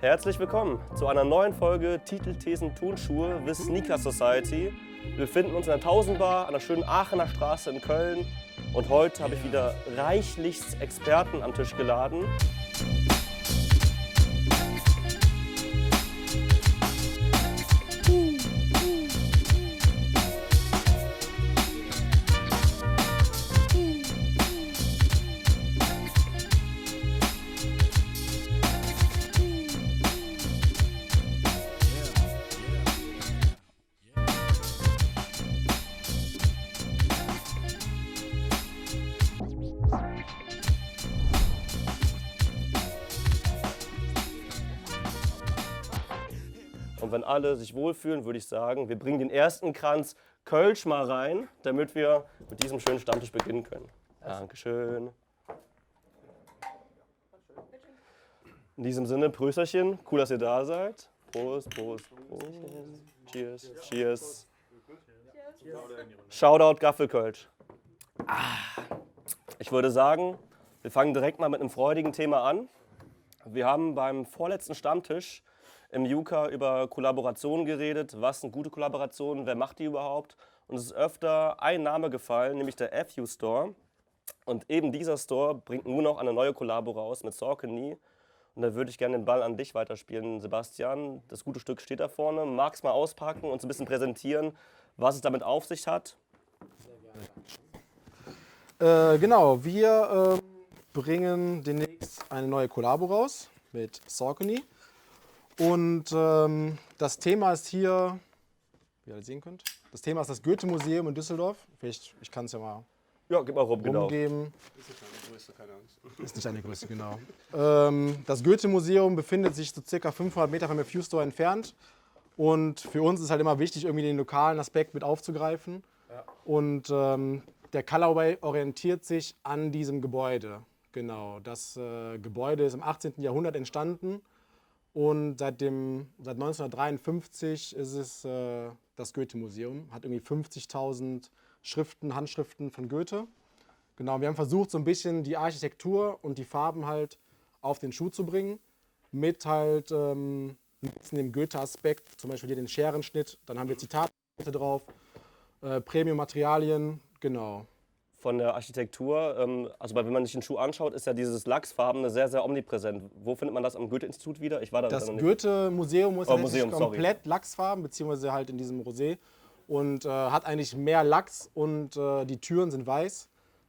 Herzlich willkommen zu einer neuen Folge Titelthesen Tonschuhe with Sneaker Society. Wir befinden uns in der Tausendbar an der schönen Aachener Straße in Köln und heute habe ich wieder reichlichst Experten am Tisch geladen. Alle sich wohlfühlen, würde ich sagen, wir bringen den ersten Kranz Kölsch mal rein, damit wir mit diesem schönen Stammtisch beginnen können. Dankeschön. In diesem Sinne, Prösterchen, cool, dass ihr da seid. Prost, Prost, Prost. Cheers, Cheers. Shoutout Gaffelkölsch. Ah, ich würde sagen, wir fangen direkt mal mit einem freudigen Thema an. Wir haben beim vorletzten Stammtisch im Juka über Kollaborationen geredet. Was sind gute Kollaborationen? Wer macht die überhaupt? Und es ist öfter ein Name gefallen, nämlich der FU Store. Und eben dieser Store bringt nur noch eine neue Kollabo raus mit Saucony. Und da würde ich gerne den Ball an dich weiterspielen, Sebastian. Das gute Stück steht da vorne. Magst mal auspacken und so ein bisschen präsentieren, was es damit auf sich hat? Äh, genau, wir ähm, bringen demnächst eine neue Kollabo raus mit Saucony. Und ähm, das Thema ist hier, wie ihr alle sehen könnt, das Thema ist das Goethe-Museum in Düsseldorf. Vielleicht, ich kann es ja mal Ja, gib mal rum, genau. rumgeben. Ist nicht eine Größe, genau. ähm, das Goethe-Museum befindet sich so circa 500 Meter vom FU Store entfernt. Und für uns ist halt immer wichtig, irgendwie den lokalen Aspekt mit aufzugreifen. Und ähm, der Colorway orientiert sich an diesem Gebäude. Genau, das äh, Gebäude ist im 18. Jahrhundert entstanden und seit, dem, seit 1953 ist es äh, das Goethe-Museum. Hat irgendwie 50.000 Schriften, Handschriften von Goethe. Genau, wir haben versucht, so ein bisschen die Architektur und die Farben halt auf den Schuh zu bringen. Mit halt ähm, ein bisschen dem Goethe-Aspekt, zum Beispiel hier den Scherenschnitt. Dann haben wir Zitate drauf, äh, Premium-Materialien, genau. Von der Architektur, ähm, also wenn man sich den Schuh anschaut, ist ja dieses Lachsfarbene sehr, sehr omnipräsent. Wo findet man das am Goethe-Institut wieder? Ich war da Das. Goethe-Museum ist Oh, Museum, sorry. komplett Lachsfarben, beziehungsweise halt in diesem Rosé. Und äh, hat eigentlich mehr Lachs und äh, die Türen sind weiß.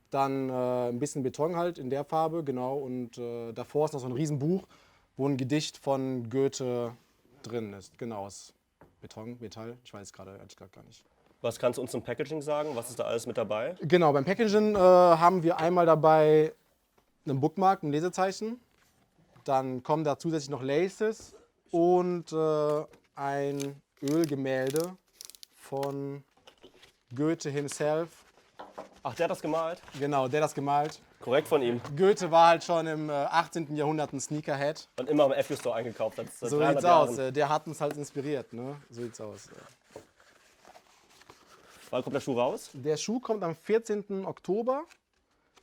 Dann äh, ein bisschen Beton halt in der Farbe, genau. Und äh, davor ist noch so ein Riesenbuch, wo ein Gedicht von Goethe drin ist. Genau, aus Beton, Metall. Ich weiß gerade ehrlich gesagt gar nicht. Was kannst du uns zum Packaging sagen? Was ist da alles mit dabei? Genau, beim Packaging äh, haben wir einmal dabei einen Bookmark, ein Lesezeichen. Dann kommen da zusätzlich noch Laces und äh, ein Ölgemälde von Goethe himself. Ach, der hat das gemalt? Genau, der das gemalt. Korrekt von ihm. Goethe war halt schon im äh, 18. Jahrhundert ein Sneakerhead. Und immer am FU Store eingekauft hat. So 300 sieht's Jahren. aus. Äh, Der hat uns halt inspiriert. Ne? So sieht's aus. Wann kommt der Schuh raus? Der Schuh kommt am 14. Oktober.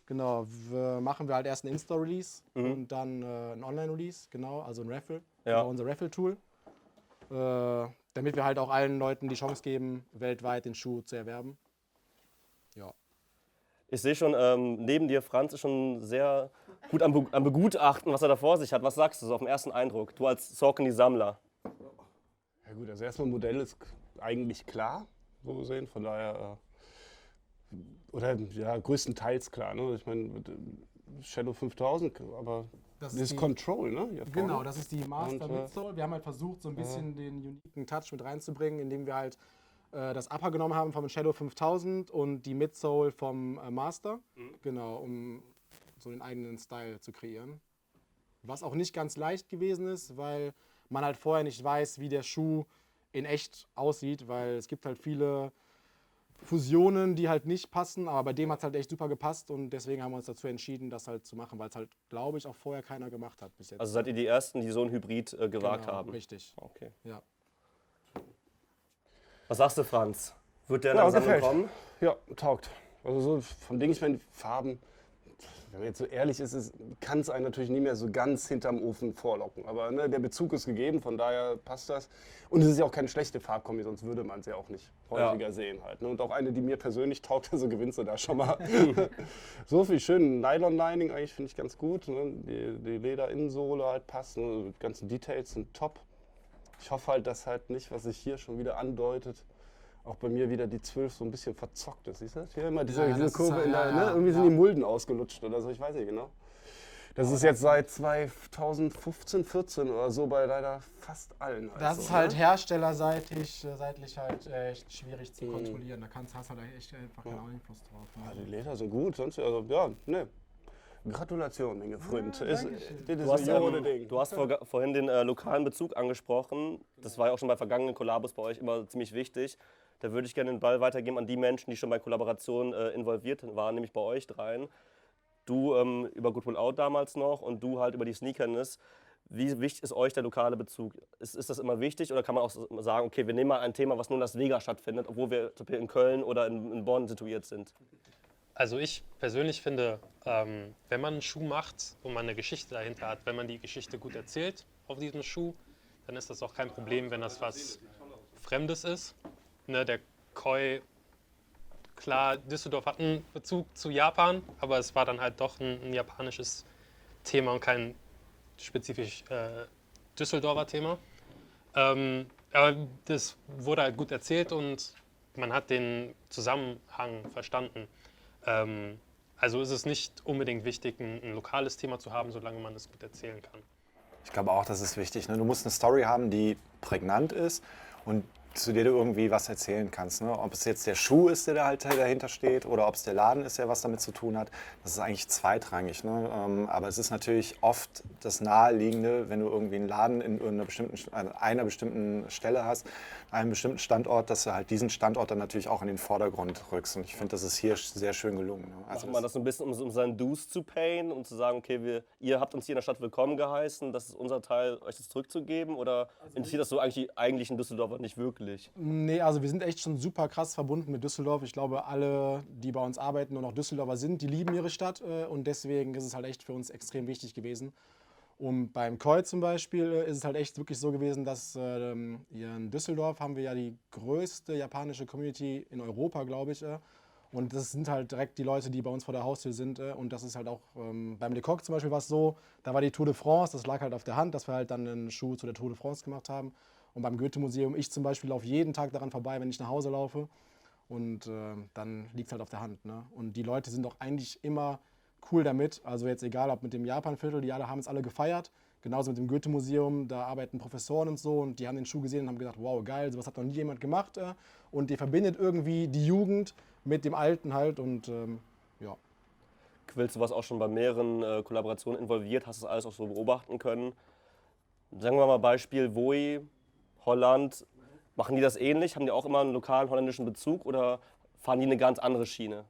Genau, wir machen wir halt erst einen Insta-Release und dann äh, einen Online-Release, genau, also ein Raffle, Ja. genau, unser Raffle-Tool. Äh, damit wir halt auch allen Leuten die Chance geben, weltweit den Schuh zu erwerben. Ja. Ich sehe schon, ähm, neben dir, Franz, ist schon sehr gut am, Be am Begutachten, was er da vor sich hat. Was sagst du so auf den ersten Eindruck? Du als Saucony-Sammler. Ja gut, also erstmal Modell ist eigentlich klar, so gesehen. Von daher, äh, oder ja, größtenteils klar. Ne? Ich meine, äh, Shadow 5000, aber Das das ist die- Control, ne? Genau, das ist die Master Und, äh, Midsole. Wir haben halt versucht, so ein bisschen den uniken Touch mit reinzubringen, indem wir halt äh, das Upper genommen haben vom Shadow 5000 und die Midsole vom äh, Master. Genau, um so den eigenen Style zu kreieren. Was auch nicht ganz leicht gewesen ist, weil man halt vorher nicht weiß, wie der Schuh in echt aussieht, weil es gibt halt viele Fusionen, die halt nicht passen, aber bei dem hat es halt echt super gepasst und deswegen haben wir uns dazu entschieden, das halt zu machen, weil es halt, glaube ich, auch vorher keiner gemacht hat bis jetzt. Also seid ihr die Ersten, die so ein Hybrid äh, gewagt Genau, haben? Richtig, Okay. ja. Was sagst du, Franz? Wird der Ja, Sammlung gefällt. kommen? Ja, taugt. Also so von Ding, ich meine, die Farben, wenn man jetzt so ehrlich ist, kann es einen natürlich nie mehr so ganz hinterm Ofen vorlocken. Aber ne, der Bezug ist gegeben, von daher passt das. Und es ist ja auch keine schlechte Farbkombi, sonst würde man es ja auch nicht häufiger ja. sehen halt. Ne? Und auch eine, die mir persönlich taugt, also gewinnst du da schon mal. so viel schön Nylon-Lining eigentlich finde ich ganz gut. Ne? Die, die Lederinnensohle halt passt, ne? die ganzen Details sind top. Ich hoffe halt, dass halt nicht, was sich hier schon wieder andeutet, auch bei mir wieder die 12 so ein bisschen verzockt ist. Siehst du das? Hier immer diese, ja, diese Kurve, halt, der, ne? irgendwie sind die Mulden ausgelutscht oder so, ich weiß nicht genau. Das ist jetzt seit 2015, 14 oder so bei leider fast allen. Das also, ist halt ne? herstellerseitig, äh, seitlich halt echt schwierig zu mhm. kontrollieren. Da kannst, hast halt echt einfach ja. keinen Einfluss drauf. Ne? Ja, die Leder sind gut, sonst, also ja, ne. Gratulation, mein Freund. Ja, ist, du, hast, ähm, du hast vor, vorhin den äh, lokalen Bezug angesprochen. Das war ja auch schon bei vergangenen Kollabos bei euch immer ziemlich wichtig. Da würde ich gerne den Ball weitergeben an die Menschen, die schon bei Kollaborationen äh, involviert waren, nämlich bei euch dreien. Du ähm, über Good Will Out damals noch und du halt über die Sneakerness. Wie wichtig ist euch der lokale Bezug? Ist, ist das immer wichtig oder kann man auch sagen, okay, wir nehmen mal ein Thema, was nur in Las Vegas stattfindet, obwohl wir in Köln oder in, in Bonn situiert sind? Also ich persönlich finde, ähm, wenn man einen Schuh macht und man eine Geschichte dahinter hat, wenn man die Geschichte gut erzählt auf diesem Schuh, dann ist das auch kein Problem, wenn das was Fremdes ist ne, der Koi, klar, Düsseldorf hat einen Bezug zu Japan, aber es war dann halt doch ein, ein japanisches Thema und kein spezifisch äh, Düsseldorfer Thema. Ähm, aber das wurde halt gut erzählt und man hat den Zusammenhang verstanden. Ähm, also ist es nicht unbedingt wichtig, ein, ein, lokales Thema zu haben, solange man es gut erzählen kann. Ich glaube auch, das ist wichtig. Ne? Du musst eine Story haben, die prägnant ist und zu der du irgendwie was erzählen kannst. Ne? Ob es jetzt der Schuh ist, der da halt dahinter steht, oder ob es der Laden ist, der was damit zu tun hat, das ist eigentlich zweitrangig. Ne? Ähm, aber es ist natürlich oft das Naheliegende, wenn du irgendwie einen Laden in einer bestimmten, einer bestimmten Stelle hast, einem bestimmten Standort, dass du halt diesen Standort dann natürlich auch in den Vordergrund rückst. Und ich finde, das ist hier sehr schön gelungen. Ne? Also Macht man das so ein bisschen, um, um seinen Dues zu payen, um zu sagen, okay, wir, ihr habt uns hier in der Stadt willkommen geheißen, das ist unser Teil, euch das zurückzugeben? Oder also interessiert das so eigentlich, eigentlich in Düsseldorf nicht wirklich? Nee, also wir sind echt schon super krass verbunden mit Düsseldorf. Ich glaube, alle, die bei uns arbeiten und auch Düsseldorfer sind, die lieben ihre Stadt. Äh, und deswegen ist es halt echt für uns extrem wichtig gewesen. Und beim Koi zum Beispiel äh, ist es halt echt wirklich so gewesen, dass ähm, hier in Düsseldorf haben wir ja die größte japanische Community in Europa, glaube ich. Äh. Und das sind halt direkt die Leute, die bei uns vor der Haustür sind. Und das ist halt auch ähm, beim Lecoq zum Beispiel war es so, da war die Tour de France, das lag halt auf der Hand, dass wir halt dann einen Schuh zu der Tour de France gemacht haben. Und beim Goethe-Museum, ich zum Beispiel laufe jeden Tag daran vorbei, wenn ich nach Hause laufe. Und äh, dann liegt es halt auf der Hand. Ne? Und die Leute sind auch eigentlich immer cool damit. Also jetzt egal, ob mit dem Japan-Viertel, die alle haben es alle gefeiert. Genauso mit dem Goethe-Museum, da arbeiten Professoren und so und die haben den Schuh gesehen und haben gedacht, wow, geil, sowas hat noch nie jemand gemacht. Äh. Und die verbindet irgendwie die Jugend mit dem Alten halt und ähm, ja. Quills, du warst auch schon bei mehreren äh, Kollaborationen involviert, hast das alles auch so beobachten können. Sagen wir mal Beispiel Voi, Holland. Machen die das ähnlich? Haben die auch immer einen lokalen holländischen Bezug oder fahren die eine ganz andere Schiene?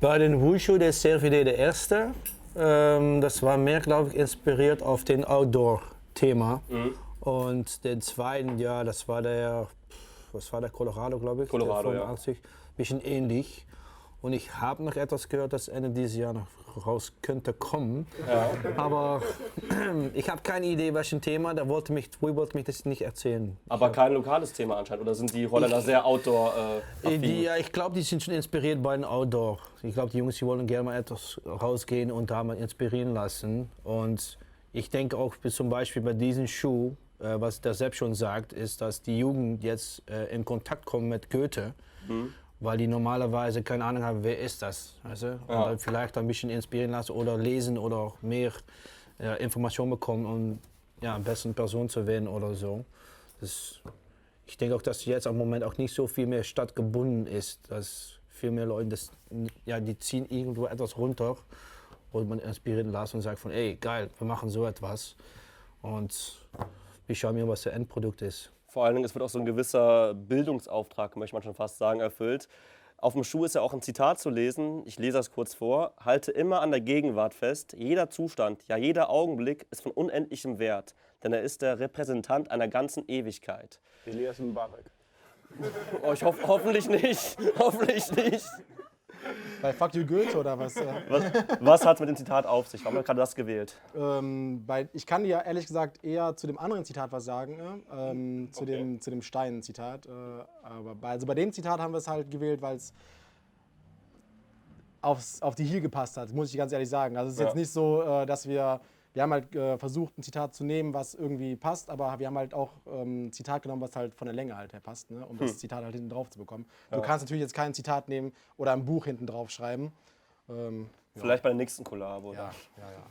Bei den Wushu, der ist CRVD der erste. Ähm, das war mehr, glaube ich, inspiriert auf den Outdoor-Thema. Mhm. Und den zweiten, ja, das war der, was war der Colorado, glaube ich. Colorado, der 85. Ja. Bisschen ähnlich. Und ich habe noch etwas gehört, dass Ende dieses Jahr noch raus könnte kommen. Ja. Aber ich habe keine Idee, welches Thema. Da wollte mich, wollte mich das nicht erzählen. Aber kein lokales Thema anscheinend. Oder sind die Holländer ich, sehr outdoor äh, die, Ja, ich glaube, die sind schon inspiriert bei den Outdoor. Ich glaube, die Jungs, die wollen gerne mal etwas rausgehen und da mal inspirieren lassen. Und ich denke auch zum Beispiel bei diesem Schuh, äh, was der Sepp schon sagt, ist, dass die Jugend jetzt äh, in Kontakt kommt mit Goethe. Mhm weil die normalerweise keine Ahnung haben, wer ist das. Weißt du? ja. Und vielleicht ein bisschen inspirieren lassen oder lesen oder mehr äh, Informationen bekommen, um ja, eine bessere Person zu werden oder so. Das, ich denke auch, dass jetzt am Moment auch nicht so viel mehr stadtgebunden ist, dass viel mehr Leute, das, ja, die ziehen irgendwo etwas runter und man inspirieren lassen und sagt von, ey, geil, wir machen so etwas und wir schauen mal, was der Endprodukt ist. Vor allen Dingen, es wird auch so ein gewisser Bildungsauftrag, möchte man schon fast sagen, erfüllt. Auf dem Schuh ist ja auch ein Zitat zu lesen. Ich lese das kurz vor. Halte immer an der Gegenwart fest. Jeder Zustand, ja jeder Augenblick ist von unendlichem Wert, denn er ist der Repräsentant einer ganzen Ewigkeit. Elias Mbarek. Oh, ich hoffe hoffentlich nicht. hoffentlich nicht. Bei Fuck You Goethe oder was? Was, was hat es mit dem Zitat auf sich? Warum hat er gerade das gewählt? Ähm, bei, ich kann dir ehrlich gesagt eher zu dem anderen Zitat was sagen, ne? ähm, zu, dem, zu dem Stein-Zitat. Äh, aber bei, also bei dem Zitat haben wir es halt gewählt, weil es aufs- auf die hier gepasst hat, muss ich ganz ehrlich sagen. Also es ist Ja. jetzt nicht so, äh, dass wir, wir haben halt äh, versucht, ein Zitat zu nehmen, was irgendwie passt, aber wir haben halt auch ähm, ein Zitat genommen, was halt von der Länge halt her passt, ne? um das Zitat halt hinten drauf zu bekommen. Du kannst natürlich jetzt kein Zitat nehmen oder ein Buch hinten drauf schreiben. Ähm, Vielleicht bei der nächsten Kollabo. ja, ja, ja.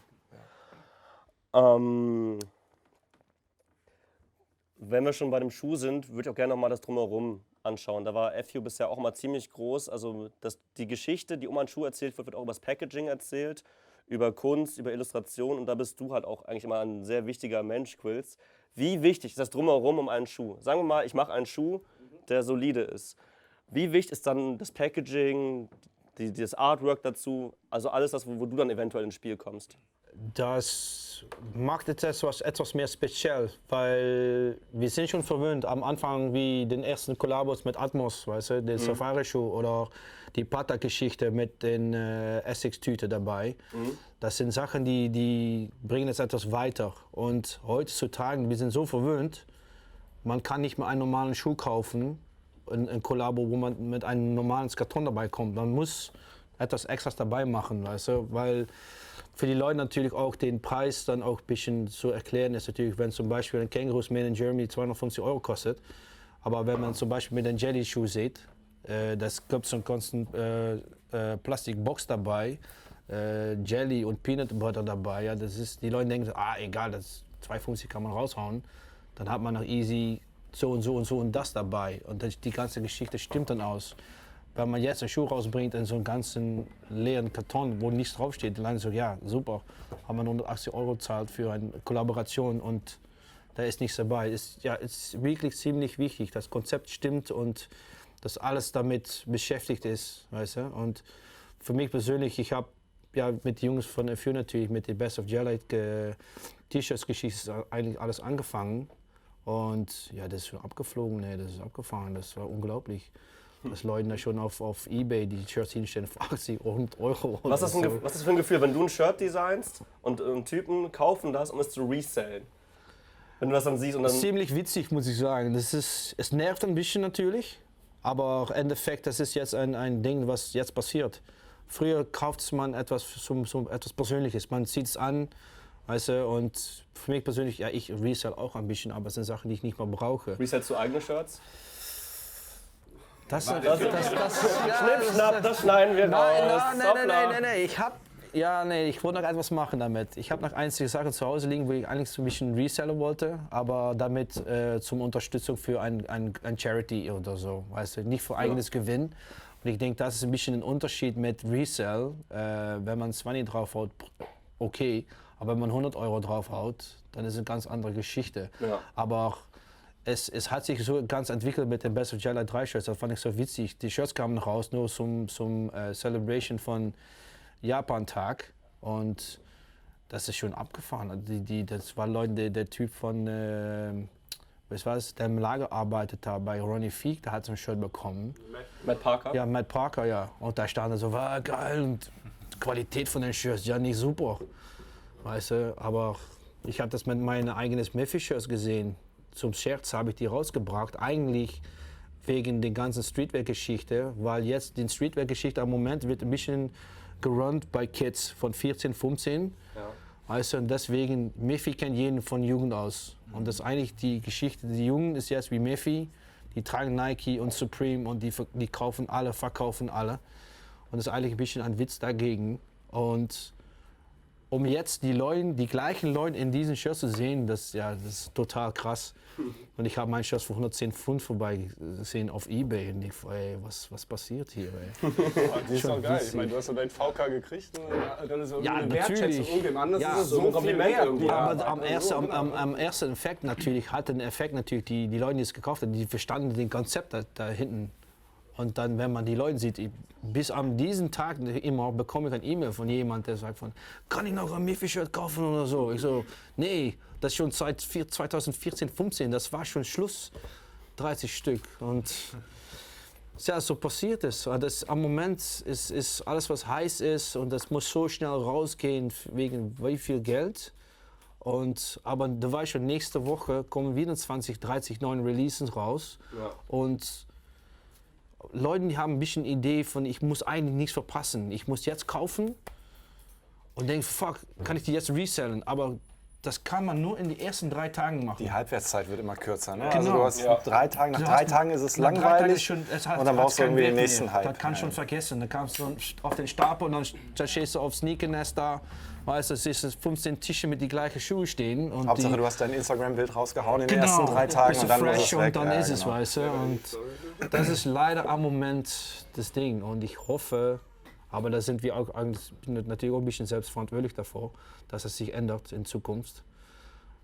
Ähm, wenn wir schon bei dem Schuh sind, würde ich auch gerne noch mal das Drumherum anschauen. Da war FU bisher auch mal ziemlich groß. Also das, die Geschichte, die um einen Schuh erzählt wird, wird auch über das Packaging erzählt, über Kunst, über Illustration. Und da bist du halt auch eigentlich immer ein sehr wichtiger Mensch, Quills. Wie wichtig ist das Drumherum um einen Schuh? Sagen wir mal, ich mache einen Schuh, der solide ist. Wie wichtig ist dann das Packaging, die, das Artwork dazu, also alles das, wo, wo du dann eventuell ins Spiel kommst? Das macht etwas, etwas mehr speziell, weil wir sind schon verwöhnt am Anfang wie den ersten Kollabos mit Atmos, weißt du, den Safari-Schuh oder die Pata-Geschichte mit den äh, Essex-Tüte dabei. Das sind Sachen, die, die bringen es etwas weiter. Und heutzutage, wir sind so verwöhnt, man kann nicht mehr einen normalen Schuh kaufen, ein, ein Kollabo, wo man mit einem normalen Karton dabei kommt. Man muss etwas Extras dabei machen, weißt du, weil für die Leute natürlich auch den Preis dann auch ein bisschen zu erklären ist natürlich, wenn zum Beispiel ein Kängurus Made in Germany 250 Euro kostet, aber wenn man zum Beispiel mit einem Jelly-Schuh sieht, äh, das gibt so eine ganzen äh, äh, Plastikbox dabei, äh, Jelly und Peanut Butter dabei, ja, das ist, die Leute denken, ah egal, das 250 kann man raushauen, dann hat man noch easy so und so und so und das dabei und die ganze Geschichte stimmt dann aus. Wenn man jetzt einen Schuh rausbringt in so einen ganzen leeren Karton, wo nichts draufsteht, dann so, ja, super, haben wir 180 Euro gezahlt für eine Kollaboration und da ist nichts dabei. Ist, ja, ist wirklich ziemlich wichtig, das Konzept stimmt und dass alles damit beschäftigt ist, weißt du. Und für mich persönlich, ich habe ja mit den Jungs von FU natürlich mit den Best of Jellight T-Shirts-Geschichte eigentlich alles angefangen und ja, das ist abgeflogen, nee, das ist abgefahren, das war unglaublich. Dass Leute da schon auf, auf Ebay die Shirts hinstellen für 80 Euro. oder Was ist, das ein, so. Was ist das für ein Gefühl, wenn du ein Shirt designst und äh, Typen kaufen das, um es zu resellen? Wenn du das dann siehst und dann. ziemlich witzig, muss ich sagen. Das ist, es nervt ein bisschen natürlich, aber im Endeffekt, das ist jetzt ein, ein Ding, was jetzt passiert. Früher kauft man etwas zum, zum etwas Persönliches, man zieht es an, weißt du, und für mich persönlich, ja, ich resell auch ein bisschen, aber es sind Sachen, die ich nicht mehr brauche. Resellst du eigene Shirts? Das, das, das, das, ja, Schnipp, schnapp, das schneiden wir Nein, raus. nein, nein, nein, nein, nein, ich hab, ja, nee, ich wollte noch etwas machen damit. Ich habe noch einzige Sachen zu Hause liegen, wo ich eigentlich so ein bisschen reseller wollte, aber damit äh, zum Unterstützung für ein, ein, ein Charity oder so, weißt du, nicht für eigenes Gewinn. Und ich denke, das ist ein bisschen ein Unterschied mit Resell. Äh, wenn man 20 draufhaut, okay, aber wenn man 100 Euro draufhaut, dann ist es eine ganz andere Geschichte. Ja. Aber es, es hat sich so ganz entwickelt mit den Best of Jelly 3 Shirts. Das fand ich so witzig. Die Shirts kamen raus nur zum, zum äh, Celebration von Japan-Tag. Und das ist schon abgefahren. Also Die, die, das war Leute, der, der Typ von, äh, was war es, der im Lager arbeitet da bei Ronnie Feek, der hat so ein Shirt bekommen. Matt Parker? Ja, Matt Parker, ja. Und da stand er so, war geil und die Qualität von den Shirts, ja, nicht super. Weißt du, aber ich habe das mit meinen eigenen Memphis-Shirts gesehen. Zum Scherz habe ich die rausgebracht, eigentlich wegen der ganzen Streetwear-Geschichte, weil jetzt die Streetwear-Geschichte am Moment wird ein bisschen gerunnt bei Kids von 14, 15. Weißt du, und deswegen, Mephi kennt jeden von Jugend aus. Und das ist eigentlich die Geschichte, die Jugend ist jetzt wie Mephi, die tragen Nike und Supreme und die, die kaufen alle, verkaufen alle. Und das ist eigentlich ein bisschen ein Witz dagegen. Und um jetzt die Leute, die gleichen Leute in diesen Shirts zu sehen, das, ja, das ist total krass. Und ich habe meinen Shirts für 110 Pfund vorbei gesehen auf Ebay und ich, ey, was, was passiert hier? Ey? Das ist doch geil. Ich meine, du hast ja dein VK gekriegt und dann ist Ja, eine Wertschätzung. natürlich. Irgendwem anders Ja, ist es so ein Kompliment irgendwie. Aber am ersten, am, am, am ersten Effekt natürlich hat den Effekt natürlich die, die Leute, die es gekauft haben, die verstanden den Konzept da, da hinten. Und dann, wenn man die Leute sieht, bis an diesen Tag immer bekomme ich ein E-Mail von jemandem, der sagt von, kann ich noch ein Miffy-Shirt kaufen oder so? Ich so, nee, das ist schon seit vier- 2014, 15, das war schon Schluss, 30 Stück. Und ja, so passiert es. Das, am Moment ist, ist alles, was heiß ist und das muss so schnell rausgehen wegen wie viel Geld. Und, aber da war schon, nächste Woche kommen wieder 20, 30 neue Releases raus. Und Leute, die haben ein bisschen Idee von, ich muss eigentlich nichts verpassen. Ich muss jetzt kaufen und denke, fuck, kann ich die jetzt resellen? Aber das kann man nur in den ersten drei Tagen machen. Die Halbwertszeit wird immer kürzer. Ne? Genau. Also du hast drei Tage, nach Du drei hast- Tagen ist es langweilig ist schon- es hat- und dann brauchst du irgendwie den nächsten mehr. Hype. Das kannst du schon vergessen. Dann kannst du auf den Stapel und dann, dann stehst du auf Sneakernest da. Weißt du, es ist 15 Tische mit die gleichen Schuhe stehen. Und Hauptsache, du hast dein Instagram-Bild rausgehauen in den genau, ersten drei Tagen und dann fresh es weg. und dann ist es, genau. weißt du. Und das ist leider am Moment das Ding. Und ich hoffe, aber da sind wir auch natürlich auch ein bisschen selbstverantwortlich davor, dass es sich ändert in Zukunft.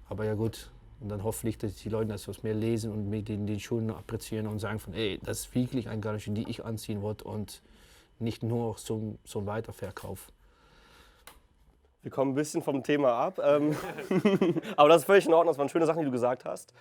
Aber ja gut, und dann hoffentlich, dass die Leute das was mehr lesen und mit den, den Schuhen appreciieren und sagen von, ey, das ist wirklich geile Schuhe, die ich anziehen wollte und nicht nur zum, zum Weiterverkauf. Wir kommen ein bisschen vom Thema ab. Ähm, aber das ist völlig in Ordnung. Das waren schöne Sachen, die du gesagt hast.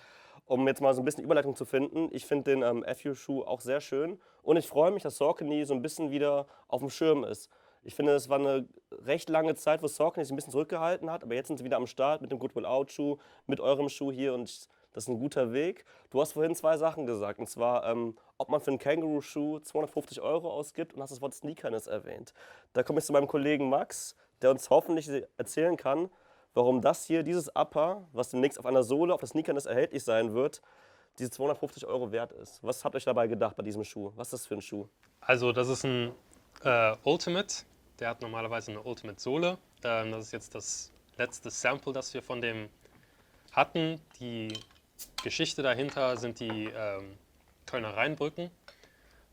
Um jetzt mal so ein bisschen Überleitung zu finden. Ich finde den ähm, FU-Schuh auch sehr schön. Und ich freue mich, dass Saucony so ein bisschen wieder auf dem Schirm ist. Ich finde, es war eine recht lange Zeit, wo Saucony sich ein bisschen zurückgehalten hat. Aber jetzt sind sie wieder am Start mit dem Goodwill Out-Schuh, mit eurem Schuh hier. Und ich, das ist ein guter Weg. Du hast vorhin zwei Sachen gesagt. Und zwar, ähm, ob man für einen Känguru-Schuh 250 Euro ausgibt und hast das Wort Sneakerness erwähnt. Da komme ich zu meinem Kollegen Max, der uns hoffentlich erzählen kann, warum das hier, dieses Upper, was demnächst auf einer Sohle auf das Sneakerness erhältlich sein wird, diese 250 Euro wert ist. Was habt ihr euch dabei gedacht bei diesem Schuh? Was ist das für ein Schuh? Also das ist ein äh, Ultimate. Der hat normalerweise eine Ultimate-Sohle. Ähm, das ist jetzt das letzte Sample, das wir von dem hatten. Die Geschichte dahinter sind die ähm, Kölner Rheinbrücken.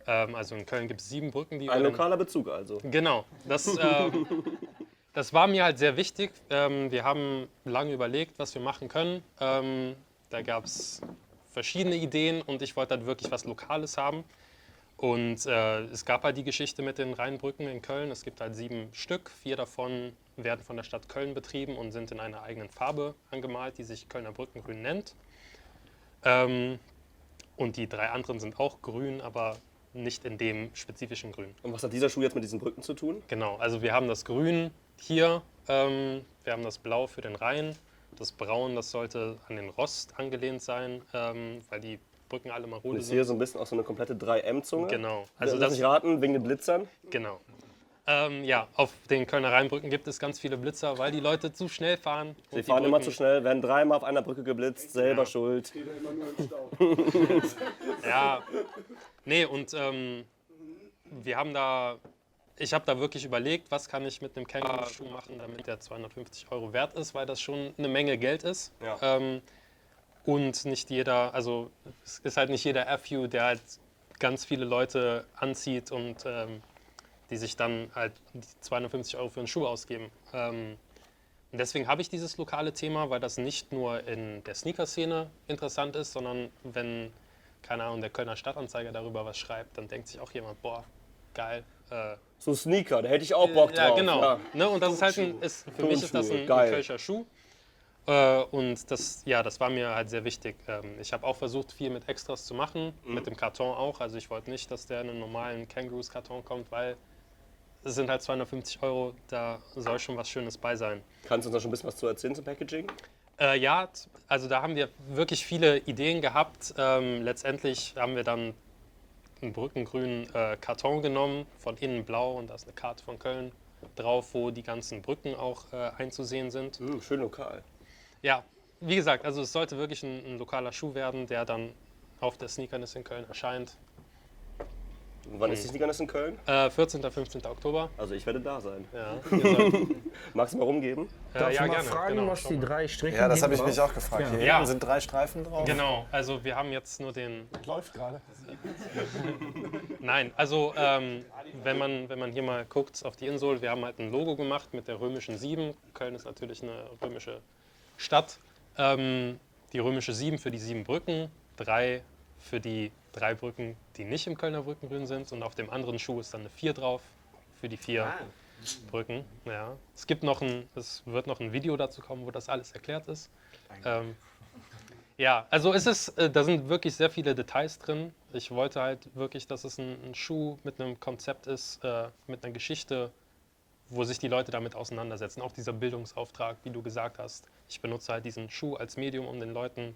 Ähm, also in Köln gibt es sieben Brücken, die Ein lokaler Bezug also. Genau, das, ähm, das war mir halt sehr wichtig. Ähm, wir haben lange überlegt, was wir machen können. Ähm, da gab es verschiedene Ideen und ich wollte halt wirklich was Lokales haben. Und äh, es gab halt die Geschichte mit den Rheinbrücken in Köln. Es gibt halt sieben Stück. Vier davon werden von der Stadt Köln betrieben und sind in einer eigenen Farbe angemalt, die sich Kölner Brückengrün nennt. Ähm, und die drei anderen sind auch grün, aber nicht in dem spezifischen Grün. Und was hat dieser Schuh jetzt mit diesen Brücken zu tun? Genau, also wir haben das Grün hier, ähm, wir haben das Blau für den Rhein, das Braun, das sollte an den Rost angelehnt sein, ähm, weil die Brücken alle marode ich sehe sind. so ein bisschen auch so eine komplette 3M-Zunge. Genau, Also also Lass das, mich raten, wegen den Blitzern. genau. Ähm, ja, auf den Kölner Rheinbrücken gibt es ganz viele Blitzer, weil die Leute zu schnell fahren. Sie die fahren immer Brücken- zu schnell, werden dreimal auf einer Brücke geblitzt, selber Ja. schuld. Ja, nee, und ähm, wir haben da, ich habe da wirklich überlegt, was kann ich mit einem Känguru-Schuh machen, damit der 250 Euro wert ist, weil das schon eine Menge Geld ist. Ja. Ähm, und nicht jeder, also es ist halt nicht jeder FU, der halt ganz viele Leute anzieht und ähm, die sich dann halt die 250 Euro für einen Schuh ausgeben. Ähm, und deswegen habe ich dieses lokale Thema, weil das nicht nur in der Sneaker-Szene interessant ist, sondern wenn, keine Ahnung, der Kölner Stadtanzeiger darüber was schreibt, dann denkt sich auch jemand, boah, geil. Äh, So Sneaker, da hätte ich auch Bock drauf. ja, genau. Ja. Ne? Und das ist halt ein, ist, für mich ist das ein, geil. ein Kölscher Schuh. Äh, und das, ja, das war mir halt sehr wichtig. Ähm, ich habe auch versucht, viel mit Extras zu machen, Mhm. mit dem Karton auch. Also ich wollte nicht, dass der in einen normalen Kangaroos-Karton kommt, weil es sind halt 250 Euro, da soll schon was Schönes bei sein. Kannst du uns da schon ein bisschen was zu erzählen zum Packaging? Äh, ja, also da haben wir wirklich viele Ideen gehabt. Ähm, letztendlich haben wir dann einen brückengrünen äh, Karton genommen, von innen blau und da ist eine Karte von Köln drauf, wo die ganzen Brücken auch äh, einzusehen sind. Hm, schön lokal. Ja, wie gesagt, also es sollte wirklich ein, ein lokaler Schuh werden, der dann auf der Sneakerness in Köln erscheint. Und wann ist die Sneakerness in Köln? Äh, 14. 15. Oktober. Also ich werde da sein. Ja, Magst du mal rumgeben? äh, Darf ja ich mal gerne. fragen, genau, was die drei Striche Ja, das habe ich mich auch gefragt. Ja. Hier Ja. sind drei Streifen drauf. Genau, also wir haben jetzt nur den Läuft gerade. Nein, also ähm, wenn, man, wenn man hier mal guckt auf die Insel, wir haben halt ein Logo gemacht mit der römischen 7. Köln ist natürlich eine römische Stadt. Ähm, die römische 7 für die sieben Brücken, 3 für die drei Brücken, die nicht im Kölner Brückengrün sind. Und auf dem anderen Schuh ist dann eine 4 drauf für die vier Brücken. Ja. Es gibt noch ein, es wird noch ein Video dazu kommen, wo das alles erklärt ist. Ähm, Ja, also es ist, äh, da sind wirklich sehr viele Details drin. Ich wollte halt wirklich, dass es ein, ein Schuh mit einem Konzept ist, äh, mit einer Geschichte, wo sich die Leute damit auseinandersetzen. Auch dieser Bildungsauftrag, wie du gesagt hast. Ich benutze halt diesen Schuh als Medium, um den Leuten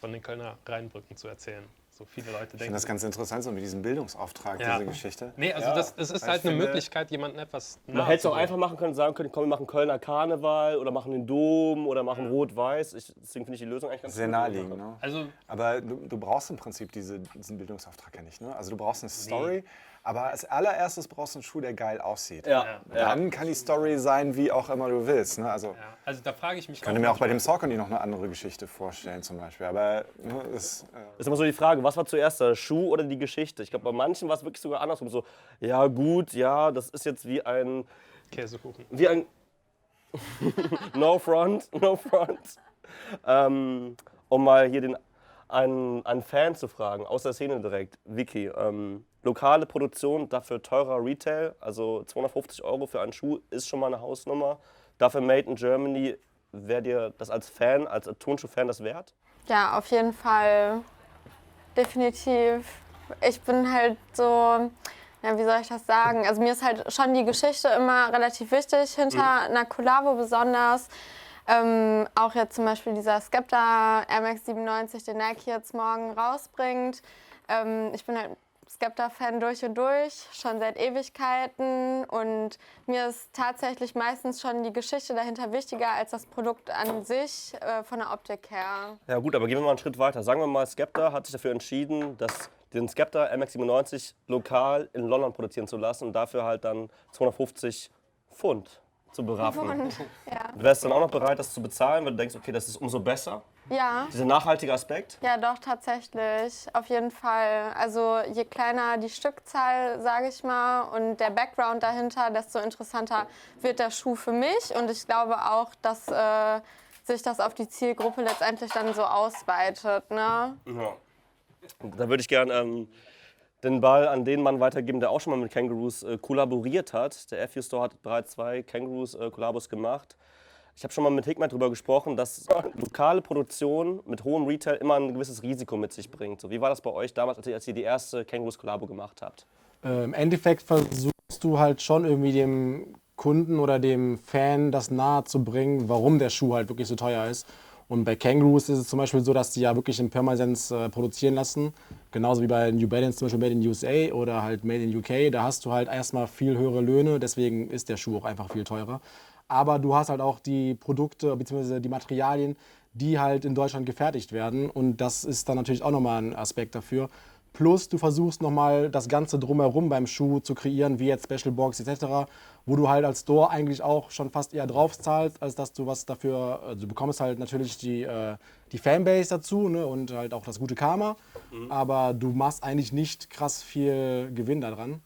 von den Kölner Rheinbrücken zu erzählen. So viele Leute Ich denken. finde das ganz interessant, so mit diesem Bildungsauftrag, Ja. diese Geschichte. Nee, also Ja, das, es ist ich halt eine finde- Möglichkeit, jemandem etwas Man hätte es auch einfach machen können, sagen können, komm, wir machen Kölner Karneval oder machen den Dom oder machen Rot-Weiß. Ich- Deswegen finde ich die Lösung eigentlich ganz Sehr gut. naheliegend. Ne? Also Aber du, du brauchst im Prinzip diese, diesen Bildungsauftrag ja nicht. Ne? Also du brauchst eine Story, aber als allererstes brauchst du einen Schuh, der geil aussieht. Ja, ja. Dann kann die Story sein, wie auch immer du willst. Ne? Also Ja, also da frage ich mich ich könnte mir auch bei dem Saucony noch eine andere Geschichte vorstellen zum Beispiel. Aber ne, ist, äh, Ist immer so die Frage, was war zuerst, der Schuh oder die Geschichte? Ich glaube, bei manchen war es wirklich sogar andersrum. So, ja gut, ja, das ist jetzt wie ein, Käsekuchen. wie ein, no front, no front. Ähm, um mal hier den, einen, einen Fan zu fragen, aus der Szene direkt, Vicky. Ähm, lokale Produktion, dafür teurer Retail, also 250 Euro für einen Schuh ist schon mal eine Hausnummer. Dafür Made in Germany, wäre dir das als Fan, als Turnschuh-Fan das wert? Ja, auf jeden Fall. Definitiv. Ich bin halt so, ja, wie soll ich das sagen? Also mir ist halt schon die Geschichte immer relativ wichtig, hinter einer Collabo besonders. Ähm, auch jetzt zum Beispiel dieser Skepta Air Max 97, den Nike jetzt morgen rausbringt. Ähm, ich bin halt Skepta-Fan durch und durch, schon seit Ewigkeiten. Und mir ist tatsächlich meistens schon die Geschichte dahinter wichtiger als das Produkt an sich, äh, von der Optik her. Ja gut, aber gehen wir mal einen Schritt weiter. Sagen wir mal, Skepta hat sich dafür entschieden, dass den Skepta MX97 lokal in London produzieren zu lassen und dafür halt dann 250 Pfund zu beraffen. Und, ja. Wärst du dann auch noch bereit, das zu bezahlen, weil du denkst, okay, das ist umso besser? Ja, Dieser nachhaltige Aspekt? ja, doch, tatsächlich. Auf jeden Fall. Also je kleiner die Stückzahl, sage ich mal, und der Background dahinter, desto interessanter wird der Schuh für mich. Und ich glaube auch, dass äh, sich das auf die Zielgruppe letztendlich dann so ausweitet. Ne? Ja. Da würde ich gerne ähm, den Ball an den Mann weitergeben, der auch schon mal mit Kangaroos äh, kollaboriert hat. Der FU Store hat bereits zwei Kangaroos-Kollabos gemacht. Ich habe schon mal mit Hikmet darüber gesprochen, dass lokale Produktion mit hohem Retail immer ein gewisses Risiko mit sich bringt. So, wie war das bei euch damals, als ihr, als ihr die erste Kangaroos-Kollabo gemacht habt? Äh, Im Endeffekt versuchst du halt schon irgendwie dem Kunden oder dem Fan das nahe zu bringen, warum der Schuh halt wirklich so teuer ist. Und bei Kangaroos ist es zum Beispiel so, dass die ja wirklich in Permasens äh, produzieren lassen. Genauso wie bei New Balance zum Beispiel Made in USA oder halt Made in UK. Da hast du halt erstmal viel höhere Löhne, deswegen ist der Schuh auch einfach viel teurer. Aber du hast halt auch die Produkte bzw. die Materialien, die halt in Deutschland gefertigt werden. Und das ist dann natürlich auch nochmal ein Aspekt dafür. Plus du versuchst nochmal das Ganze drumherum beim Schuh zu kreieren, wie jetzt Special Box etc., wo du halt als Store eigentlich auch schon fast eher drauf zahlst, als dass du was dafür, also du bekommst halt natürlich die, äh, die Fanbase dazu ne, und halt auch das gute Karma, aber du machst eigentlich nicht krass viel Gewinn daran.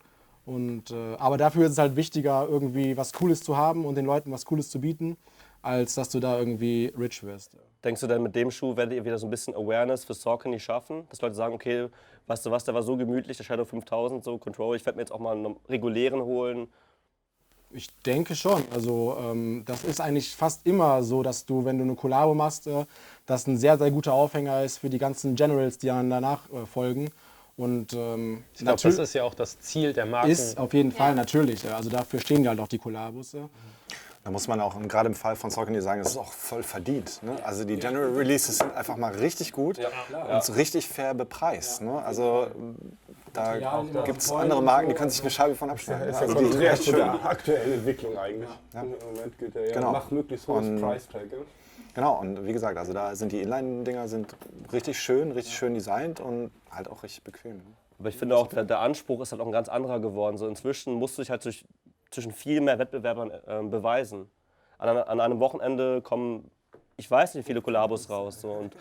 Und, äh, aber dafür ist es halt wichtiger, irgendwie was Cooles zu haben und den Leuten was Cooles zu bieten, als dass du da irgendwie rich wirst. Denkst du denn, mit dem Schuh werdet ihr wieder so ein bisschen Awareness für Saucony schaffen? Dass Leute sagen, okay, weißt du was, der war so gemütlich, der Shadow 5000, so Control, ich werde mir jetzt auch mal einen regulären holen. Ich denke schon. Also ähm, das ist eigentlich fast immer so, dass du, wenn du eine Kollabo machst, äh, das ein sehr, sehr guter Aufhänger ist für die ganzen Generals, die dann danach äh, folgen. Und ähm, Ich glaube, das ist ja auch das Ziel der Marken. ist auf jeden Fall natürlich. ja. Also dafür stehen ja halt auch die Kollabos. Ja. Da muss man auch gerade im Fall von Saucony sagen, das ist auch voll verdient. Ne? Also die General Releases sind einfach mal richtig gut und so richtig fair bepreist. Ne? Also da gibt es andere Marken, die können sich eine Scheibe von abschneiden. ist ja Also konträr zu schön. der aktuellen Entwicklung eigentlich. Im Moment gilt ja, ja Genau. mach möglichst hohes Und- Price Tag. Ja? Genau, und wie gesagt, also da sind die Inline-Dinger sind richtig schön, richtig schön designt und halt auch richtig bequem. Ne? Aber ich finde auch, der, der Anspruch ist halt auch ein ganz anderer geworden. So inzwischen musst du dich halt durch, zwischen viel mehr Wettbewerbern ähm, beweisen. An, an einem Wochenende kommen, ich weiß nicht, wie viele Kollabos raus. So, und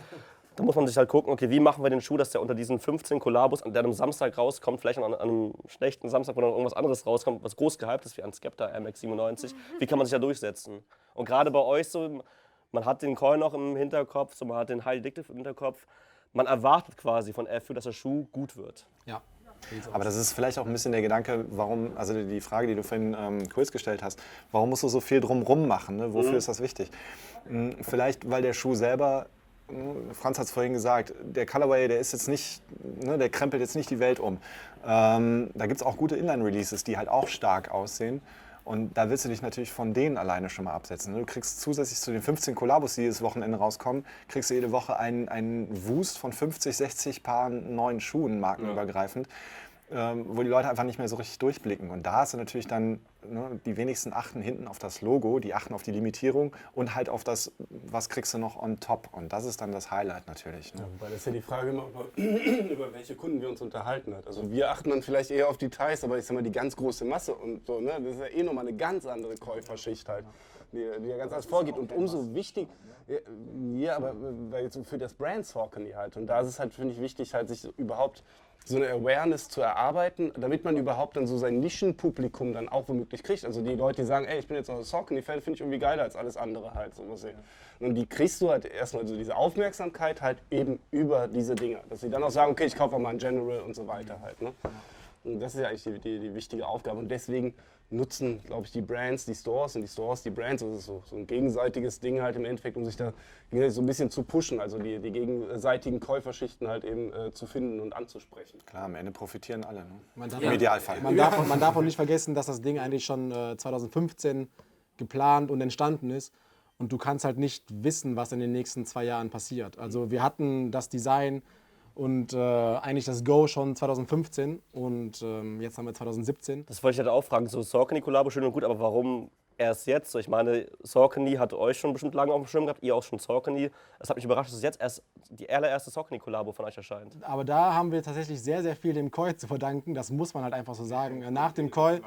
da muss man sich halt gucken, okay, wie machen wir den Schuh, dass der unter diesen 15 Kollabos, an der an einem Samstag rauskommt, vielleicht an, an einem schlechten Samstag, wo dann irgendwas anderes rauskommt, was groß gehypt ist, wie ein Skepta MX97, wie kann man sich da durchsetzen? Und gerade bei euch so, man hat den Coin noch im Hinterkopf, so, man hat den High Addictive im Hinterkopf, man erwartet quasi von FU, dass der Schuh gut wird. Ja. Aber das ist vielleicht auch ein bisschen der Gedanke, warum, also die Frage, die du vorhin ähm, kurz gestellt hast, warum musst du so viel drumrum machen? Ne? Wofür ist das wichtig? Hm, Vielleicht, weil der Schuh selber Franz hat es vorhin gesagt, der Colorway, der ist jetzt nicht, ne, der krempelt jetzt nicht die Welt um. Ähm, da gibt es auch gute Inline-Releases, die halt auch stark aussehen. Und da willst du dich natürlich von denen alleine schon mal absetzen. Du kriegst zusätzlich zu den 15 Kollabos, die dieses Wochenende rauskommen, kriegst du jede Woche einen, einen Wust von 50, 60 Paar neuen Schuhen, markenübergreifend ähm, wo die Leute einfach nicht mehr so richtig durchblicken. Und da ist natürlich dann, ne, die wenigsten achten hinten auf das Logo, die achten auf die Limitierung und halt auf das, was kriegst du noch on top. Und das ist dann das Highlight natürlich. Ne? Weil das ist ja die Frage immer, über, über welche Kunden wir uns unterhalten hat. Also wir achten dann vielleicht eher auf Details, aber ich sag mal, die ganz große Masse und so, ne, das ist ja eh nochmal eine ganz andere Käuferschicht halt, die, die ja ganz anders vorgeht. Und umso wichtig, ja, ja, aber jetzt für das Brand Saucony halt. Und da ist es halt, finde ich, wichtig, halt sich überhaupt so eine Awareness zu erarbeiten, damit man überhaupt dann so sein Nischenpublikum dann auch womöglich kriegt. Also die Leute, die sagen, ey, ich bin jetzt noch ein Saucony-Fan, finde ich irgendwie geiler als alles andere halt, so muss ich. Und die kriegst du halt erstmal so diese Aufmerksamkeit halt eben über diese Dinger. Dass sie dann auch sagen, okay, ich kaufe auch mal ein General und so weiter halt. Ne? Und das ist ja eigentlich die, die, die wichtige Aufgabe. Und deswegen nutzen, glaube ich, die Brands, die Stores und die Stores die Brands. Das ist so, so ein gegenseitiges Ding halt im Endeffekt, um sich da so ein bisschen zu pushen, also die, die gegenseitigen Käuferschichten halt eben äh, zu finden und anzusprechen. Klar, am Ende profitieren alle. Ne? Man darf, Im Idealfall. Man darf, man darf auch nicht vergessen, dass das Ding eigentlich schon äh, 2015 geplant und entstanden ist. Und du kannst halt nicht wissen, was in den nächsten zwei Jahren passiert. Also wir hatten das Design und äh, eigentlich das Go schon 2015 und ähm, jetzt haben wir 2017. Das wollte ich halt auch fragen. So Saucony Kollabo schön und gut, aber warum erst jetzt? So, ich meine, Saucony hat euch schon bestimmt lange auf dem Schirm gehabt, ihr auch schon Saucony. Es hat mich überrascht, dass jetzt erst die allererste Saucony Kollabo von euch erscheint. Aber da haben wir tatsächlich sehr, sehr viel dem Koi zu verdanken. Das muss man halt einfach so sagen. Nach dem Koi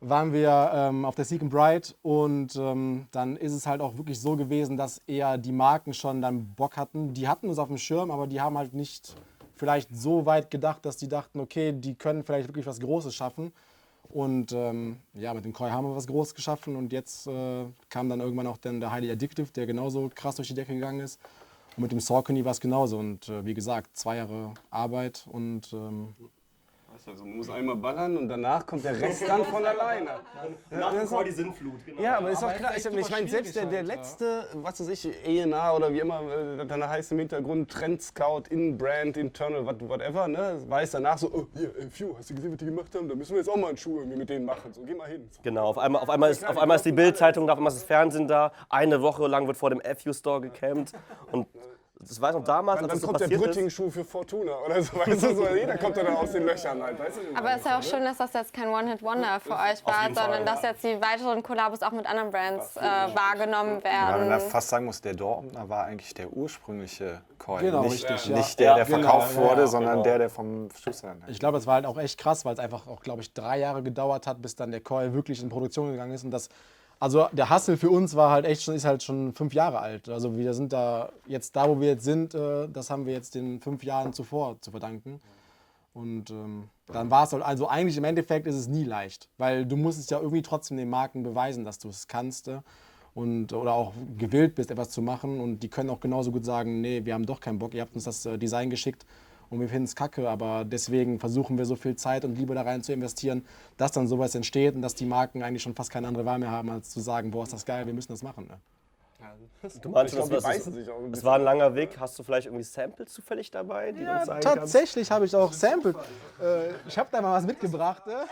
waren wir ähm, auf der Seek and Bright und ähm, dann ist es halt auch wirklich so gewesen, dass eher die Marken schon dann Bock hatten. Die hatten uns auf dem Schirm, aber die haben halt nicht vielleicht so weit gedacht, dass die dachten, okay, die können vielleicht wirklich was Großes schaffen. Und ähm, ja, mit dem Koi haben wir was Großes geschaffen und jetzt äh, kam dann irgendwann auch dann der Highly Addictive, der genauso krass durch die Decke gegangen ist. Und mit dem Saucony war es genauso. Und äh, wie gesagt, zwei Jahre Arbeit und ähm, also man muss einmal ballern und danach kommt der Rest dann von alleine. Nach dem Koi die Sinnflut, genau. Ja, aber ist doch klar. Ich, ich meine, selbst der, der letzte, was weiß ich, ENA oder wie immer äh, dann heißt im Hintergrund, Trend Scout, In Brand, Internal, whatever, ne, weiß danach so, oh, hier, ey, Phew, hast du gesehen, was die gemacht haben? Da müssen wir jetzt auch mal einen Schuh irgendwie mit denen machen. So, geh mal hin. Genau, auf einmal, auf einmal, ist, auf einmal ist die Bildzeitung da, auf einmal ist das Fernsehen da. Eine Woche lang wird vor dem FU-Store gecampt. Und das weiß noch damals, Dann, als dann das so kommt der. Brütting-Schuh für Fortuna oder so, weißt du, so, jeder kommt dann aus den Löchern halt, weißt du? Aber es ist ja auch schön, dass das jetzt kein One-Hit-Wonder für euch war, jeden Fall, sondern dass jetzt die weiteren Kollabos auch mit anderen Brands äh, wahrgenommen Ja, wenn man werden. fast sagen muss, der Dortmunder war eigentlich der ursprüngliche Koi. Genau, nicht, richtig, ja. nicht der, der Ja, verkauft genau, wurde, ja, sondern genau. der, der vom Schuster. ich glaube, das war halt auch echt krass, weil es einfach auch, glaube ich, drei Jahre gedauert hat, bis dann der Koi wirklich in Produktion gegangen ist. Und das, also der Hustle für uns war halt echt schon, ist halt schon fünf Jahre alt. Also wir sind da jetzt da, wo wir jetzt sind, äh, das haben wir jetzt den fünf Jahren zuvor zu verdanken. Und ähm, dann war es halt, also eigentlich im Endeffekt ist es nie leicht, weil du musst es ja irgendwie trotzdem den Marken beweisen, dass du es kannst. Äh, und, oder auch gewillt bist, etwas zu machen. Und die können auch genauso gut sagen, nee, wir haben doch keinen Bock, ihr habt uns das äh, Design geschickt und wir finden es kacke. Aber deswegen versuchen wir so viel Zeit und Liebe da rein zu investieren, dass dann sowas entsteht und dass die Marken eigentlich schon fast keine andere Wahl mehr haben, als zu sagen, boah, ist das geil, wir müssen das machen. Ne? Du meinst, glaub, das, das, das war ein langer Weg. Hast du vielleicht irgendwie Samples zufällig dabei, die du uns zeigen? Tatsächlich habe ich auch Sample. Äh, ich habe da mal was mitgebracht. Ne?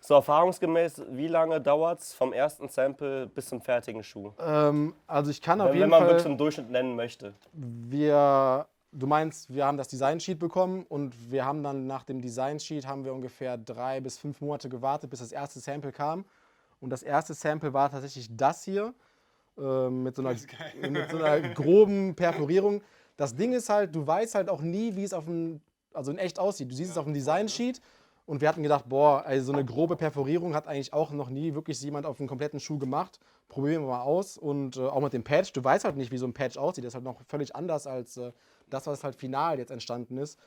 So erfahrungsgemäß, wie lange dauert es vom ersten Sample bis zum fertigen Schuh? Ähm, also ich kann auf Wenn, jeden wenn man Fall. wirklich einen Durchschnitt nennen möchte. Wir, du meinst, wir haben das Design-Sheet bekommen und wir haben dann nach dem Design-Sheet haben wir ungefähr drei bis fünf Monate gewartet, bis das erste Sample kam. Und das erste Sample war tatsächlich das hier äh, mit, so einer, mit so einer groben Perforierung. Das Ding ist halt, du weißt halt auch nie, wie es auf dem, also in echt aussieht. Du siehst es auf dem Design-Sheet und wir hatten gedacht, boah, ey, so eine grobe Perforierung hat eigentlich auch noch nie wirklich jemand auf einem kompletten Schuh gemacht. Probieren wir mal aus. Und äh, auch mit dem Patch, du weißt halt nicht, wie so ein Patch aussieht. Das ist halt noch völlig anders als äh, das, was halt final jetzt entstanden ist.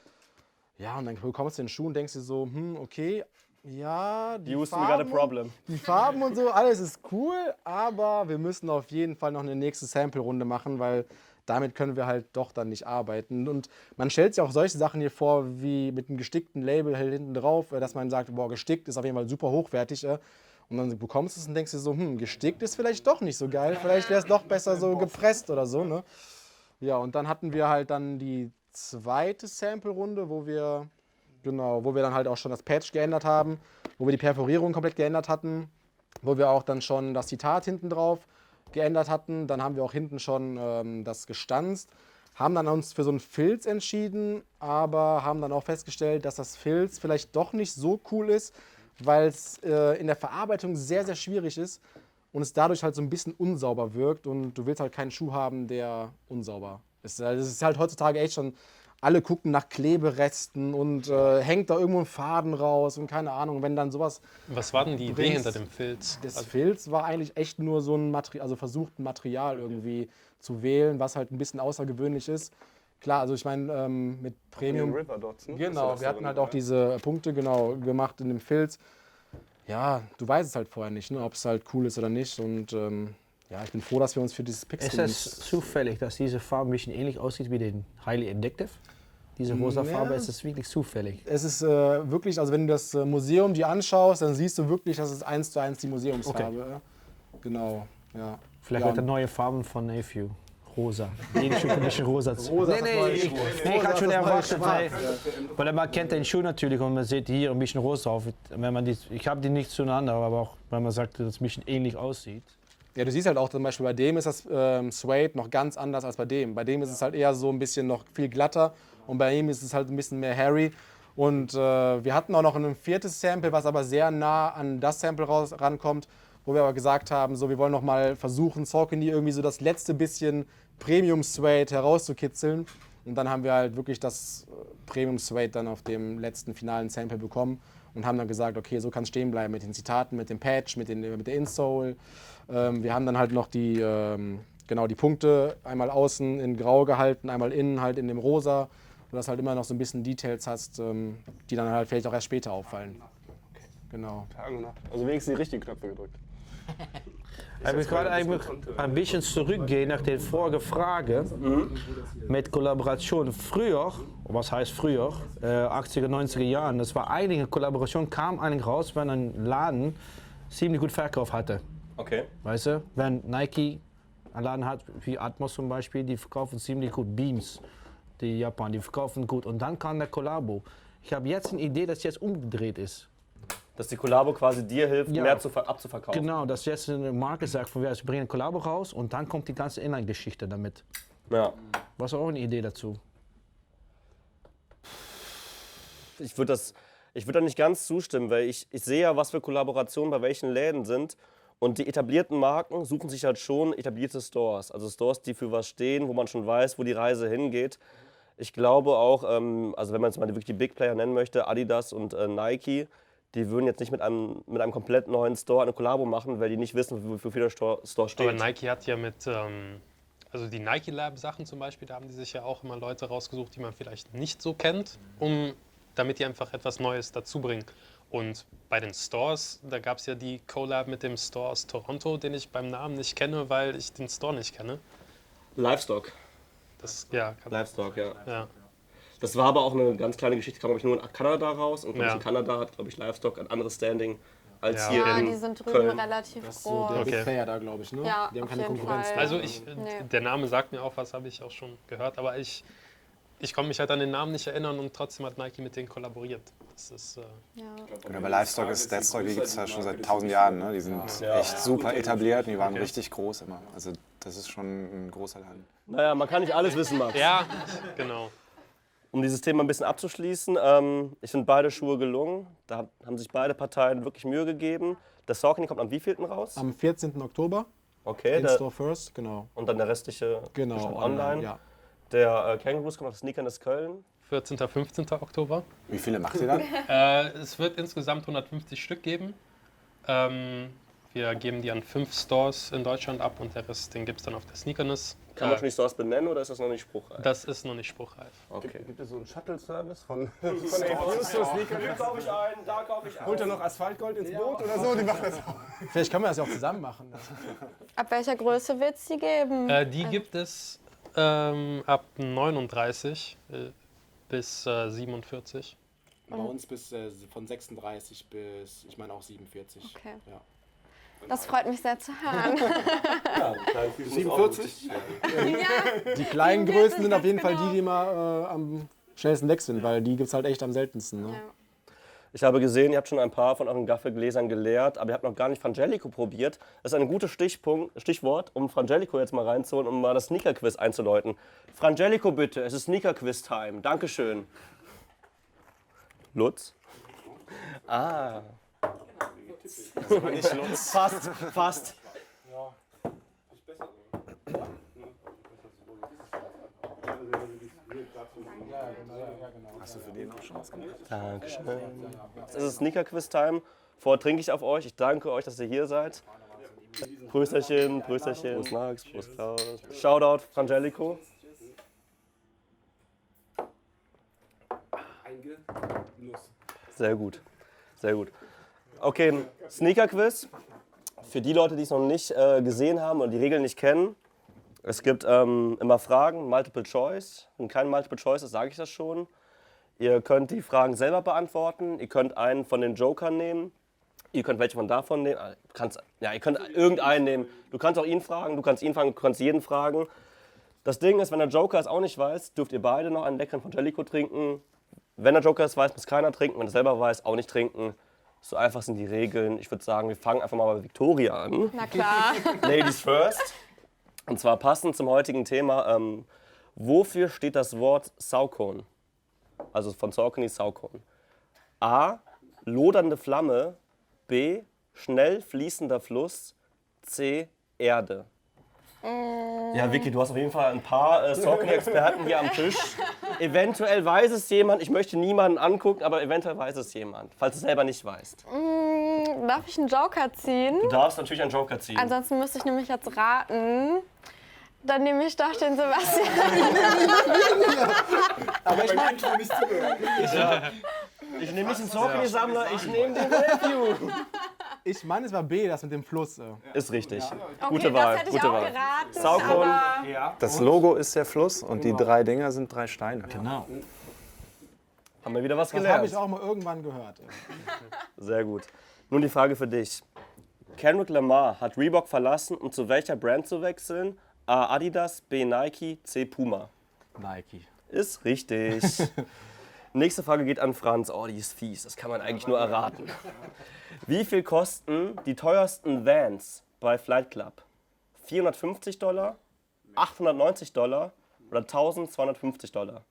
Ja, und dann bekommst du den Schuh und denkst dir so, hm, okay, ja, die Houston, got a Farben, problem. die Farben und so, alles ist cool, aber wir müssen auf jeden Fall noch eine nächste Sample-Runde machen, weil damit können wir halt doch dann nicht arbeiten. Und man stellt sich auch solche Sachen hier vor, wie mit einem gestickten Label halt hinten drauf, äh, dass man sagt, boah, gestickt ist auf jeden Fall super hochwertig. äh, Und dann bekommst du es und denkst dir so, hm, gestickt ist vielleicht doch nicht so geil, vielleicht wäre es doch besser so gepresst oder so. Ne? Ja, und dann hatten wir halt dann die zweite Sample-Runde, wo wir, genau, wo wir dann halt auch schon das Patch geändert haben, wo wir die Perforierung komplett geändert hatten, wo wir auch dann schon das Zitat hinten drauf geändert hatten. Dann haben wir auch hinten schon ähm, das gestanzt, haben dann uns für so einen Filz entschieden, aber haben dann auch festgestellt, dass das Filz vielleicht doch nicht so cool ist, weil es äh, in der Verarbeitung sehr, sehr schwierig ist und es dadurch halt so ein bisschen unsauber wirkt und du willst halt keinen Schuh haben, der unsauber ist. Also es ist halt heutzutage echt schon, alle gucken nach Kleberesten und äh, hängt da irgendwo ein Faden raus und keine Ahnung, wenn dann sowas, Was war denn die Idee bringst- hinter dem Filz? das Also, Filz war eigentlich echt nur so ein Material, also versucht ein Material irgendwie zu wählen, was halt ein bisschen außergewöhnlich ist. Klar, also ich meine, ähm, mit Premium River Dots, ne? Genau, wir hatten halt auch ja? diese Punkte genau gemacht in dem Filz. Ja, du weißt es halt vorher nicht, ne, ob es halt cool ist oder nicht. Und ähm, ja, ich bin froh, dass wir uns für dieses Ist Pixel. es zufällig, dass diese Farbe ein bisschen ähnlich aussieht wie den Highly Addictive? Diese rosa Ja. Farbe, ist es wirklich zufällig? Es ist äh, wirklich, also wenn du das äh, Museum dir anschaust, dann siehst du wirklich, dass es eins zu eins die Museumsfarbe. äh, Genau, ja. Vielleicht ja, wird der neue Farben von Nephew. Rosa. Jede Schuh ein bisschen rosa zu. Rosa nee, ist nee, ich, nee, ich hatte ist schon erwartet, weil, weil man kennt den Schuh natürlich und man sieht hier ein bisschen rosa drauf. Wenn man die, ich habe die nicht zueinander, aber auch wenn man sagt, dass es ein bisschen ähnlich aussieht. Ja, du siehst halt auch zum Beispiel bei dem ist das ähm, Suede noch ganz anders als bei dem. Bei dem ist es halt eher so ein bisschen noch viel glatter und bei ihm ist es halt ein bisschen mehr hairy. Und äh, wir hatten auch noch ein viertes Sample, was aber sehr nah an das Sample raus, rankommt, wo wir aber gesagt haben, so wir wollen noch mal versuchen, Saucony irgendwie so das letzte bisschen Premium Suede herauszukitzeln. Und dann haben wir halt wirklich das äh, Premium Suede dann auf dem letzten finalen Sample bekommen und haben dann gesagt, okay, so kann es stehen bleiben mit den Zitaten, mit dem Patch, mit, den, mit der Insole. Ähm, wir haben dann halt noch die, ähm, genau, die Punkte einmal außen in grau gehalten, einmal innen halt in dem rosa, sodass halt immer noch so ein bisschen Details hast, ähm, die dann halt vielleicht auch erst später auffallen. Genau. Also wenigstens die richtigen Knöpfe gedrückt. Ich will gerade eigentlich ein bisschen zurückgehen nach der vorigen Frage mit Kollaboration. Früher, was heißt früher, äh, 80er, 90er Jahren, das war eigentlich eine Kollaboration, kam eigentlich raus, wenn ein Laden ziemlich gut Verkauf hatte. Okay. Weißt du, wenn Nike einen Laden hat, wie Atmos zum Beispiel, die verkaufen ziemlich gut Beams, die Japan, die verkaufen gut. Und dann kam der Kollabo. Ich habe jetzt eine Idee, dass jetzt umgedreht ist. Dass die Kollabo quasi dir hilft, Ja. mehr zu ver abzuverkaufen. Genau, dass jetzt eine Marke sagt, von, wir bringen eine Kollabo raus und dann kommt die ganze Inline-Geschichte damit. Ja. Was auch eine Idee dazu. Ich würde das, ich würde da nicht ganz zustimmen, weil ich, ich sehe ja, was für Kollaborationen bei welchen Läden sind. Und die etablierten Marken suchen sich halt schon etablierte Stores. Also Stores, die für was stehen, wo man schon weiß, wo die Reise hingeht. Ich glaube auch, ähm, also wenn man jetzt mal wirklich die Big Player nennen möchte, Adidas und äh, Nike, die würden jetzt nicht mit einem, mit einem komplett neuen Store eine Kollabo machen, weil die nicht wissen, wofür der Store, Store steht. aber Nike hat ja mit, ähm, also die Nike Lab Sachen zum Beispiel, da haben die sich ja auch immer Leute rausgesucht, die man vielleicht nicht so kennt, um, damit die einfach etwas Neues dazu bringen. Und bei den Stores, da gab es ja die Collab mit dem Store aus Toronto, den ich beim Namen nicht kenne, weil ich den Store nicht kenne. Livestock. Das, ja, kann, Livestock, ja. ja. Das war aber auch eine ganz kleine Geschichte, kam glaube ich nur in Kanada raus. Und Ja. in Kanada hat, glaube ich, Livestock ein anderes Standing als Ja, hier Ja, in die sind drüben Köln. relativ Das ist so der groß. Okay. Big Player da, glaube ich. Ne? Ja, die haben keine Konkurrenz. Also ich, Nee. der Name sagt mir auch was, habe ich auch schon gehört, aber ich, ich konnte mich halt an den Namen nicht erinnern und trotzdem hat Nike mit denen kollaboriert. Das ist, äh, Ja. Und aber Livestock ist Deadstock, die gibt es ja schon seit tausend Jahren. Ne? Die sind echt super etabliert und die waren richtig groß immer. Also das ist schon ein großer Laden. Naja, man kann nicht alles wissen, Max. ja, genau. Um dieses Thema ein bisschen abzuschließen, ähm, ich finde beide Schuhe gelungen. Da haben sich beide Parteien wirklich Mühe gegeben. Der Saucony kommt am wievielten raus? Am 14. Oktober, Okay, in Store First, genau. und dann der restliche Genau, bestimmt online. Ja. Der äh, Kangaroos kommt auf Sneakerness Köln. 14. 15. Oktober. Wie viele macht ihr dann? Äh, es wird insgesamt 150 Stück geben. Ähm, wir geben die an fünf Stores in Deutschland ab und der Rest, den gibt es dann auf der Sneakerness. Kann man Äh, schon die Stores benennen oder ist das noch nicht spruchreif? das ist noch nicht spruchreif. Okay. Gibt es so einen Shuttle-Service von, von zu Sneaker? kaufe ich ein, da kaufe ich Holt er noch Asphaltgold ins Boot oder so? Die machen das auch. Vielleicht können wir das ja auch zusammen machen. Ab welcher Größe wird es die geben? Äh, die gibt es ähm, ab 39 äh, bis äh, 47. Bei uns bis äh, von 36 bis, ich meine auch 47. Okay. Ja. Das freut mich sehr zu hören. 47? Die kleinen Größen sind auf jeden Fall die, Genau. die immer äh, am schnellsten weg sind, weil die gibt es halt echt am seltensten. Ne? Ja. Ich habe gesehen, ihr habt schon ein paar von euren Gaffelgläsern geleert, aber ihr habt noch gar nicht Frangelico probiert. Das ist ein gutes Stichpunkt, Stichwort, um Frangelico jetzt mal reinzuholen, um mal das Sneaker-Quiz einzuläuten. Frangelico bitte, es ist Sneaker-Quiz-Time. Dankeschön. Lutz? Ah. Fast, fast. Hast du für den auch schon was gemacht? Dankeschön. Es ist Sneaker-Quiz-Time. Vorher trinke ich auf euch. Ich danke euch, dass ihr hier seid. Prösterchen, Prösterchen. Prost Max, Prost Klaus. Shoutout Frangelico. Sehr gut, sehr gut. Okay, Sneaker-Quiz. Für die Leute, die es noch nicht äh, gesehen haben und die Regeln nicht kennen. Es gibt ähm, immer Fragen, Multiple Choice. Wenn kein Multiple Choice ist, sage ich das schon. Ihr könnt die Fragen selber beantworten. Ihr könnt einen von den Jokern nehmen. Ihr könnt welche von davon nehmen. Du kannst, ja, ihr könnt irgendeinen nehmen. Du kannst auch ihn fragen, du kannst ihn fragen, du kannst jeden fragen. Das Ding ist, wenn der Joker es auch nicht weiß, dürft ihr beide noch einen leckeren von Jellico trinken. Wenn der Joker es weiß, muss keiner trinken. Wenn er selber weiß, auch nicht trinken. So einfach sind die Regeln. Ich würde sagen, wir fangen einfach mal bei Victoria an. Na klar. Ladies first. Und zwar passend zum heutigen Thema. Ähm, wofür steht das Wort Saucon? Also von Saucony Saucon. A. Lodernde Flamme. B. Schnell fließender Fluss. C. Erde. Ja, Vicky, du hast auf jeden Fall ein paar äh, Saucony-Experten hier am Tisch. Eventuell weiß es jemand. Ich möchte niemanden angucken, aber eventuell weiß es jemand, falls du es selber nicht weißt. Darf ich einen Joker ziehen? Du darfst natürlich einen Joker ziehen. Ansonsten müsste ich nämlich jetzt raten. Dann nehme ich doch den Sebastian. Aber ich meine, Ich nehme nicht den Saucony-Sammler, ich nehme den Review. ich mein, es war B, das mit dem Fluss. äh. Ist richtig. Okay, Gute Wahl, das hätte ich gute auch Wahl. geraten. Aber- Das Logo ist der Fluss und die drei Dinger sind drei Steine. Genau. Haben wir wieder was Das habe gelernt. ich auch mal irgendwann gehört. Sehr gut. Nun die Frage für dich. Kendrick Lamar hat Reebok verlassen, um zu welcher Brand zu wechseln? A. Adidas, B. Nike, C. Puma. Nike. Ist richtig. Nächste Frage geht an Franz. Oh, die ist fies. Das kann man eigentlich nur erraten. Wie viel kosten die teuersten Vans bei Flight Club? 450 Dollar, 890 Dollar oder 1250 Dollar?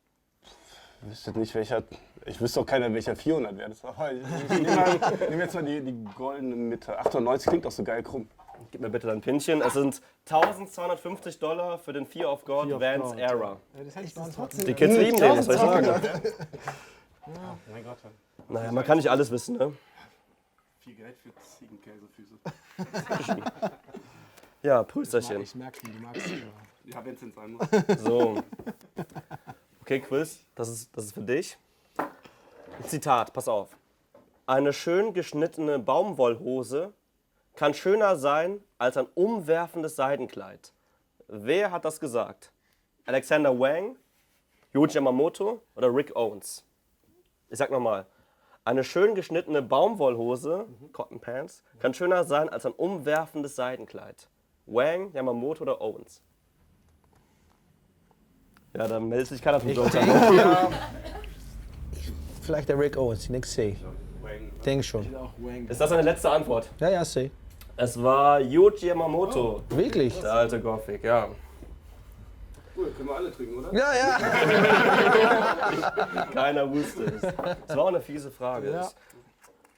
Ich wüsste nicht, welcher. Ich wüsste auch keiner, welcher 400 wäre. Das war- Ich ich nehme mal- nehme jetzt mal die, die goldene Mitte. 98 klingt doch so geil krumm. Gib mir bitte dein Pinchen. Es sind 1250 Dollar für den Fear of God Fear of Vans God. Era. Ja, das hätte ich beantwortet. Die Kids lieben den, was soll ich sagen? Mein Gott. Naja, man kann nicht alles wissen, ne? Viel Geld für Ziegenkäsefüße. Ja, Prüsterchen. Ich merke, du magst Ja, wenn es denn sein muss. So. Okay, Quiz, das ist, das ist für dich. Zitat, pass auf. Eine schön geschnittene Baumwollhose kann schöner sein als ein umwerfendes Seidenkleid. Wer hat das gesagt? Alexander Wang, Yuji Yamamoto oder Rick Owens? Ich sag nochmal. Eine schön geschnittene Baumwollhose, Cotton Pants, kann schöner sein als ein umwerfendes Seidenkleid. Wang, Yamamoto oder Owens? Ja, dann meldet sich keiner vom Joker. Vielleicht der Rick Owens, nichts C. Denk schon. Ist das eine letzte Antwort? Ja, ja, C. Es war Yuji Yamamoto, Wirklich? der alte Gothic, ja. Cool, können wir alle trinken, oder? Ja, ja. Keiner wusste es. Das war auch eine fiese Frage. Es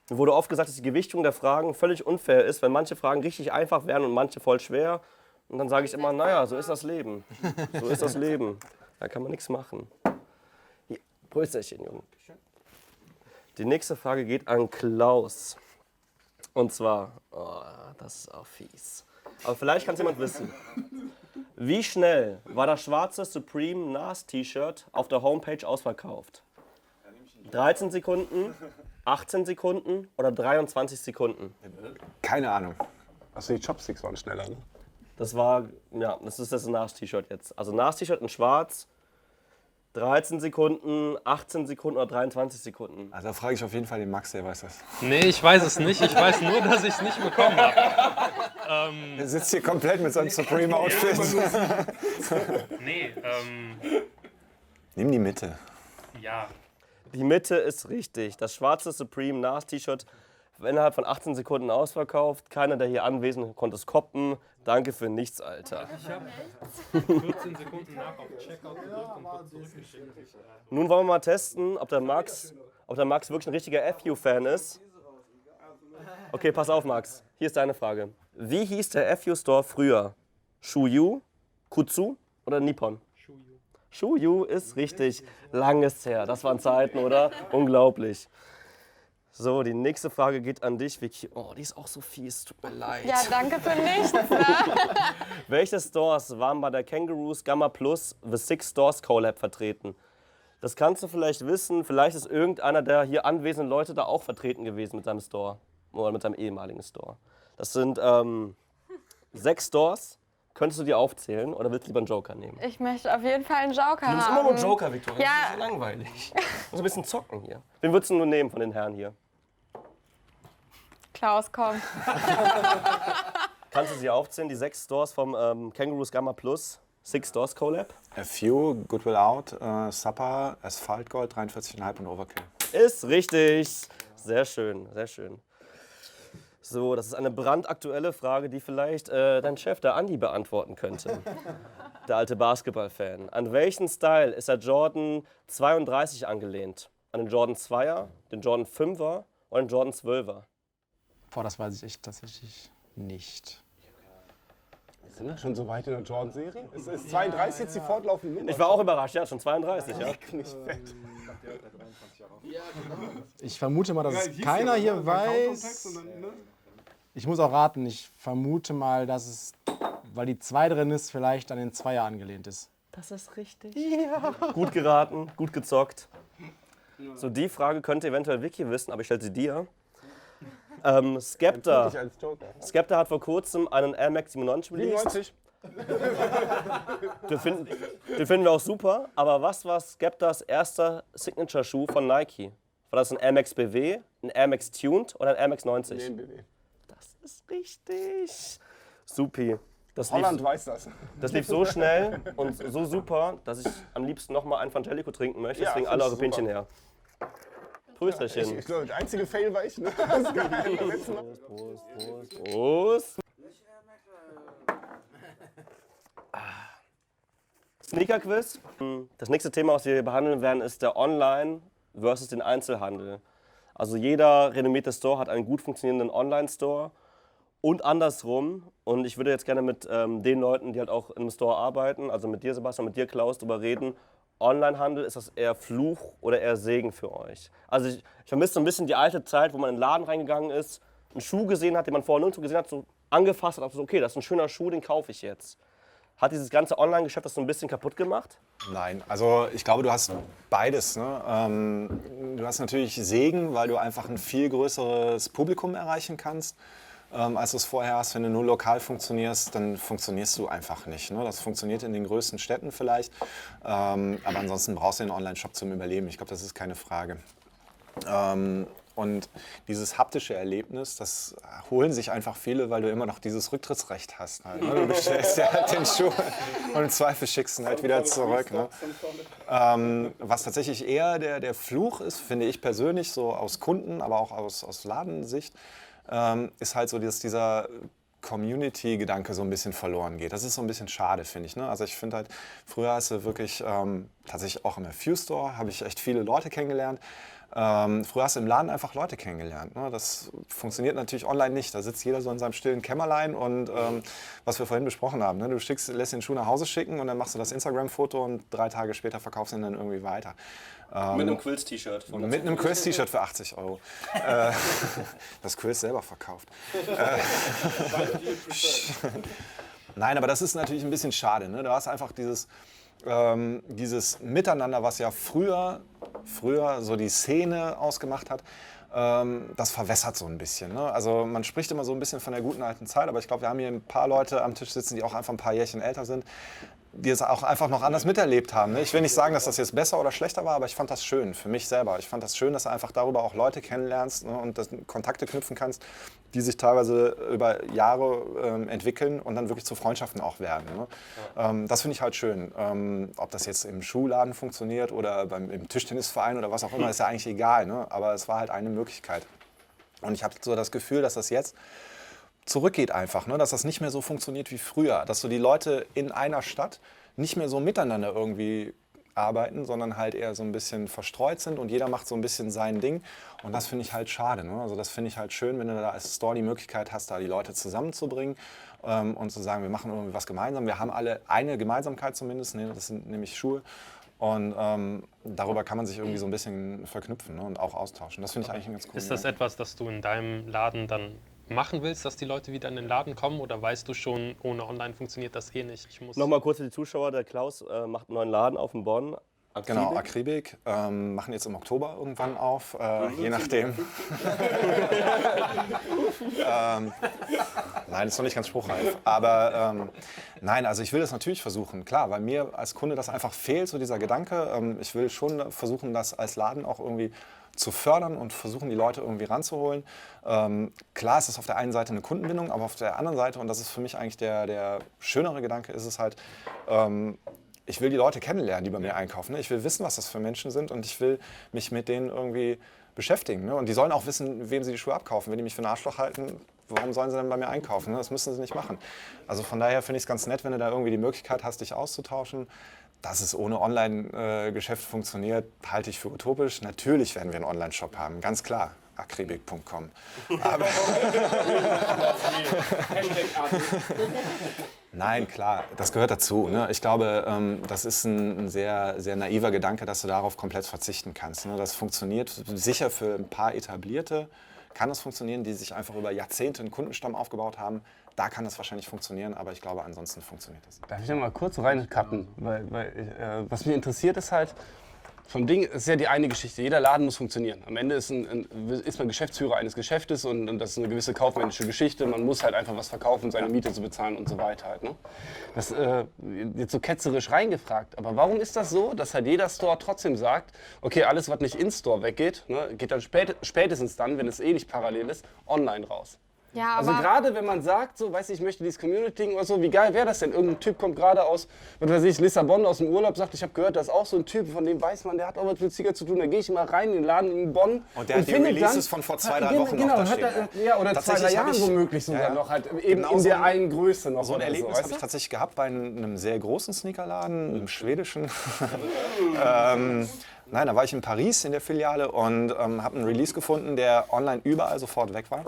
mir wurde oft gesagt, dass die Gewichtung der Fragen völlig unfair ist, wenn manche Fragen richtig einfach wären und manche voll schwer. Und dann sage ich immer, naja, so ist das Leben. So ist das Leben. Da kann man nichts machen. Hier, Prösterchen, Junge. Die nächste Frage geht an Klaus. Und zwar, oh, das ist auch fies. Aber vielleicht kann es jemand wissen. Wie schnell war das schwarze Supreme NAS T-Shirt auf der Homepage ausverkauft? 13 Sekunden, 18 Sekunden oder 23 Sekunden? Keine Ahnung. Achso, die Chopsticks waren schneller, ne? Das war, ja, das ist das NAS T-Shirt jetzt. Also NAS T-Shirt in schwarz, 13 Sekunden, 18 Sekunden oder 23 Sekunden? Also da frage ich auf jeden Fall den Max, der weiß das. Nee, ich weiß es nicht. Ich weiß nur, dass ich es nicht bekommen habe. Er sitzt hier komplett mit seinem Supreme-Outfit. Nee, ähm, Nimm die Mitte. ja. Die Mitte ist richtig. Das schwarze Supreme NAS-T-Shirt innerhalb von 18 Sekunden ausverkauft. Keiner der hier Anwesenden konnte es koppen. Danke für nichts, Alter. 14 Sekunden nach auf Checkout gedrückt und kurz zurückgeschickt. Nun wollen wir mal testen, ob der Max, ob der Max wirklich ein richtiger FU-Fan ist. Okay, pass auf, Max. Hier ist deine Frage. Wie hieß der FU-Store früher? Shuyu, Kutsu oder Nippon? Shuyu ist richtig. Lang ist her. Das waren Zeiten, oder? Unglaublich. So, die nächste Frage geht an dich, Vicky. Oh, die ist auch so fies. Tut mir leid. Ja, danke für nichts. Ne? Welche Stores waren bei der Kangaroos Gamma Plus The Six Stores Collab vertreten? Das kannst du vielleicht wissen. Vielleicht ist irgendeiner der hier anwesenden Leute da auch vertreten gewesen mit seinem Store oder mit seinem ehemaligen Store. Das sind ähm, sechs Stores. Könntest du die aufzählen oder willst du lieber einen Joker nehmen? Ich möchte auf jeden Fall einen Joker Du bist haben. immer nur Joker, Victoria. Ja. Das ist so langweilig. Du musst ein bisschen zocken hier. Wen würdest du nur nehmen von den Herren hier? Klaus, komm. Kannst du sie aufzählen? Die sechs Stores vom ähm, Kangaroos Gamma Plus Six Stores Collab? A Few, Goodwill Out, äh, Supper, Asphalt Gold, 43,5 und Overkill. Ist richtig. Sehr schön, sehr schön. So, das ist eine brandaktuelle Frage, die vielleicht äh, dein Chef, der Andi, beantworten könnte. Der alte Basketballfan. An welchen Style ist der Jordan 32 angelehnt? An den Jordan 2er, den Jordan 5er oder den Jordan 12er? Boah, das weiß ich echt tatsächlich nicht. Sind wir schon so weit in der Jordan-Serie? Ist, ist 32 jetzt die fortlaufende Nummer? Ich war auch überrascht, ja, schon 32, ja. nicht fett. Ich vermute mal, dass es keiner hier weiß. Ich muss auch raten, ich vermute mal, dass es, weil die 2 drin ist, vielleicht an den Zweier angelehnt ist. Das ist richtig. Ja. Gut geraten, gut gezockt. So, die Frage könnte eventuell Vicky wissen, aber ich stelle sie dir. Ähm, Skepta. Joker. Skepta hat vor kurzem einen Air Max 97 released. 97. Den finden, den finden wir auch super. Aber was war Skeptas erster Signature-Schuh von Nike? War das ein Air Max BW, ein Air Max Tuned oder ein Air Max 90? Nee, BW. Das ist richtig. Supi. Das Holland lief, weiß das. das lief so schnell und so super, dass ich am liebsten noch mal ein Fantelico trinken möchte. Ja, Deswegen find alle ich eure Pinchen her. Ich, Prösterchen. ich glaube, der einzige Fail war ich. Ne? Das geil. Mal. Prost, Prost, Prost. Sneaker-Quiz. Das nächste Thema, was wir hier behandeln werden, ist der Online versus den Einzelhandel. Also jeder renommierte Store hat einen gut funktionierenden Online-Store und andersrum. Und ich würde jetzt gerne mit ähm, den Leuten, die halt auch im Store arbeiten, also mit dir Sebastian, mit dir Klaus, darüber reden. Onlinehandel, ist das eher Fluch oder eher Segen für euch? Also ich, ich vermisse so ein bisschen die alte Zeit, wo man in den Laden reingegangen ist, einen Schuh gesehen hat, den man vorher nirgendwo gesehen hat, so angefasst hat, so, okay, das ist ein schöner Schuh, den kaufe ich jetzt. Hat dieses ganze Online-Geschäft das so ein bisschen kaputt gemacht? Nein, also ich glaube, du hast beides. Ne? Ähm, du hast natürlich Segen, weil du einfach ein viel größeres Publikum erreichen kannst, ähm, als du es vorher hast. Wenn du nur lokal funktionierst, dann funktionierst du einfach nicht. Ne? Das funktioniert in den größten Städten vielleicht, ähm, aber ansonsten brauchst du den Online-Shop zum Überleben. Ich glaube, das ist keine Frage. Ähm, und dieses haptische Erlebnis, das holen sich einfach viele, weil du immer noch dieses Rücktrittsrecht hast. Halt, ne? Du bestellst dir halt den Schuh und im Zweifel schickst ihn halt wieder zurück. Ne? Ähm, was tatsächlich eher der, der Fluch ist, finde ich persönlich, so aus Kunden, aber auch aus, aus Ladensicht, ähm, ist halt so, dass dieser Community-Gedanke so ein bisschen verloren geht. Das ist so ein bisschen schade, finde ich. Ne? Also ich finde halt, früher hast du wirklich, ähm, tatsächlich auch im Few Store, habe ich echt viele Leute kennengelernt. Ähm, früher hast du im Laden einfach Leute kennengelernt. Ne? Das funktioniert natürlich online nicht. Da sitzt jeder so in seinem stillen Kämmerlein und ähm, was wir vorhin besprochen haben. Ne? Du schickst, lässt den Schuh nach Hause schicken und dann machst du das Instagram-Foto und drei Tage später verkaufst du ihn dann irgendwie weiter. Ähm, Mit einem Quills-T-Shirt. mit einem Quiz-T-Shirt für 80 Euro. äh, das Quiz selber verkauft. Äh, Nein, aber das ist natürlich ein bisschen schade. Ne? Du hast einfach dieses, ähm, dieses Miteinander, was ja früher, früher so die Szene ausgemacht hat. Ähm, das verwässert so ein bisschen. Ne? Also man spricht immer so ein bisschen von der guten alten Zeit, aber ich glaube, wir haben hier ein paar Leute am Tisch sitzen, die auch einfach ein paar Jährchen älter sind. Die es auch einfach noch anders miterlebt haben. ne? Ich will nicht sagen, dass das jetzt besser oder schlechter war, aber ich fand das schön für mich selber. Ich fand das schön, dass du einfach darüber auch Leute kennenlernst ne, und Kontakte knüpfen kannst, die sich teilweise über Jahre ähm, entwickeln und dann wirklich zu Freundschaften auch werden. Ne? Ähm, das finde ich halt schön. Ähm, ob das jetzt im Schuhladen funktioniert oder beim, im Tischtennisverein oder was auch immer, ist ja eigentlich egal. Aber es war halt eine Möglichkeit. Und ich habe so das Gefühl, dass das jetzt zurückgeht einfach, ne? dass das nicht mehr so funktioniert wie früher, dass so die Leute in einer Stadt nicht mehr so miteinander irgendwie arbeiten, sondern halt eher so ein bisschen verstreut sind und jeder macht so ein bisschen sein Ding und das finde ich halt schade. Ne? Also das finde ich halt schön, wenn du da als Store die Möglichkeit hast, da die Leute zusammenzubringen ähm, und zu sagen, wir machen irgendwie was gemeinsam. Wir haben alle eine Gemeinsamkeit zumindest, ne? das sind nämlich Schuhe und ähm, darüber kann man sich irgendwie so ein bisschen verknüpfen ne? und auch austauschen. Das finde ich eigentlich ganz cool. Ist das etwas, das du in deinem Laden dann machen willst, dass die Leute wieder in den Laden kommen? Oder weißt du schon, ohne Online funktioniert das eh nicht? Ich muss Nochmal kurz für die Zuschauer, der Klaus äh, macht einen neuen Laden auf in Bonn. Genau, Akribik. Akribik. Ähm, machen jetzt im Oktober irgendwann auf, äh, je nachdem. ähm, nein, ist noch nicht ganz spruchreif. Aber ähm, nein, also ich will das natürlich versuchen, klar, weil mir als Kunde das einfach fehlt, so dieser Gedanke. Ähm, ich will schon versuchen, das als Laden auch irgendwie zu fördern und versuchen, die Leute irgendwie ranzuholen. Ähm, klar ist es auf der einen Seite eine Kundenbindung, aber auf der anderen Seite, und das ist für mich eigentlich der, der schönere Gedanke, ist es halt, ähm, ich will die Leute kennenlernen, die bei mir einkaufen. Ne? Ich will wissen, was das für Menschen sind und ich will mich mit denen irgendwie beschäftigen. Ne? Und die sollen auch wissen, wem sie die Schuhe abkaufen. Wenn die mich für einen Arschloch halten, warum sollen sie denn bei mir einkaufen? Ne? Das müssen sie nicht machen. Also von daher finde ich es ganz nett, wenn du da irgendwie die Möglichkeit hast, dich auszutauschen. Dass es ohne Online-Geschäft funktioniert, halte ich für utopisch. Natürlich werden wir einen Online-Shop haben, ganz klar. akribik.com. Aber Nein, klar, das gehört dazu. Ne? Ich glaube, ähm, das ist ein, sehr, sehr naiver Gedanke, dass du darauf komplett verzichten kannst. Ne? Das funktioniert sicher für ein paar etablierte, kann das funktionieren, die sich einfach über Jahrzehnte einen Kundenstamm aufgebaut haben. Da kann das wahrscheinlich funktionieren, aber ich glaube, ansonsten funktioniert das. Darf ich noch mal kurz reincutten? Weil, weil, äh, was mich interessiert ist halt, vom Ding ist ja die eine Geschichte. Jeder Laden muss funktionieren. Am Ende ist, ein, ein, ist man Geschäftsführer eines Geschäftes und, und, das ist eine gewisse kaufmännische Geschichte. Man muss halt einfach was verkaufen, um seine Miete zu bezahlen und so weiter. Halt, ne? Das äh, jetzt so ketzerisch reingefragt. Aber warum ist das so, dass halt jeder Store trotzdem sagt, okay, alles, was nicht in Store weggeht, ne, geht dann spät, spätestens dann, wenn es eh nicht parallel ist, online raus? Ja, Also aber gerade wenn man sagt, so, weiß ich, ich möchte dieses Community oder so, wie geil wäre das denn? Irgendein Typ kommt gerade aus, was weiß ich, Lissabon aus dem Urlaub, sagt, ich habe gehört, da ist auch so ein Typ, von dem weiß man, der hat auch was mit Zigaretten zu tun. Da gehe ich mal rein in den Laden in Bonn Und der hat die findet Releases von vor zwei, drei Genau, Wochen noch genau, da und hat stehen, da, ja, oder zwei, drei Jahren ich- womöglich sogar Ja, noch, halt eben Genau in so der ein- einen Größe noch. So ein Erlebnis weißt habe ich tatsächlich gehabt bei einem sehr großen Sneakerladen, einem schwedischen. ähm, nein, da war ich in Paris in der Filiale und ähm, habe einen Release gefunden, der online überall sofort weg war.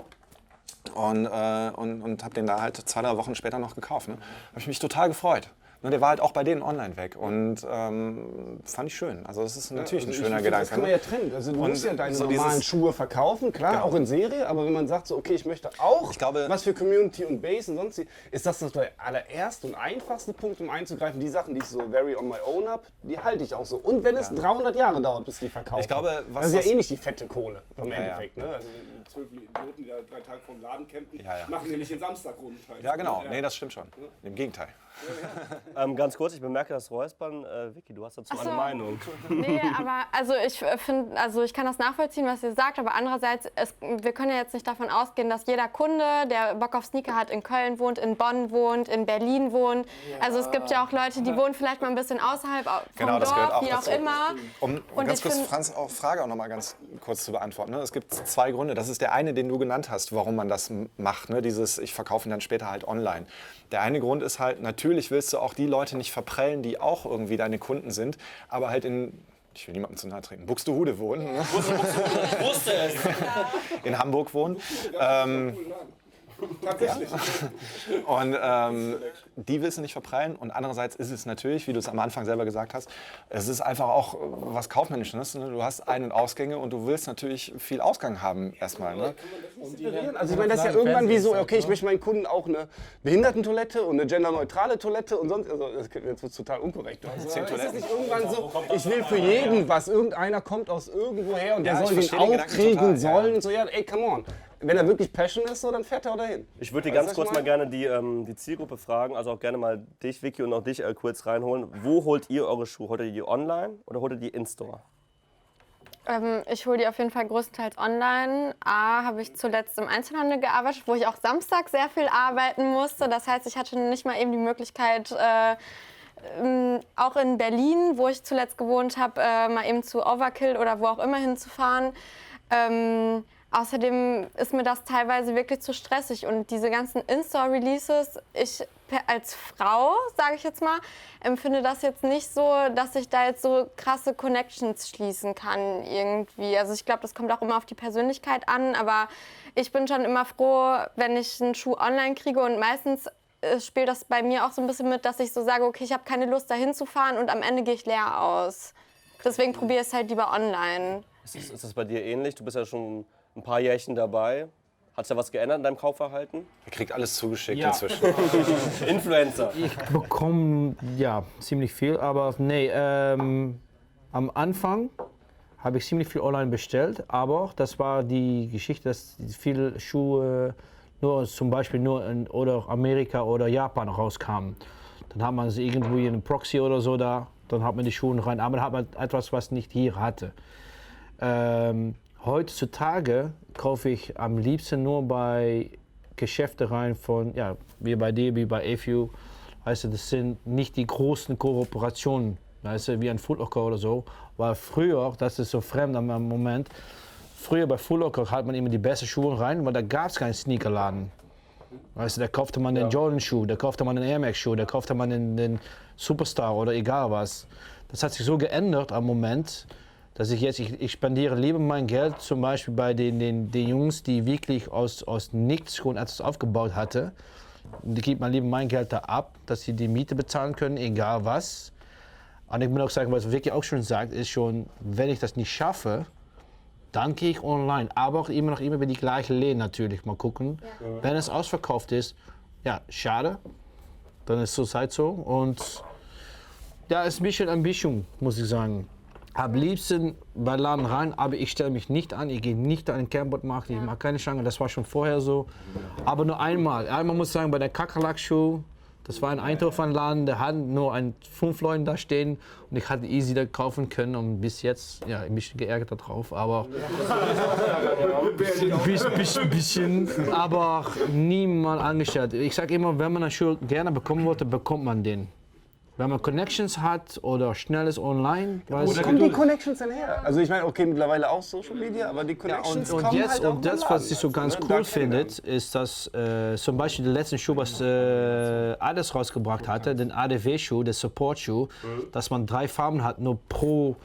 Und, äh, und, und habe den da halt zwei, drei Wochen später noch gekauft. Ne? Habe ich mich total gefreut. Ne, der war halt auch bei denen online weg und ähm, fand ich schön. Also das ist natürlich Also ein schöner ich, Gedanke. Das kann man ja trennen. Also du Und musst ja deine so normalen dieses- Schuhe verkaufen, klar, Genau. auch in Serie, aber wenn man sagt so, okay, ich möchte auch Ich glaube- was für Community und Base und sonst, ist das das der allererste und einfachste Punkt, um einzugreifen. Die Sachen, die ich so very on my own habe, die halte ich auch so. Und wenn es 300 Jahre dauert, bis die verkaufen. Ich glaube, was das ist ja eh nicht die fette Kohle im ja. Endeffekt. Ne? Also zwölf Idioten, die da drei Tage vom Laden campen, Ja, ja. machen die nicht den Samstag rund. Ja, genau. Nee, das stimmt schon. Im Gegenteil. Ähm, ganz kurz, ich bemerke das Räuspern. Äh, Vicky, du hast dazu Ach eine so. Meinung. Nee, aber also ich finde, also ich kann das nachvollziehen, was ihr sagt, aber andererseits, es, wir können ja jetzt nicht davon ausgehen, dass jeder Kunde, der Bock auf Sneaker hat, in Köln wohnt, in Bonn wohnt, in Berlin wohnt. Also es gibt ja auch Leute, die wohnen vielleicht mal ein bisschen außerhalb au- vom Genau, das Dorf, gehört auch wie dazu. auch immer. Um Und ganz kurz Franz auch Frage auch noch mal ganz kurz zu beantworten. Ne? Es gibt zwei Gründe. Das ist der eine, den du genannt hast, warum man das macht. Ne? Dieses, ich verkaufe ihn dann später halt online. Der eine Grund ist halt, natürlich willst du auch die Leute nicht verprellen, die auch irgendwie deine Kunden sind, aber halt in ich will niemandem zu nahe treten, Buxtehude wohnen, ne? Ich wusste es. in Hamburg wohnen. Ähm, Tatsächlich. Und ähm, die willst du nicht verprellen. Und andererseits ist es natürlich, wie du es am Anfang selber gesagt hast, es ist einfach auch äh, was Kaufmännisches. Ne? Du hast Ein- und Ausgänge und du willst natürlich viel Ausgang haben erstmal. Ne? Also ich meine, das ist ja irgendwann wie so, okay, ich möchte meinen Kunden auch eine Behindertentoilette und eine genderneutrale Toilette und sonst, also das jetzt wird total unkorrekt. Also, ist das nicht irgendwann so, ich will für jeden was, irgendeiner kommt aus irgendwoher und der Ja, soll den auch kriegen ja. sollen und so, ja, ey, come on. Wenn er wirklich Passion ist, so, dann fährt er auch dahin. Ich würde dir Weißt ganz kurz mal meine? gerne die, ähm, die Zielgruppe fragen, also auch gerne mal dich, Vicky, und auch dich äh, kurz reinholen. Wo holt ihr eure Schuhe? Holt ihr die online oder holt ihr die in-store? Ähm, ich hole die auf jeden Fall größtenteils online. A, habe ich zuletzt im Einzelhandel gearbeitet, wo ich auch Samstag sehr viel arbeiten musste. Das heißt, ich hatte nicht mal eben die Möglichkeit, äh, ähm, auch in Berlin, wo ich zuletzt gewohnt habe, äh, mal eben zu Overkill oder wo auch immer hinzufahren. Ähm, außerdem ist mir das teilweise wirklich zu stressig und diese ganzen In-Store-Releases, ich als Frau, sage ich jetzt mal, empfinde das jetzt nicht so, dass ich da jetzt so krasse Connections schließen kann irgendwie. Also ich glaube, das kommt auch immer auf die Persönlichkeit an, aber ich bin schon immer froh, wenn ich einen Schuh online kriege und meistens äh, spielt das bei mir auch so ein bisschen mit, dass ich so sage, okay, ich habe keine Lust dahin zu fahren und am Ende gehe ich leer aus. Deswegen probiere ich es halt lieber online. Ist das, ist das bei dir ähnlich? Du bist ja schon ein paar Jährchen dabei. Hat sich da was geändert in deinem Kaufverhalten? Er kriegt alles zugeschickt Ja. inzwischen. Influencer. Ich bekomme ja ziemlich viel, aber nee, ähm, am Anfang habe ich ziemlich viel online bestellt, aber das war die Geschichte, dass viele Schuhe nur zum Beispiel nur in oder Amerika oder Japan rauskamen. Dann hat man sie irgendwo in einem Proxy oder so da, dann hat man die Schuhe rein, aber dann hat man etwas, was nicht hier hatte. Ähm, heutzutage kaufe ich am liebsten nur bei Geschäfte rein von, ja, wie bei dir, wie bei AFU. Weißt du, das sind nicht die großen Kooperationen, weißt du, wie ein Foot Locker oder so. Weil früher, das ist so fremd am Moment, früher bei Foot Locker hat man immer die besten Schuhe rein, weil da gab es keinen Sneakerladen. Weißt du, da kaufte man den Jordan-Schuh, da kaufte man den Air Max-Schuh, da kaufte man den, den Superstar oder egal was. Das hat sich so geändert am Moment, dass ich jetzt, ich, ich spendiere lieber mein Geld zum Beispiel bei den, den, den Jungs, die wirklich aus, aus nichts schon etwas aufgebaut hatten. Die gibt man lieber mein Geld da ab, dass sie die Miete bezahlen können, egal was. Und ich muss auch sagen, was Vicky auch schon sagt, ist schon, wenn ich das nicht schaffe, dann gehe ich online. Aber auch immer noch immer über die gleiche Läden natürlich mal gucken. Wenn es ausverkauft ist, ja, schade. Dann ist es halt so. Und ja, ist ein bisschen Ambition, muss ich sagen. Am liebsten bei Laden rein, aber ich stelle mich nicht an. Ich gehe nicht an den Campbell-Markt, ich mache keine Schlange. Das war schon vorher so. Aber nur einmal. Einmal muss ich sagen, bei der Kakerlak-Show, das war ein Eindhoven-Laden, der hat nur ein, fünf Leute da stehen und ich hatte easy da kaufen können und bis jetzt, ja, ein bisschen geärgert darauf, aber bisschen, bisschen, bisschen, aber niemand angestellt. Ich sage immer, wenn man einen Schuh gerne bekommen wollte, bekommt man den. Wenn man Connections hat oder schnelles Online, weißt Wo kommen die Connections denn her? Also ich meine, okay, mittlerweile auch Social Media, aber die Ja, Connections und, und kommen jetzt, halt auch und das, was ich so ganz ne? cool Da finde, ist, dass äh, zum Beispiel der letzte Schuh, was äh, Adidas rausgebracht hatte, den ADW-Schuh, der Support-Schuh, dass man drei Farben hat, nur pro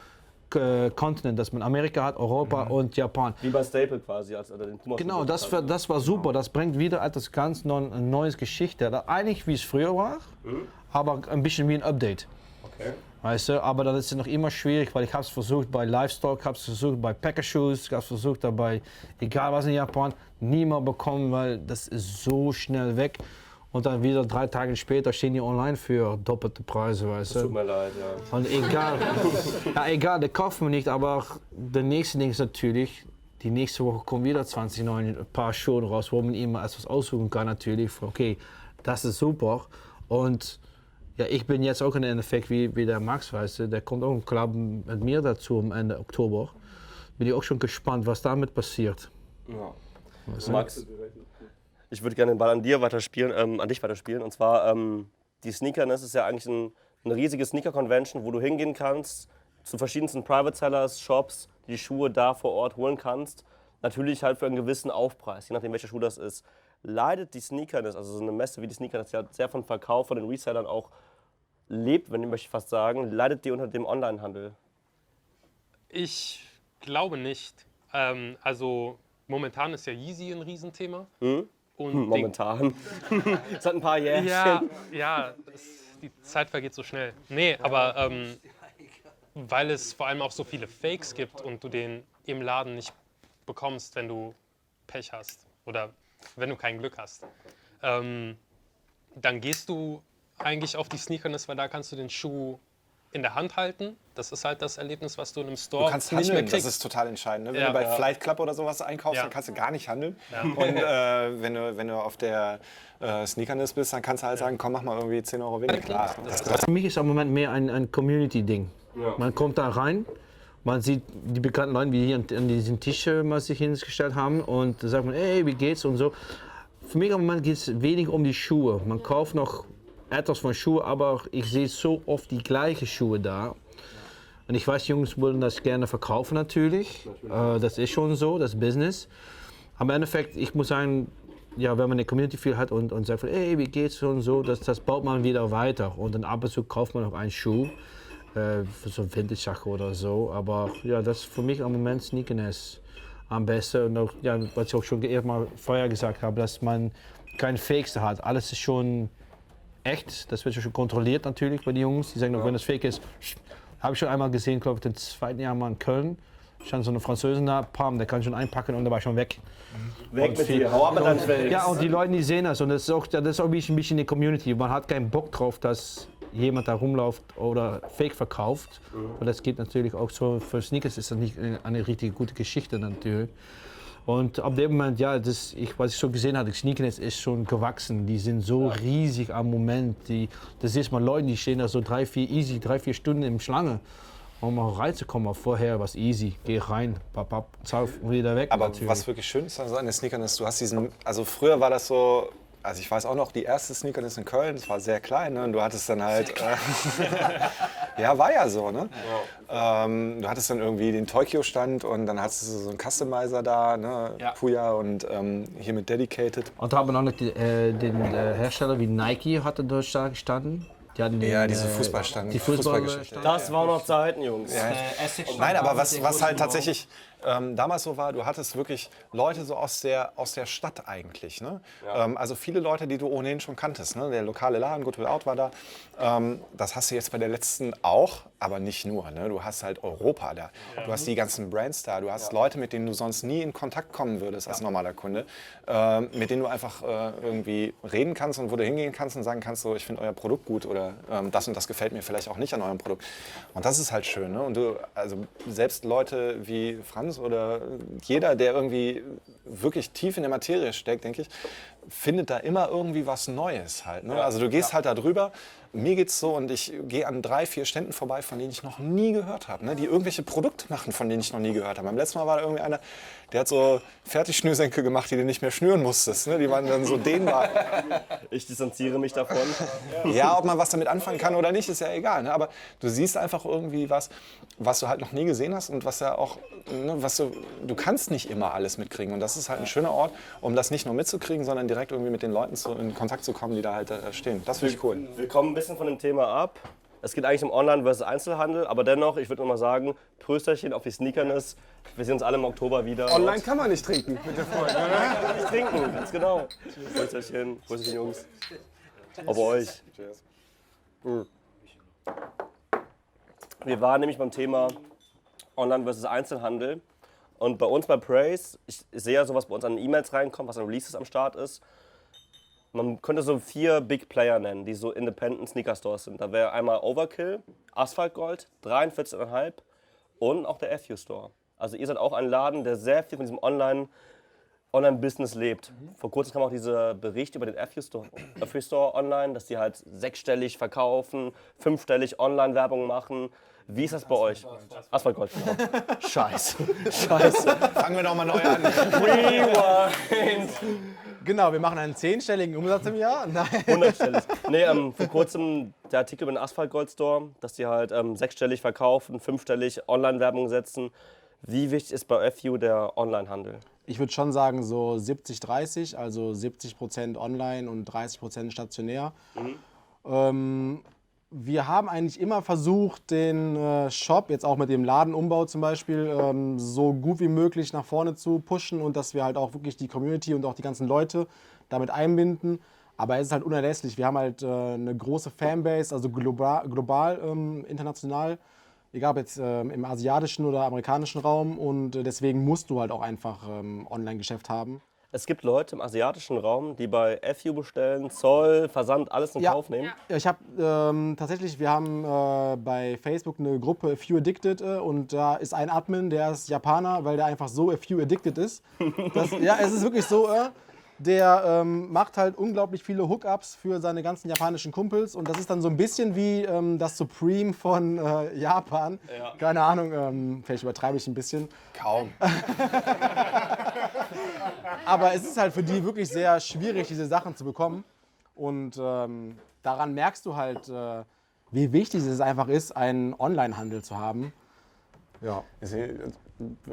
äh, Kontinent, dass man Amerika hat, Europa und Japan. Wie bei Staple quasi. Als, oder den Genau, das, war- das war super. Das bringt wieder etwas ganz neues Geschichte. Eigentlich wie es früher war, aber ein bisschen wie ein Update. Weißt du, aber dann ist es noch immer schwierig, weil ich habe es versucht bei Livestock, habe es versucht bei Packer Shoes, ich habe es versucht dabei, egal was in Japan, niemand bekommen, weil das ist so schnell weg. Und dann wieder drei Tage später stehen die online für doppelte Preise, weißt du. Tut mir leid, ja. Und egal, ja, egal, der kauft man nicht, aber der nächste Ding ist natürlich, die nächste Woche kommen wieder 20 neue Paar Schuhe raus, wo man immer etwas aussuchen kann natürlich. Okay, das ist super. Und ja, ich bin jetzt auch im Endeffekt wie, wie der Max, weißt du, der kommt auch im Club mit mir dazu am Ende Oktober. Bin ich auch schon gespannt, was damit passiert. Ja. Max, ich würde gerne den Ball an dir weiterspielen, ähm, an dich weiterspielen. Und zwar ähm, die Sneakerness ist ja eigentlich ein, eine riesige Sneaker-Convention, wo du hingehen kannst zu verschiedensten Private Sellers, Shops, die Schuhe da vor Ort holen kannst. Natürlich halt für einen gewissen Aufpreis, je nachdem welcher Schuh das ist. Leidet die Sneakerness, also so eine Messe wie die Sneakerness, die halt sehr von Verkauf von den Resellern auch lebt, wenn ich möchte fast sagen, leidet die unter dem Onlinehandel? Ich glaube nicht. Ähm, also momentan ist ja Yeezy ein Riesenthema. Hm? Und Hm, Momentan. Es hat ein paar Jährchen. Ja, ja das, die Zeit vergeht so schnell. Nee, aber ähm, weil es vor allem auch so viele Fakes gibt und du den im Laden nicht bekommst, wenn du Pech hast oder wenn du kein Glück hast, ähm, dann gehst du eigentlich auf die Sneakerness, weil da kannst du den Schuh in der Hand halten. Das ist halt das Erlebnis, was du in einem Store Du kannst nicht mehr handeln, das kriegst. ist total entscheidend. Ne? Wenn Ja. du bei Ja. Flight Club oder sowas einkaufst, Ja. dann kannst du gar nicht handeln. Und äh, wenn, du, wenn du auf der äh, Sneakerness bist, dann kannst du halt sagen, komm, mach mal irgendwie 10 Euro weniger. Klar. Für mich ist am Moment mehr ein, ein Community-Ding. Man kommt da rein, man sieht die bekannten Leute, wie hier an, an diesen Tisch äh, mal sich hingestellt haben und sagt man, hey, wie geht's und so. Für mich am Moment geht es wenig um die Schuhe. Man kauft noch etwas von Schuhe, aber ich sehe so oft die gleichen Schuhe da. Und ich weiß, Jungs wollen das gerne verkaufen natürlich. Äh, das ist schon so, das Business. Aber Endeffekt, ich muss sagen, ja, wenn man eine Community viel hat und, und sagt, hey, wie geht's und so, das, das baut man wieder weiter. Und dann ab und zu kauft man noch einen Schuh, äh, für so Vintage-Sache oder so. Aber ja, das ist für mich am Moment Sneakerness am besten. Und auch, ja, was ich auch schon vorher gesagt habe, dass man keine Fakes hat. Alles ist schon echt. Das wird schon kontrolliert natürlich bei den Jungs. Die sagen auch, wenn das Fake ist, habe ich schon einmal gesehen, glaube ich, den zweiten Jahr mal in Köln. Stand so eine Französin da, pam, der kann schon einpacken und der war schon weg. Weg Und mit viel- dir, hau ab deinen Fakes. Ja, und die Leute, die sehen das. Und das ist auch, das ist auch ein bisschen, bisschen die Community. Man hat keinen Bock drauf, dass jemand da rumläuft oder Fake verkauft. Und das geht natürlich auch so. Für Sneakers ist das nicht eine, eine richtig gute Geschichte natürlich. Und ab dem Moment, ja, das, ich, was ich so gesehen habe, Sneakers ist schon gewachsen. Die sind so riesig am Moment. Die, das ist mal Leute, die stehen da so drei, vier, easy, drei, vier Stunden im Schlange. Um mal reinzukommen, aber vorher was easy. Geh rein, papp, papp, und wieder weg. Aber natürlich. was wirklich schön ist an den Sneakern ist, du hast diesen, also früher war das so, also ich weiß auch noch, die erste Sneakerness in Köln, das war sehr klein, ne? und du hattest dann halt, äh, ja, war ja so, ne? Ähm, du hattest dann irgendwie den Tokyo-Stand und dann hattest du so einen Customizer da, ne? Puya und ähm, hier mit Dedicated. Und da haben wir noch nicht die, äh, den äh, Hersteller wie Nike hatte dort da gestanden. Die den, Ja, diese äh, Fußballstand, Die Fußballgeschichte. Fußballstand. Das waren noch Zeiten, Jungs. Nein, aber was, was halt tatsächlich ähm, damals so war, du hattest wirklich Leute so aus der, aus der Stadt eigentlich. Ne? Ähm, also viele Leute, die du ohnehin schon kanntest. Ne? Der lokale Laden, Good Will Out war da. Ähm, das hast du jetzt bei der letzten auch, aber nicht nur. Ne? Du hast halt Europa da. Du hast die ganzen Brands da. Du hast Leute, mit denen du sonst nie in Kontakt kommen würdest als normaler Kunde. Ähm, mit denen du einfach äh, irgendwie reden kannst und wo du hingehen kannst und sagen kannst, so, ich finde euer Produkt gut oder ähm, das und das gefällt mir vielleicht auch nicht an eurem Produkt. Und das ist halt schön. Ne? Und du, also selbst Leute wie Franz oder jeder, der irgendwie wirklich tief in der Materie steckt, denke ich, findet da immer irgendwie was Neues halt. Ne? Also du gehst halt da drüber. Mir geht's so und ich gehe an drei, vier Ständen vorbei, von denen ich noch nie gehört habe, ne? die irgendwelche Produkte machen, von denen ich noch nie gehört habe. Beim letzten Mal war da irgendwie einer, der hat so Fertigschnürsenkel gemacht, die du nicht mehr schnüren musstest. Ne? Die waren dann so dehnbar. Ich distanziere mich davon. Ja, ob man was damit anfangen kann oder nicht, ist ja egal. Ne? Aber du siehst einfach irgendwie was, was du halt noch nie gesehen hast und was ja auch, ne, was du, du kannst nicht immer alles mitkriegen. Und das ist halt ein schöner Ort, um das nicht nur mitzukriegen, sondern direkt irgendwie mit den Leuten zu, in Kontakt zu kommen, die da halt äh, stehen. Das finde ich cool. Wir kommen ein bisschen von dem Thema ab. Es geht eigentlich um Online versus Einzelhandel, aber dennoch, ich würde noch mal sagen, Prösterchen auf die Sneakerness. Wir sehen uns alle im Oktober wieder. Online kann man nicht trinken mit der Freundin. oder? Nicht trinken, ganz genau. Prösterchen, Prösterchen, Jungs. Auf euch. Wir waren nämlich beim Thema Online versus Einzelhandel. Und bei uns bei Praise, ich sehe ja sowas bei uns an E-Mails reinkommt, was an Releases am Start ist. Man könnte so vier Big Player nennen, die so Independent Sneaker Stores sind. Da wäre einmal Overkill, Asphalt Gold, 43,5 und auch der FU Store. Also ihr seid auch ein Laden, der sehr viel von diesem Online Online-Business lebt. Vor kurzem kam auch dieser Bericht über den FU Store, Store online, dass die halt sechsstellig verkaufen, fünfstellig Online-Werbung machen. Wie ist das bei euch? Asphaltgold, genau. Scheiße. Scheiße. Fangen wir doch mal neu an. Rewind. Genau, wir machen einen zehnstelligen Umsatz im Jahr. Nein. Hundertstellig. Nee, ähm, vor kurzem der Artikel über den Asphaltgold Store, dass die halt ähm, sechsstellig verkaufen, fünfstellig Online-Werbung setzen. Wie wichtig ist bei FU der Online-Handel? Ich würde schon sagen, so 70-30, also 70% online und 30% stationär. Ähm, wir haben eigentlich immer versucht, den äh, Shop, jetzt auch mit dem Ladenumbau zum Beispiel, ähm, so gut wie möglich nach vorne zu pushen und dass wir halt auch wirklich die Community und auch die ganzen Leute damit einbinden. Aber es ist halt unerlässlich. Wir haben halt äh, eine große Fanbase, also global, global ähm, international egal ob jetzt ähm, im asiatischen oder amerikanischen Raum und äh, deswegen musst du halt auch einfach Online-Geschäft haben. Es gibt Leute im asiatischen Raum, die bei FU bestellen, Zoll, Versand, alles in Ja. Kauf nehmen. Ja, Ich habe ähm, tatsächlich, wir haben äh, bei Facebook eine Gruppe Few Addicted äh, und da ist ein Admin, der ist Japaner, weil der einfach so Few Addicted ist. Das, ja, es ist wirklich so, äh, der ähm, macht halt unglaublich viele Hookups für seine ganzen japanischen Kumpels und das ist dann so ein bisschen wie ähm, das Supreme von äh, Japan. Keine Ahnung, ähm, vielleicht übertreibe ich ein bisschen. Kaum. Aber es ist halt für die wirklich sehr schwierig, diese Sachen zu bekommen. Und ähm, daran merkst du halt, äh, wie wichtig es einfach ist, einen Online-Handel zu haben. Ja.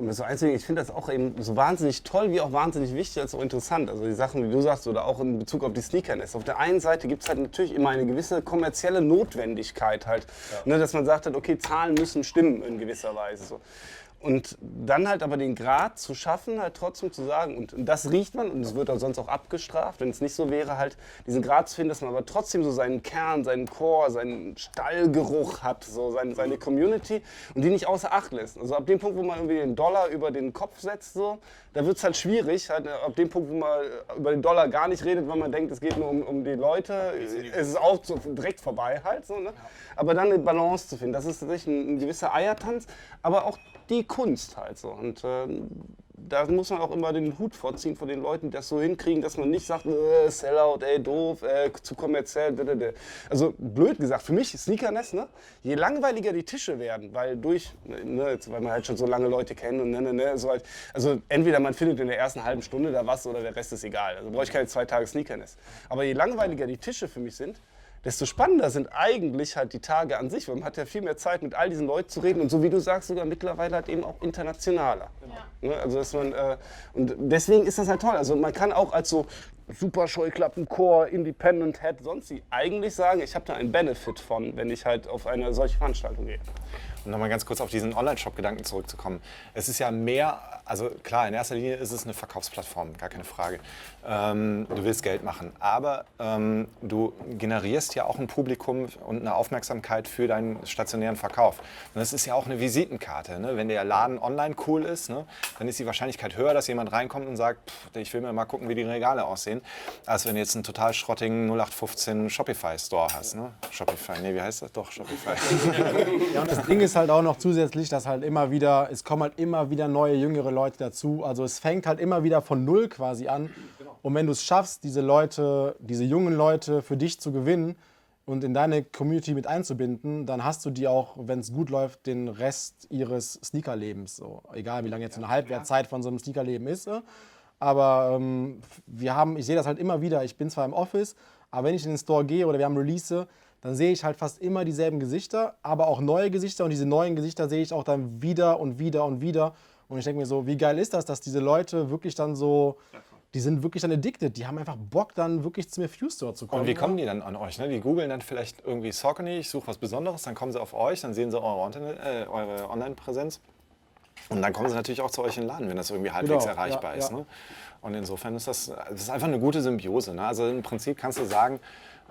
So einzeln, ich finde das auch eben so wahnsinnig toll, wie auch wahnsinnig wichtig, als auch interessant. Also die Sachen, wie du sagst, oder auch in Bezug auf die Sneakerness. Auf der einen Seite gibt es halt natürlich immer eine gewisse kommerzielle Notwendigkeit halt, ne, dass man sagt, halt, okay, Zahlen müssen stimmen in gewisser Weise. So. Und dann halt aber den Grad zu schaffen, halt trotzdem zu sagen, und das riecht man und es wird auch sonst auch abgestraft, wenn es nicht so wäre, halt diesen Grad zu finden, dass man aber trotzdem so seinen Kern, seinen Core, seinen Stallgeruch hat, so seine, seine Community und die nicht außer Acht lässt. Also ab dem Punkt, wo man irgendwie den Dollar über den Kopf setzt, so, da wird es halt schwierig. Halt, ab dem Punkt, wo man über den Dollar gar nicht redet, weil man denkt, es geht nur um, um die Leute, es ist auch so direkt vorbei halt. So, ne? Aber dann eine Balance zu finden, das ist tatsächlich ein, ein gewisser Eiertanz, aber auch die Kunst halt so. Und äh, da muss man auch immer den Hut vorziehen von den Leuten, die das so hinkriegen, dass man nicht sagt, äh, Sellout, ey, doof, äh, zu kommerziell. blablabla. Also blöd gesagt, für mich Sneakerness, ne? je langweiliger die Tische werden, weil durch, ne, weil man halt schon so lange Leute kennt und ne, ne, ne, so halt, also entweder man findet in der ersten halben Stunde da was oder der Rest ist egal. Also brauche ich keine zwei Tage Sneakerness. Aber je langweiliger die Tische für mich sind, desto spannender sind eigentlich halt die Tage an sich, weil man hat ja viel mehr Zeit, mit all diesen Leuten zu reden und so wie du sagst, sogar mittlerweile halt eben auch internationaler. Ne, also dass man, äh, und deswegen ist das halt toll. Also man kann auch als so super Scheuklappenchor, Independent Head, sonst wie eigentlich sagen, ich habe da einen Benefit von, wenn ich halt auf eine solche Veranstaltung gehe. Um nochmal ganz kurz auf diesen Online-Shop-Gedanken zurückzukommen. Es ist ja mehr, also klar, in erster Linie ist es eine Verkaufsplattform, gar keine Frage. Ähm, du willst Geld machen, aber ähm, du generierst ja auch ein Publikum und eine Aufmerksamkeit für deinen stationären Verkauf. Und das ist ja auch eine Visitenkarte. Ne? Wenn der Laden online cool ist, ne, dann ist die Wahrscheinlichkeit höher, dass jemand reinkommt und sagt, pff, ich will mir mal gucken, wie die Regale aussehen, als wenn du jetzt einen total schrottigen 0815 Shopify-Store hast. Ne? Shopify, nee, wie heißt das? Doch, Shopify. Ja, und das Ding ist halt auch noch zusätzlich, dass halt immer wieder, es kommen halt immer wieder neue, jüngere Leute dazu. Also es fängt halt immer wieder von Null quasi an. Und wenn du es schaffst, diese Leute, diese jungen Leute für dich zu gewinnen und in deine Community mit einzubinden, dann hast du die auch, wenn es gut läuft, den Rest ihres Sneakerlebens. So. Egal wie lange jetzt eine Halbwertzeit von so einem Sneakerleben ist. ne? Aber ähm, wir haben, ich sehe das halt immer wieder. Ich bin zwar im Office, aber wenn ich in den Store gehe oder wir haben Release, dann sehe ich halt fast immer dieselben Gesichter, aber auch neue Gesichter. Und diese neuen Gesichter sehe ich auch dann wieder und wieder und wieder. Und ich denke mir so, wie geil ist das, dass diese Leute wirklich dann so, die sind wirklich dann addicted. Die haben einfach Bock, dann wirklich zu mir Fuse Store zu kommen. Und wie kommen die dann an euch? Ne? Die googeln dann vielleicht irgendwie Saucony, ich suche was Besonderes, dann kommen sie auf euch, dann sehen sie eure, äh, eure Online-Präsenz. Und dann kommen sie natürlich auch zu euch in den Laden, wenn das irgendwie halbwegs Genau, erreichbar ja, ist. ja. Ne? Und insofern ist das, das ist einfach eine gute Symbiose. Ne? Also im Prinzip kannst du sagen,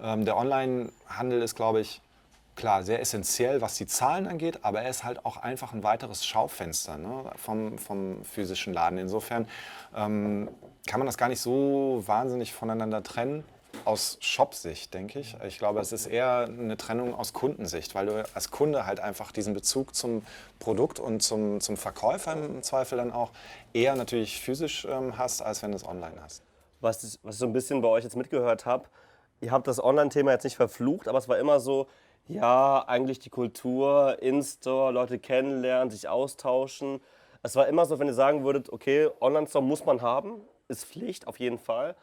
ähm, der Online-Handel ist, glaube ich, klar, sehr essentiell, was die Zahlen angeht, aber er ist halt auch einfach ein weiteres Schaufenster ne, vom, vom physischen Laden. Insofern ähm, kann man das gar nicht so wahnsinnig voneinander trennen. Aus Shop-Sicht, denke ich. Ich glaube, es ist eher eine Trennung aus Kundensicht, weil du als Kunde halt einfach diesen Bezug zum Produkt und zum, zum Verkäufer im Zweifel dann auch eher natürlich physisch ähm, hast, als wenn du es online hast. was, ich- so ein bisschen bei euch jetzt mitgehört habe, ihr habt das Online-Thema jetzt nicht verflucht, aber es war immer so, ja, eigentlich die Kultur, In-Store, Leute kennenlernen, sich austauschen. Es war immer so, wenn ihr sagen würdet, okay, Online-Store muss man haben, ist Pflicht auf jeden Fall,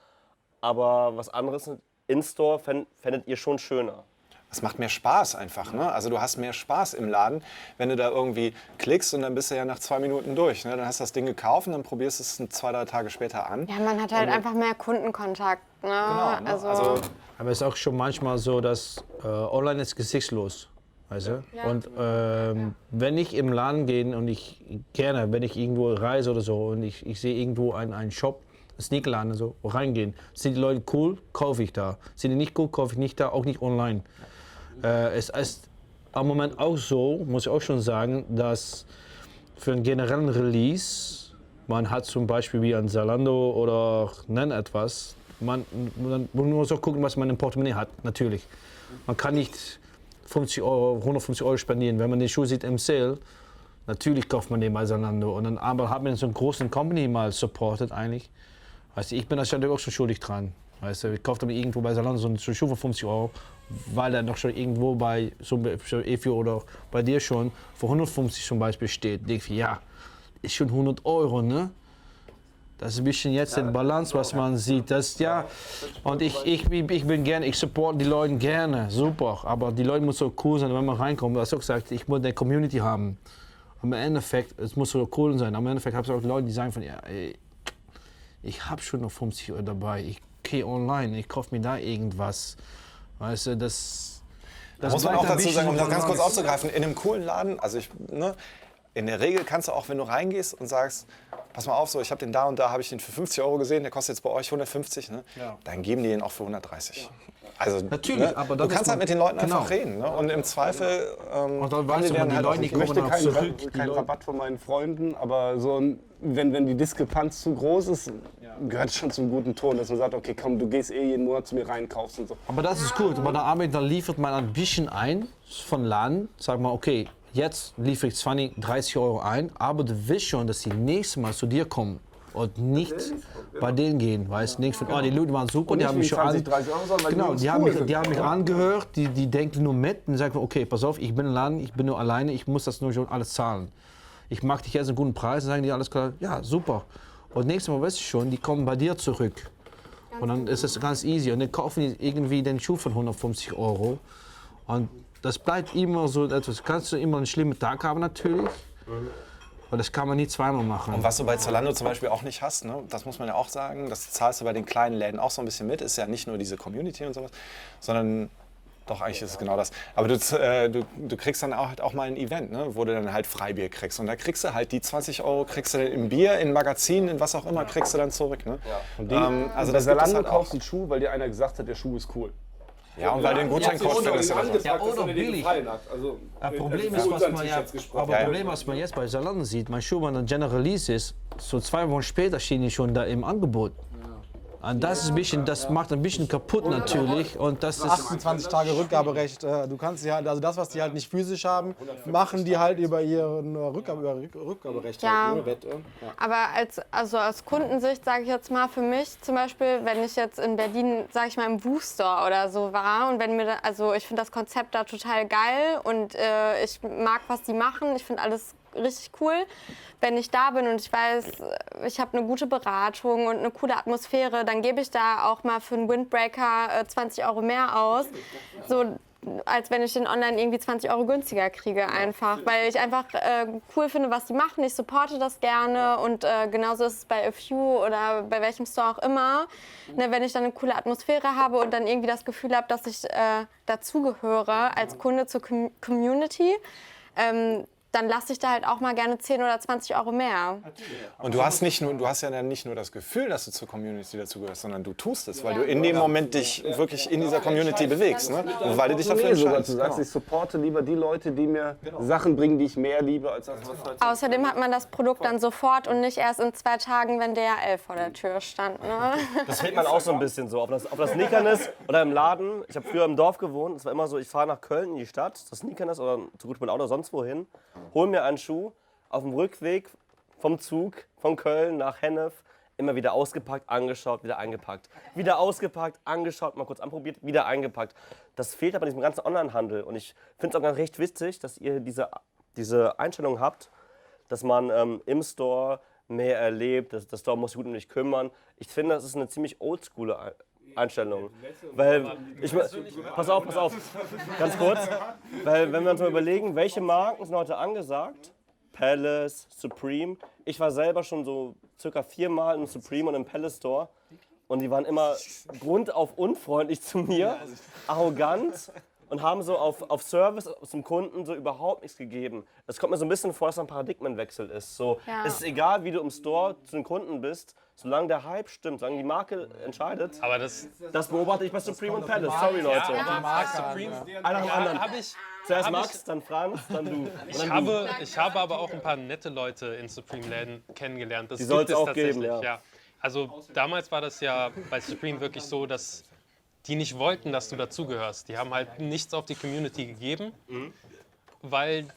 aber was anderes, In-Store fänd- fändet ihr schon schöner. Es macht mehr Spaß einfach. Ne? Also du hast mehr Spaß im Laden, wenn du da irgendwie klickst und dann bist du ja nach zwei Minuten durch. Ne? Dann hast du das Ding gekauft und dann probierst du es zwei, drei Tage später an. Ja, man hat halt einfach mehr Kundenkontakt. Ne? Genau, ne? also, also Aber es ist auch schon manchmal so, dass äh, online ist gesichtslos. Weißt du? Und ähm, wenn ich im Laden gehe und ich gerne, wenn ich irgendwo reise oder so und ich, ich sehe irgendwo einen, einen Shop, einen Sneakerladen so, reingehen, sind die Leute cool, kaufe ich da. Sind die nicht cool, kaufe ich nicht da, auch nicht online. Äh, es ist am Moment auch so, muss ich auch schon sagen, dass für einen generellen Release Man hat zum Beispiel wie ein Zalando oder nenn etwas. Man, man, muss auch gucken, was man im Portemonnaie hat, natürlich. Man kann nicht 50 Euro, 150 Euro spendieren. Wenn man den Schuh sieht im Sale, natürlich kauft man den bei Zalando. Und dann aber hat man so einen großen Company mal supported eigentlich. Weißt du, ich bin da natürlich auch schon schuldig dran. Weißt du, ich kaufe dann irgendwo bei Zalando so einen Schuh für 50 Euro, weil er noch schon irgendwo bei so Efio oder bei dir schon für 150 zum Beispiel steht. Denke ich, ja, ist schon 100 Euro, ne? Das ist ein bisschen jetzt die Balance, was man sieht. Das, ja, und ich, ich, ich bin gerne, ich supporte die Leute gerne, super. Aber die Leute müssen so cool sein, wenn man reinkommt. Du hast auch gesagt, ich muss eine Community haben. Am Endeffekt, es muss so cool sein. Am Endeffekt habe ich auch Leute, die sagen von, ja, ey, ich habe schon noch 50 Euro dabei. Ich gehe online, ich kaufe mir da irgendwas. Weißt du, das. das Muss man auch dazu sagen, um das ganz kurz aufzugreifen, in einem coolen Laden, also ich, ne, in der Regel kannst du auch, wenn du reingehst und sagst, pass mal auf, so, ich habe den da und da, habe ich den für 50 Euro gesehen, der kostet jetzt bei euch 150, ne? dann geben die den auch für 130. Also, Natürlich, ne, aber du kannst halt mit den Leuten einfach genau. reden. Ne? Und im Zweifel ähm, Und dann haben weißt du, dann die halt auch Leute, die Ich möchte kommen dann keinen, zurück. Ra- Die keinen Rabatt von meinen Freunden, aber so ein, wenn, wenn die Diskrepanz zu groß ist, gehört es schon zum guten Ton, dass man sagt, okay, komm, du gehst eh jeden Monat zu mir rein, kaufst und so. Aber das ist gut. Aber dann, arbeitet, dann liefert man ein bisschen ein von Laden. Sagt man, okay, jetzt liefere ich 20, 30 Euro ein, aber du willst schon, dass die nächste Mal zu dir kommen und nicht bei denen gehen. Weißt du, nicht von, oh, die Leute waren super, die haben mich schon an, 20, 30 Euro, sondern weil Genau, die haben, mich, die haben mich angehört, die, die denken nur mit und sagen, okay, pass auf, ich bin im Laden, ich bin nur alleine, ich muss das nur schon alles zahlen. Ich mag dich jetzt einen guten Preis, dann sagen die alles klar, ja, super. Und nächstes Mal weißt du schon, die kommen bei dir zurück. Und dann ist es ganz easy. Und dann kaufen die irgendwie den Schuh von 150 Euro. Und das bleibt immer so etwas. Kannst du immer einen schlimmen Tag haben natürlich. Aber das kann man nie zweimal machen. Und was du bei Zalando zum Beispiel auch nicht hast, ne, das muss man ja auch sagen, das zahlst du bei den kleinen Läden auch so ein bisschen mit, ist ja nicht nur diese Community und sowas, sondern doch eigentlich ist es genau das. Aber du, äh, du, du kriegst dann auch, halt auch mal ein Event, ne, wo du dann halt Freibier kriegst. Und da kriegst du halt die 20 Euro, kriegst du dann im Bier, in Magazin, in was auch immer, kriegst du dann zurück. Ne? Ähm, also das Zalando halt auch. kaufst einen Schuh, weil dir einer gesagt hat, der Schuh ist cool. Ja, und weil du den Gutscheincode findest oder Ja, oder er billig. Also, Das äh, Problem ist, was man ja, aber Problem, was man jetzt bei Zalando sieht, mein Schuh, wenn ein General Release ist, so zwei Wochen später stehen die schon da im Angebot. Und das ist ein bisschen, das macht ein bisschen kaputt natürlich. Und das ist 28 Tage Rückgaberecht. äh, Du kannst sie halt, also das, was die halt nicht physisch haben, machen die halt über ihren Rückgabe, über Rück- Rückgaberecht. Ja. Halt, ne? Äh, ja. Aber als, also aus Kundensicht sage ich jetzt mal für mich zum Beispiel, wenn ich jetzt in Berlin, sage ich mal, im Buchstore oder so war und wenn mir, da, also ich finde das Konzept da total geil und äh, ich mag, was die machen, ich finde alles richtig cool. Wenn ich da bin und ich weiß, ich habe eine gute Beratung und eine coole Atmosphäre, dann gebe ich da auch mal für einen Windbreaker äh, 20 Euro mehr aus. So, als wenn ich den online irgendwie 20 Euro günstiger kriege einfach, weil ich einfach äh, cool finde, was die machen. Ich supporte das gerne und äh, genauso ist es bei A Few oder bei welchem Store auch immer. Ne, wenn ich dann eine coole Atmosphäre habe und dann irgendwie das Gefühl habe, dass ich äh, dazugehöre als Kunde zur Com Community, ähm, dann lasse ich da halt auch mal gerne 10 oder 20 Euro mehr. Und du hast, nicht nur, du hast ja dann nicht nur das Gefühl, dass du zur Community dazugehörst, sondern du tust es, weil du in dem Moment dich wirklich in dieser Community bewegst. Ne? Und weil du dich dafür entscheidest. du sagst, ich supporte lieber die Leute, die mir Sachen bringen, die ich mehr liebe, als das, was halt Außerdem hat man das Produkt dann sofort und nicht erst in zwei Tagen, wenn DHL vor der Tür stand. Ne? Das fehlt man auch so ein bisschen so. Ob das, ob das Sneakern ist oder im Laden. Ich habe früher im Dorf gewohnt. Es war immer so, ich fahre nach Köln in die Stadt, das Sneakern ist oder zu gut mit Auto sonst wohin, hol mir einen Schuh, auf dem Rückweg vom Zug von Köln nach Hennef immer wieder ausgepackt, angeschaut, wieder eingepackt. Wieder ausgepackt, angeschaut, mal kurz anprobiert, wieder eingepackt. Das fehlt aber in diesem ganzen Onlinehandel. Und ich finde es auch ganz recht witzig, dass ihr diese, diese Einstellung habt, dass man ähm, im Store mehr erlebt, dass der Store muss sich gut um dich kümmern. Ich finde, das ist eine ziemlich oldschool Einstellung. Weil, ich, pass auf, pass auf, ganz kurz. Weil, wenn wir uns mal überlegen, welche Marken sind heute angesagt? Palace, Supreme. Ich war selber schon so circa viermal im Supreme und im Palace Store. Und die waren immer grundauf unfreundlich zu mir, arrogant und haben so auf, auf Service zum Kunden so überhaupt nichts gegeben. Es kommt mir so ein bisschen vor, dass da ein Paradigmenwechsel ist. So, Ja. Es ist egal, wie du im Store zu den Kunden bist, solange der Hype stimmt, solange die Marke entscheidet. Aber das, Das beobachte ich bei Supreme und Palace. Sorry, Leute. Supreme, Einer am anderen. habe ich, Zuerst hab ich- Max, dann Franz, dann du. Ich dann habe, ich habe aber auch ein paar nette Leute in Supreme-Läden kennengelernt. Das Die soll's es auch tatsächlich, geben, ja. Also damals war das ja bei Supreme wirklich so, dass die nicht wollten, dass du dazugehörst. Die haben halt nichts auf die Community gegeben, Mhm. weil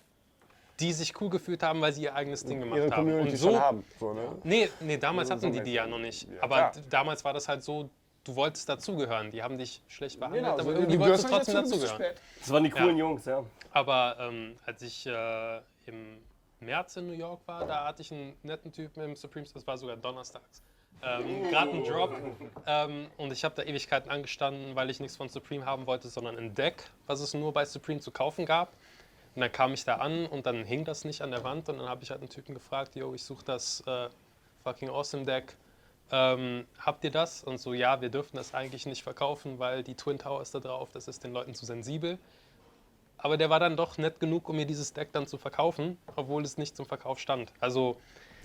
die sich cool gefühlt haben, weil sie ihr eigenes Ding gemacht Ihre haben. Community Und so, schon haben. So, ne? Nee, nee, damals hatten die die ja noch nicht. Aber klar. damals war das halt so, du wolltest dazugehören. Die haben dich schlecht behandelt, Genau, aber so, irgendwie du wolltest du trotzdem dazugehören. Das waren die coolen Ja. Jungs, ja. Aber ähm, als ich äh, im März in New York war, da hatte ich einen netten Typen im Supreme Store, das war sogar donnerstags. Ähm, Gerade einen Drop. Ähm, und ich habe da Ewigkeiten angestanden, weil ich nichts von Supreme haben wollte, sondern ein Deck, was es nur bei Supreme zu kaufen gab. Und dann kam ich da an und dann hing das nicht an der Wand. Und dann habe ich halt einen Typen gefragt, yo, ich suche das äh, fucking awesome Deck. Ähm, habt ihr das? Und so, ja, wir dürfen das eigentlich nicht verkaufen, weil die Twin Towers da drauf, das ist den Leuten zu sensibel. Aber der war dann doch nett genug, um mir dieses Deck dann zu verkaufen, obwohl es nicht zum Verkauf stand. Also,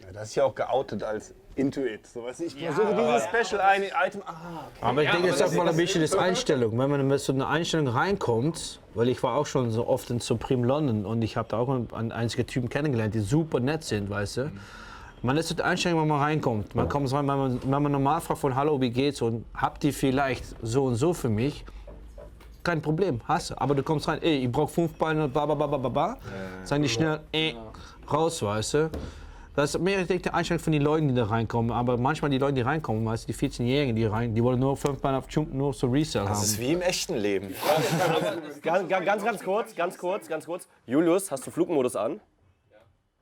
Ja, das ist ja auch geoutet als Intuit. So, weißt du, ich versuche dieses Special ein Item. Ah, Aber ich Ja, denke, aber es ist auch mal ein bisschen das Einstellung. Wenn man mit so einer Einstellung reinkommt, weil ich war auch schon so oft in Supreme London und ich habe da auch ein- einige Typen kennengelernt, die super nett sind, weißt du. Man ist so die Einstellung, wenn man reinkommt. Man kommt rein, wenn man, wenn man normal fragt von Hallo, wie geht's und habt ihr vielleicht so und so für mich? Kein Problem, hast du. Aber du kommst rein, ey, ich brauche fünf Beine, ba, ba, ba, ba, ba, ba. Sagen die schnell, äh, raus, weißt du. Das ist mehr ich denke, die Einstellung von den Leuten, die da reinkommen. Aber manchmal die Leute, die reinkommen, weißt du, die 14-Jährigen, die rein, die wollen nur fünf Beine auf Jump, nur so Resell Das haben. ist wie im echten Leben. Ganz, ganz, ganz, ganz kurz, ganz kurz, ganz kurz. Julius, hast du Flugmodus an?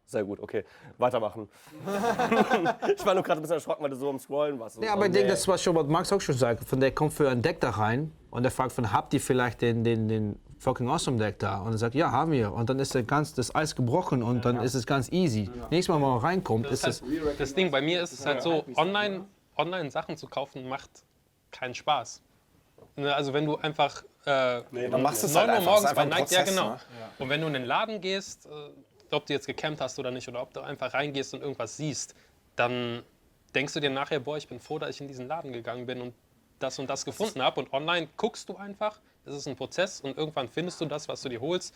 Sehr gut, okay. Weitermachen. ich war nur gerade ein bisschen erschrocken, weil du so am Scrollen warst. Ja, aber ich denke, das war schon, was Max auch schon sagt. Von der kommt für ein Deck da rein und der fragt von, habt ihr vielleicht den, den, den fucking awesome Deck da? Und er sagt, ja, haben wir. Und dann ist der ganz, das Eis gebrochen und dann ist es ganz easy. Nächstes Mal, wenn man reinkommt, ist es. das Ding bei mir ist es halt so, online, online Sachen zu kaufen macht keinen Spaß. Ne, Also wenn du einfach äh, Dann machst du es 9 halt Uhr ist morgens einfach bei Nike, ja genau. ne? Und wenn du in den Laden gehst, äh, ob du jetzt gecampt hast oder nicht, oder ob du einfach reingehst und irgendwas siehst, dann denkst du dir nachher, boah, ich bin froh, dass ich in diesen Laden gegangen bin und das und das gefunden habe. Und online guckst du einfach, es ist ein Prozess und irgendwann findest du das, was du dir holst,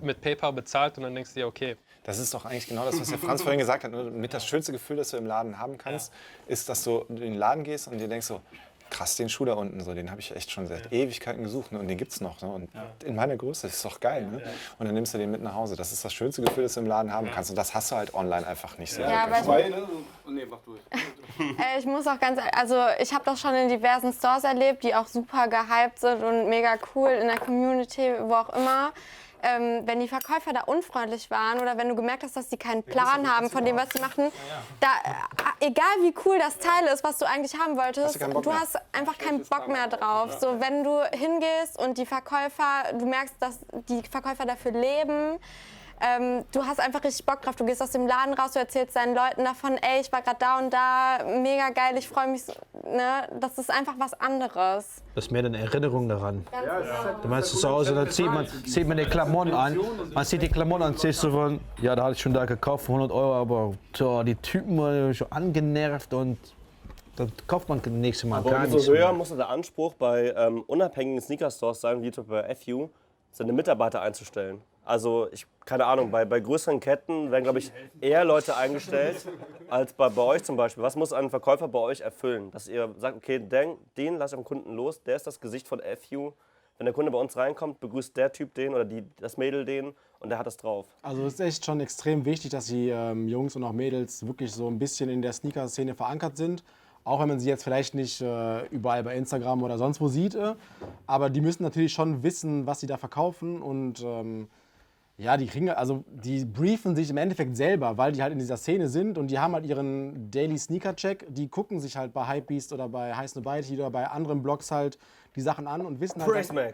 mit PayPal bezahlt und dann denkst du dir, okay, Das ist doch eigentlich genau das, was der Franz vorhin gesagt hat. ne? Mit das schönste Gefühl, das du im Laden haben kannst, ist, dass du in den Laden gehst und dir denkst so, krass, den Schuh da unten, so, den habe ich echt schon seit Ewigkeiten gesucht ne? und den gibt's noch. Ne? Und in meiner Größe, das ist doch geil. Ne? Und dann nimmst du den mit nach Hause. Das ist das schönste Gefühl, das du im Laden haben kannst. Und das hast du halt online einfach nicht so. Ja, aber ich, ne? Nee, mach durch. äh, ich muss auch ganz, also ich habe das schon in diversen Stores erlebt, die auch super gehypt sind und mega cool in der Community, wo auch immer. Ähm, wenn die Verkäufer da unfreundlich waren oder wenn du gemerkt hast, dass die keinen Plan haben von dem, was sie machen, da, äh, egal wie cool das Teil ist, was du eigentlich haben wolltest, Hast du keinen Bock du mehr. hast einfach keinen Bock mehr drauf. So, wenn du hingehst und die Verkäufer, du merkst, dass die Verkäufer dafür leben, ähm, du hast einfach richtig Bock drauf. Du gehst aus dem Laden raus, du erzählst deinen Leuten davon, ey, ich war gerade da und da, mega geil, ich freue mich. so, Ne? Das ist einfach was anderes. Das ist mehr eine Erinnerung daran. Du meinst zu Hause, dann zieht man, zieht man die Klamotten an. Man sieht die Klamotten an, siehst du von, ja, da hatte ich schon da gekauft für 100 Euro, aber tja, die Typen waren schon angenervt und dann kauft man das nächste Mal Aber gar umso nichts höher muss der Anspruch bei ähm, unabhängigen Sneaker-Stores sein, wie zum Beispiel bei FU, seine Mitarbeiter einzustellen. Also, ich, keine Ahnung, bei, bei größeren Ketten werden, glaube ich, eher Leute eingestellt als bei, bei euch zum Beispiel. Was muss ein Verkäufer bei euch erfüllen? Dass ihr sagt, okay, den, den lasse ich am Kunden los, der ist das Gesicht von FU. Wenn der Kunde bei uns reinkommt, begrüßt der Typ den oder die, das Mädel den und der hat das drauf. Also es ist echt schon extrem wichtig, dass die ähm, Jungs und auch Mädels wirklich so ein bisschen in der Sneaker-Szene verankert sind. Auch wenn man sie jetzt vielleicht nicht äh, überall bei Instagram oder sonst wo sieht. Äh, aber die müssen natürlich schon wissen, was sie da verkaufen. Und ähm, ja, die kriegen, also die briefen sich im Endeffekt selber, weil die halt in dieser Szene sind und die haben halt ihren Daily Sneaker-Check. Die gucken sich halt bei Hypebeast oder bei Heiß Bite oder bei anderen Blogs halt die Sachen an und wissen halt. Praise Mac.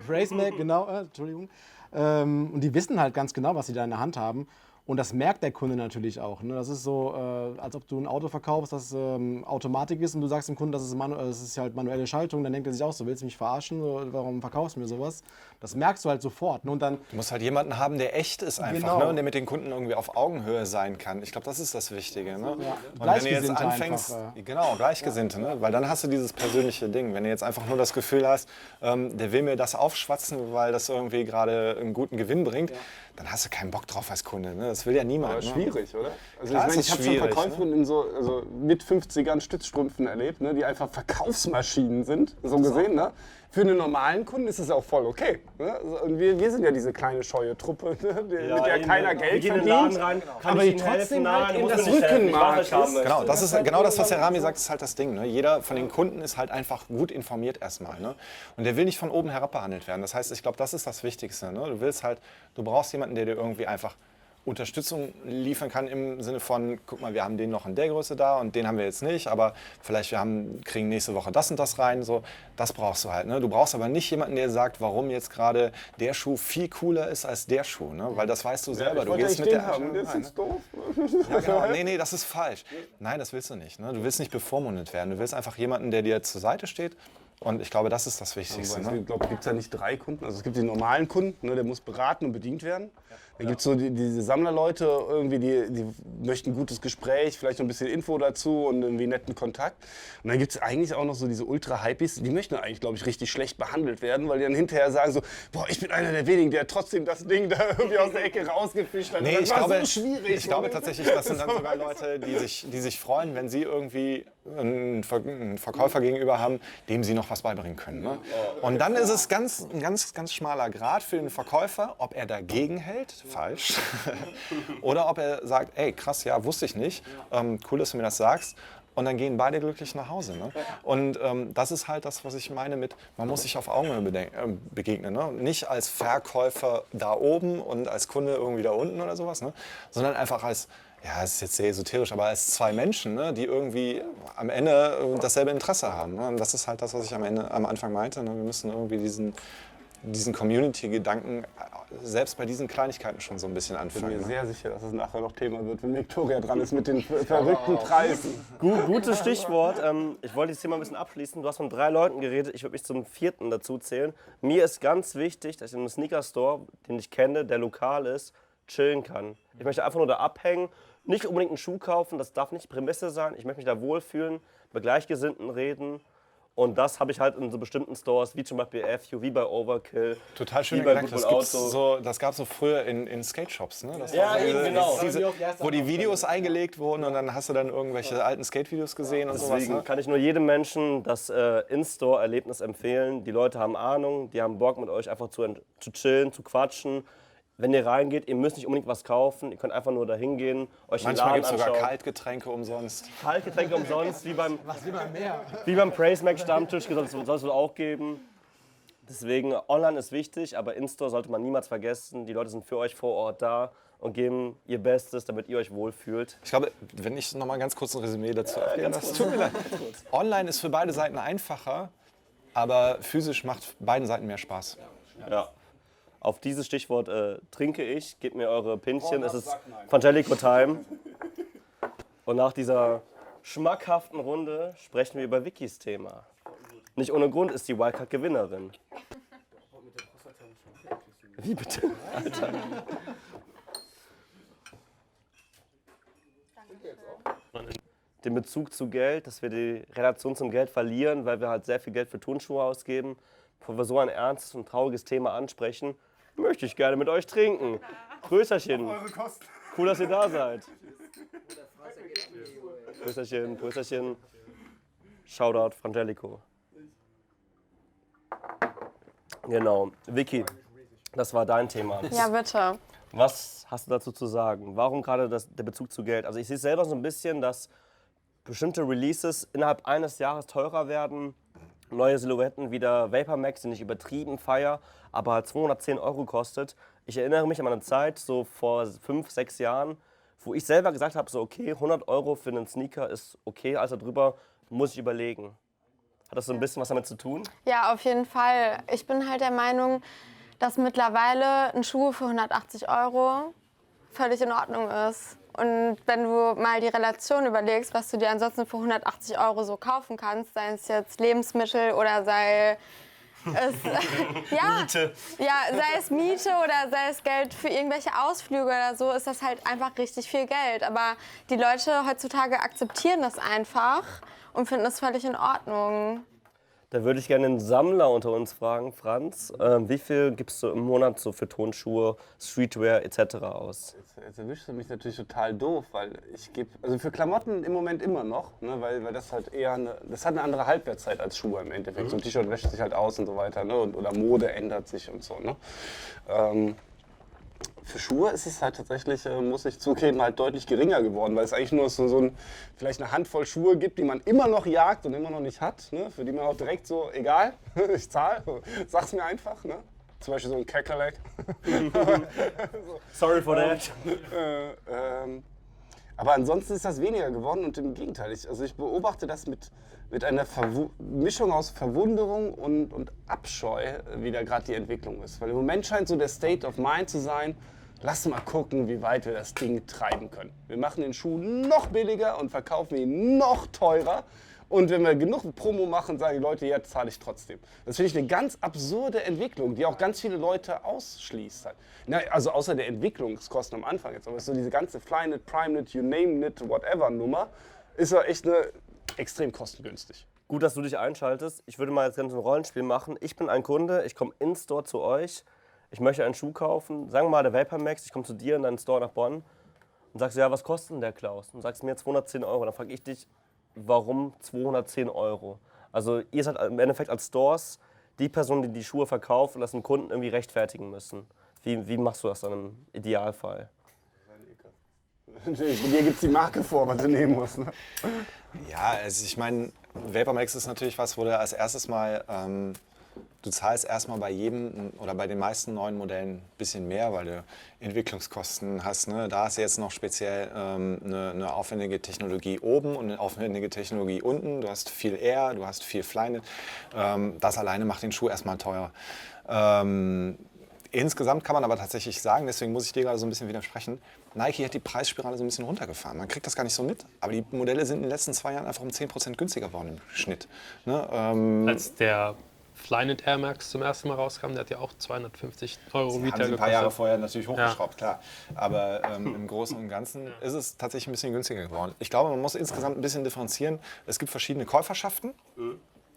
Praise Mac, genau, äh, Entschuldigung. Ähm, und die wissen halt ganz genau, was sie da in der Hand haben. Und das merkt der Kunde natürlich auch. Ne? Das ist so, äh, als ob du ein Auto verkaufst, das ähm, Automatik ist und du sagst dem Kunden, das ist, manu das ist halt manuelle Schaltung, dann denkt er sich auch so, willst du mich verarschen? Warum verkaufst du mir sowas? Das merkst du halt sofort. Ne? Und dann, Du musst halt jemanden haben, der echt ist einfach Genau. ne? und der mit den Kunden irgendwie auf Augenhöhe sein kann. Ich glaube, das ist das Wichtige. Ne? Und wenn du jetzt Gleichgesinnte anfängst, einfach, genau, Gleichgesinnte, ne? weil dann hast du dieses persönliche Ding. Wenn du jetzt einfach nur das Gefühl hast, ähm, der will mir das aufschwatzen, weil das irgendwie gerade einen guten Gewinn bringt, dann hast du keinen Bock drauf als Kunde. Ne? Das will ja niemand. Aber ne? schwierig, oder? Also Klar, ich meine, ich habe schon Verkäuferinnen in so also mit 50ern Stützstrümpfen erlebt, ne, die einfach Verkaufsmaschinen sind, so gesehen. Ne? Für einen normalen Kunden ist es auch voll okay. Ne? Und wir, wir sind ja diese kleine scheue Truppe, ne? die, mit der keiner wir Geld verdient. rein, kann aber ich die trotzdem helfen? halt Nein, in muss das helfen. Rückenmark ist. Genau, das ist genau das, was der Rami sagt, ist halt das Ding. Ne? Jeder von den Kunden ist halt einfach gut informiert erstmal. Ne? Und der will nicht von oben herab behandelt werden. Das heißt, ich glaube, das ist das Wichtigste. Ne? Du willst halt, du brauchst jemanden, der dir irgendwie einfach Unterstützung liefern kann im Sinne von, guck mal, wir haben den noch in der Größe da und den haben wir jetzt nicht, aber vielleicht wir haben, kriegen nächste Woche das und das rein. So, das brauchst du halt. Ne? Du brauchst aber nicht jemanden, der sagt, warum jetzt gerade der Schuh viel cooler ist als der Schuh. Ne? Weil das weißt du selber. Ich du gehst mit der haben, der ist Nein, jetzt doof. ja, genau. Nee, nee, das ist falsch. Nein, das willst du nicht. Ne? Du willst nicht bevormundet werden. Du willst einfach jemanden, der dir zur Seite steht. Und ich glaube, das ist das Wichtigste. Also, Ne? ich glaube, gibt es ja nicht drei Kunden. Also es gibt den normalen Kunden, ne, der muss beraten und bedient werden. Dann gibt es so die, diese Sammlerleute, irgendwie, die, die möchten ein gutes Gespräch, vielleicht noch ein bisschen Info dazu und irgendwie netten Kontakt. Und dann gibt es eigentlich auch noch so diese Ultra-Hypies, die möchten eigentlich, glaube ich, richtig schlecht behandelt werden, weil die dann hinterher sagen so, boah, ich bin einer der wenigen, der trotzdem das Ding da irgendwie aus der Ecke rausgefischt hat. Nee, das ich war glaube, so schwierig. ich glaube tatsächlich, das sind dann sogar Leute, die sich, die sich freuen, wenn sie irgendwie einen, Ver einen Verkäufer gegenüber haben, dem sie noch was beibringen können. Ne? Und dann ist es ganz, ein ganz, ganz schmaler Grad für den Verkäufer, ob er dagegen hält, falsch, oder ob er sagt, ey, krass, ja, wusste ich nicht, ähm, cool, dass du mir das sagst. Und dann gehen beide glücklich nach Hause. Ne? Und ähm, das ist halt das, was ich meine mit, man muss sich auf Augenhöhe beden- äh, begegnen. Ne? Nicht als Verkäufer da oben und als Kunde irgendwie da unten oder sowas, ne? sondern einfach als, ja, es ist jetzt sehr esoterisch, aber als zwei Menschen, ne? die irgendwie am Ende äh, dasselbe Interesse haben. Ne? Und das ist halt das, was ich am, Ende, am Anfang meinte. Ne? Wir müssen irgendwie diesen, diesen Community-Gedanken äh, selbst bei diesen Kleinigkeiten schon so ein bisschen Ich bin anfangen. mir Ne? sehr sicher, dass es nachher noch Thema wird, wenn Victoria dran ist mit den ver- verrückten Preisen. Gu- Gutes Stichwort. Ähm, ich wollte das Thema ein bisschen abschließen. Du hast von drei Leuten geredet. Ich würde mich zum vierten dazu zählen. Mir ist ganz wichtig, dass ich in einem Sneaker-Store, den ich kenne, der lokal ist, chillen kann. Ich möchte einfach nur da abhängen, nicht unbedingt einen Schuh kaufen. Das darf nicht Prämisse sein. Ich möchte mich da wohlfühlen, mit Gleichgesinnten reden. Und das habe ich halt in so bestimmten Stores, wie zum Beispiel FU, wie bei Overkill. Total bei Gedanke. Das, gibt's Auto. so, das gab es so früher in, in Skate-Shops. Ne? Das Ja, eben, genau. Diese, wo die Videos eingelegt wurden und dann hast du dann irgendwelche alten Skate-Videos gesehen und sowas. Deswegen Ne? kann ich nur jedem Menschen das äh, In-Store-Erlebnis empfehlen. Die Leute haben Ahnung, die haben Bock mit euch einfach zu, zu chillen, zu quatschen. Wenn ihr reingeht, ihr müsst nicht unbedingt was kaufen, ihr könnt einfach nur da hingehen, euch den Manchmal gibt es sogar. Kaltgetränke umsonst. Kaltgetränke umsonst, wie beim, wie beim Praise Mac Stammtisch soll es soll es wohl auch geben. Deswegen, online ist wichtig, aber In-Store sollte man niemals vergessen. Die Leute sind für euch vor Ort da und geben ihr Bestes, damit ihr euch wohlfühlt. Ich glaube, wenn ich noch mal ganz kurz ein Resümee dazu abgeben darf. Tut mir leid. Online ist für beide Seiten einfacher, aber physisch macht beiden Seiten mehr Spaß. Ja. Auf dieses Stichwort äh, trinke ich. Gebt mir eure Pinchen. es ist Fangelico Time. Und nach dieser schmackhaften Runde sprechen wir über Wikis Thema. Nicht ohne Grund ist die Wildcard Gewinnerin. Wie bitte? Alter. Den Bezug zu Geld, dass wir die Relation zum Geld verlieren, weil wir halt sehr viel Geld für Turnschuhe ausgeben. Bevor wir so ein ernstes und trauriges Thema ansprechen, möchte ich gerne mit euch trinken. Prösterchen. Cool, dass ihr da seid. Prösterchen, Prösterchen. Shoutout Frangelico. Genau. Vicky, das war dein Thema. Ja, bitte. Was hast du dazu zu sagen? Warum gerade das, der Bezug zu Geld? Also ich sehe selber so ein bisschen, dass bestimmte Releases innerhalb eines Jahres teurer werden. Neue Silhouetten wie der Vapor Max, den ich übertrieben feier, aber halt 210 Euro kostet. Ich erinnere mich an eine Zeit, so vor fünf, sechs Jahren, wo ich selber gesagt habe, so okay, 100 Euro für einen Sneaker ist okay, also drüber muss ich überlegen. Hat das so ein bisschen was damit zu tun? Ja, auf jeden Fall. Ich bin halt der Meinung, dass mittlerweile ein Schuh für 180 Euro völlig in Ordnung ist. Und wenn du mal die Relation überlegst, was du dir ansonsten für 180 Euro so kaufen kannst, sei es jetzt Lebensmittel oder sei es, ja, Miete. ja, sei es Miete oder sei es Geld für irgendwelche Ausflüge oder so, ist das halt einfach richtig viel Geld. Aber die Leute heutzutage akzeptieren das einfach und finden das völlig in Ordnung. Da würde ich gerne einen Sammler unter uns fragen, Franz. Ähm, wie viel gibst du im Monat so für Tonschuhe, Streetwear etc. aus? Jetzt, jetzt erwischst du mich natürlich total doof, weil ich gebe, also für Klamotten im Moment immer noch, ne, weil, weil das halt eher eine, das hat eine andere Halbwertszeit als Schuhe im Endeffekt. So ein T-Shirt wäscht sich halt aus und so weiter, ne, und, oder Mode ändert sich und so, ne. Ähm, für Schuhe ist es halt tatsächlich, äh, muss ich zugeben, halt deutlich geringer geworden, weil es eigentlich nur so, so ein, vielleicht eine Handvoll Schuhe gibt, die man immer noch jagt und immer noch nicht hat, ne? für die man auch direkt so, egal, ich zahle, sag's mir einfach. Ne? Zum Beispiel so ein Kakerlak. Sorry for that. Äh, ähm, aber ansonsten ist das weniger geworden und im Gegenteil. Ich, also ich beobachte das mit, mit einer Verwu Mischung aus Verwunderung und, und Abscheu, wie da gerade die Entwicklung ist. Weil im Moment scheint so der State of Mind zu sein, lass mal gucken, wie weit wir das Ding treiben können. Wir machen den Schuh noch billiger und verkaufen ihn noch teurer. Und wenn wir genug Promo machen, sagen die Leute, ja, zahle ich trotzdem. Das finde ich eine ganz absurde Entwicklung, die auch ganz viele Leute ausschließt. Halt. Na, also außer der Entwicklungskosten am Anfang jetzt. Aber so diese ganze Flynet, PrimeNet, you name it, whatever Nummer, ist ja echt eine extrem kostengünstig. Gut, dass du dich einschaltest. Ich würde mal jetzt ganz ein Rollenspiel machen. Ich bin ein Kunde, ich komme in Store zu euch. Ich möchte einen Schuh kaufen. Sagen wir mal, der Vapor Max, ich komme zu dir in deinen Store nach Bonn und sagst, ja, was kostet denn der Klaus? Und sagst mir 210 Euro. Dann frage ich dich, warum 210 Euro? Also ihr seid im Endeffekt als Stores die Person, die die Schuhe verkauft und das dem Kunden irgendwie rechtfertigen müssen. Wie, wie machst du das dann im Idealfall? Hier gibt es die Marke vor, was du nehmen musst. Ne? Ja, also ich meine, VaporMax ist natürlich was, wo du als erstes mal, ähm, du zahlst erstmal bei jedem oder bei den meisten neuen Modellen ein bisschen mehr, weil du Entwicklungskosten hast. Ne? Da hast du jetzt noch speziell ähm, eine, eine aufwendige Technologie oben und eine aufwendige Technologie unten. Du hast viel Air, du hast viel Flynet. Ähm, das alleine macht den Schuh erstmal teuer. Ähm, Insgesamt kann man aber tatsächlich sagen, deswegen muss ich dir gerade so ein bisschen widersprechen, Nike hat die Preisspirale so ein bisschen runtergefahren. Man kriegt das gar nicht so mit, aber die Modelle sind in den letzten zwei Jahren einfach um 10% günstiger geworden im Schnitt. Ne? Ähm, Als der Flyknit Air Max zum ersten Mal rauskam, der hat ja auch 250 Euro Retail sie ein paar Jahre gekostet. vorher natürlich hochgeschraubt, klar. Aber ähm, im Großen und Ganzen ist es tatsächlich ein bisschen günstiger geworden. Ich glaube, man muss insgesamt ein bisschen differenzieren. Es gibt verschiedene Käuferschaften.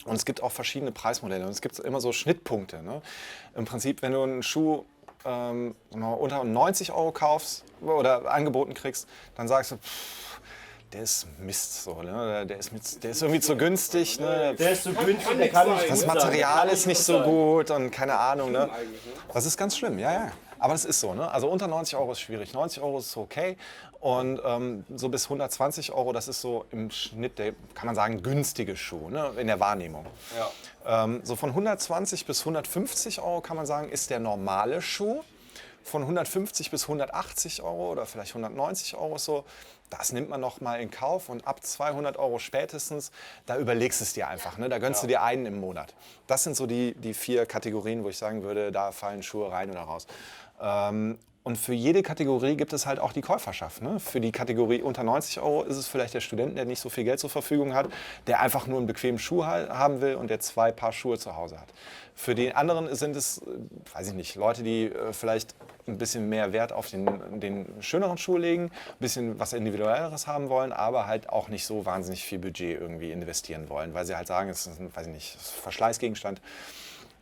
Und es gibt auch verschiedene Preismodelle. Und es gibt immer so Schnittpunkte. Ne? Im Prinzip, wenn du einen Schuh ähm, mal, unter 90 Euro kaufst oder angeboten kriegst, dann sagst du, pff, der ist Mist. So, ne? der, ist mit, der ist irgendwie zu günstig. Ne? Der ist so günstig, der kann nicht Das Material ist nicht so gut und keine Ahnung. Ne? Das ist ganz schlimm, ja, ja. Aber das ist so, ne? Also unter 90 Euro ist schwierig. 90 Euro ist okay. Und ähm, so bis 120 Euro, das ist so im Schnitt der, kann man sagen, günstige Schuh, ne? in der Wahrnehmung. Ähm, so von 120 bis 150 Euro kann man sagen, ist der normale Schuh. Von 150 bis 180 Euro oder vielleicht 190 Euro so, das nimmt man noch mal in Kauf. Und ab 200 Euro spätestens, da überlegst du es dir einfach. Ne? Da gönnst du dir einen im Monat. Das sind so die, die vier Kategorien, wo ich sagen würde, da fallen Schuhe rein oder raus. Ähm, und für jede Kategorie gibt es halt auch die Käuferschaft. Ne? Für die Kategorie unter 90 Euro ist es vielleicht der Student, der nicht so viel Geld zur Verfügung hat, der einfach nur einen bequemen Schuh ha- haben will und der zwei Paar Schuhe zu Hause hat. Für die anderen sind es, äh, weiß ich nicht, Leute, die äh, vielleicht ein bisschen mehr Wert auf den, den schöneren Schuh legen, ein bisschen was Individuelleres haben wollen, aber halt auch nicht so wahnsinnig viel Budget irgendwie investieren wollen, weil sie halt sagen, es ist ein, weiß ich nicht, Verschleißgegenstand.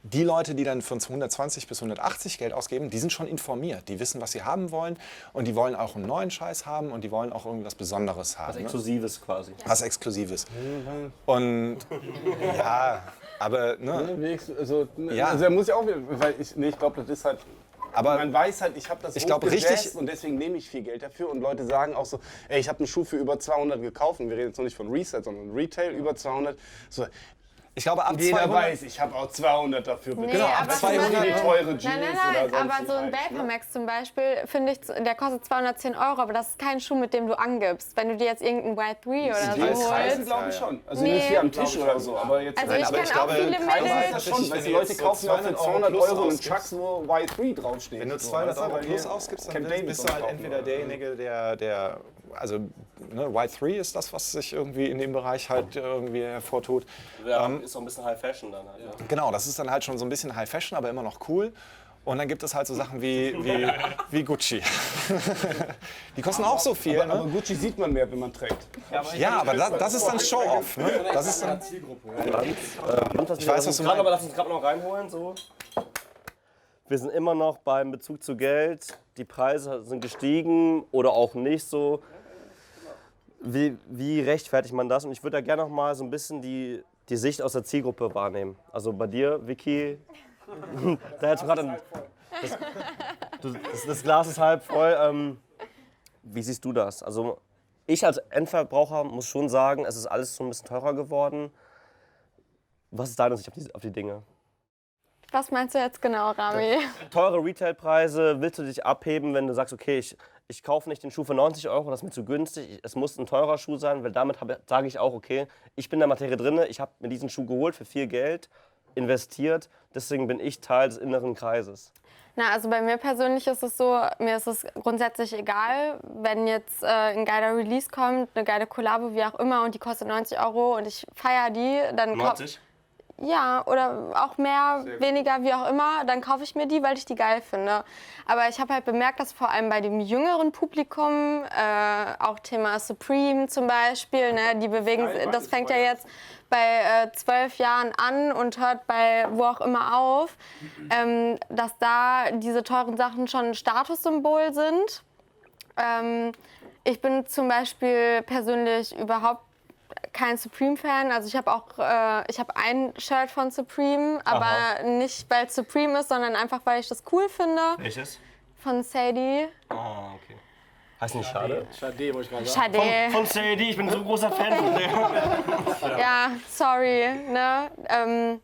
Die Leute, die dann von 120 bis 180 Geld ausgeben, die sind schon informiert. Die wissen, was sie haben wollen und die wollen auch einen neuen Scheiß haben und die wollen auch irgendwas Besonderes haben. Was ne? Exklusives quasi. Was Exklusives. Und ja, aber ne, Also, Ja. also er muss ja auch, weil ich, nee, ich glaube, das ist halt. Aber man weiß halt, ich habe das ich glaub, richtig- und deswegen nehme ich viel Geld dafür und Leute sagen auch so, ey, ich habe einen Schuh für über 200 gekauft und wir reden jetzt noch nicht von Reset, sondern Retail über 200. So, Ich glaube, ab Jeder 200 weiß, ich habe auch 200 dafür bezahlt. Nee, aber Das zum sind Beispiel- die teure Jeans Nein, nein, oder nein, sonst aber so ein halt, ne? Zum Beispiel, finde ich, der kostet 210 Euro, aber das ist kein Schuh, mit dem du angibst. Wenn du dir jetzt irgendeinen White 3 oder Die so holst. glaube ich schon. Also Nee. nicht hier am Tisch oder so, aber jetzt Also Nein, ich aber ich glaube, auch viele Mädels. ist das schon, weil die wenn du Leute kaufen auch für 200 Euro 200 einen ausgibst. Chucks, wo Y3 draufsteht. Wenn du So, 200 weißt du, Euro weil plus hier ausgibst, dann Camp bist David du halt entweder oder so. derjenige, der, der also ne, Y3 ist das, was sich irgendwie in dem Bereich halt irgendwie hervortut. Ja, Ähm, ist so ein bisschen High Fashion dann halt. Ja. Genau, das ist dann halt schon so ein bisschen High Fashion, aber immer noch cool. Und dann gibt es halt so Sachen wie, wie, wie Gucci. Die kosten auch so viel. Aber, aber Ne? Gucci sieht man mehr, wenn man trägt. Ja, aber das, das ist dann Show-Off. Ne? Das ist dann, Ich weiß, was du meinst. aber lass uns gerade noch reinholen. So. Wir sind immer noch beim Bezug zu Geld. Die Preise sind gestiegen oder auch nicht so. Wie, wie rechtfertigt man das? Und ich würde da gerne noch mal so ein bisschen die, die Sicht aus der Zielgruppe wahrnehmen. Also bei dir, Vicky, da hättest du gerade ein, das, du- das, das Glas ist halb voll. Ähm, wie siehst du das? Also ich als Endverbraucher muss schon sagen, es ist alles so ein bisschen teurer geworden. Was ist deine Sicht auf die, auf die Dinge? Was meinst du jetzt genau, Rami? Teure Retailpreise, willst du dich abheben, wenn du sagst, okay, ich, ich kaufe nicht den Schuh für 90 Euro, das ist mir zu günstig, es muss ein teurer Schuh sein, weil damit habe- sage ich auch, okay, ich bin in der Materie drin, ich habe mir diesen Schuh geholt für viel Geld, investiert, deswegen bin ich Teil des inneren Kreises. Na, also bei mir persönlich ist es so, mir ist es grundsätzlich egal, wenn jetzt äh, ein geiler Release kommt, eine geile Kollabo, wie auch immer, und die kostet 90 Euro und ich feiere die, dann kau- Ja, oder auch mehr, weniger, wie auch immer, dann kaufe ich mir die, weil ich die geil finde. Aber ich habe halt bemerkt, dass vor allem bei dem jüngeren Publikum, äh, auch Thema Supreme zum Beispiel, ne, die bewegen, das fängt ja jetzt bei äh, zwölf Jahren an und hört bei wo auch immer auf, ähm, dass da diese teuren Sachen schon ein Statussymbol sind. Ähm, ich bin zum Beispiel persönlich überhaupt kein Supreme-Fan. Also ich habe auch, äh, ich habe ein Shirt von Supreme, aber nicht weil es Supreme ist, sondern einfach weil ich das cool finde. Welches? Von Sadie. Ah, okay. Heißt nicht schade? Schade, wollte ich gerade sagen. Schade. Von Sadie, ich bin so ein großer Fan von der. Ja, sorry. Ne? Ähm,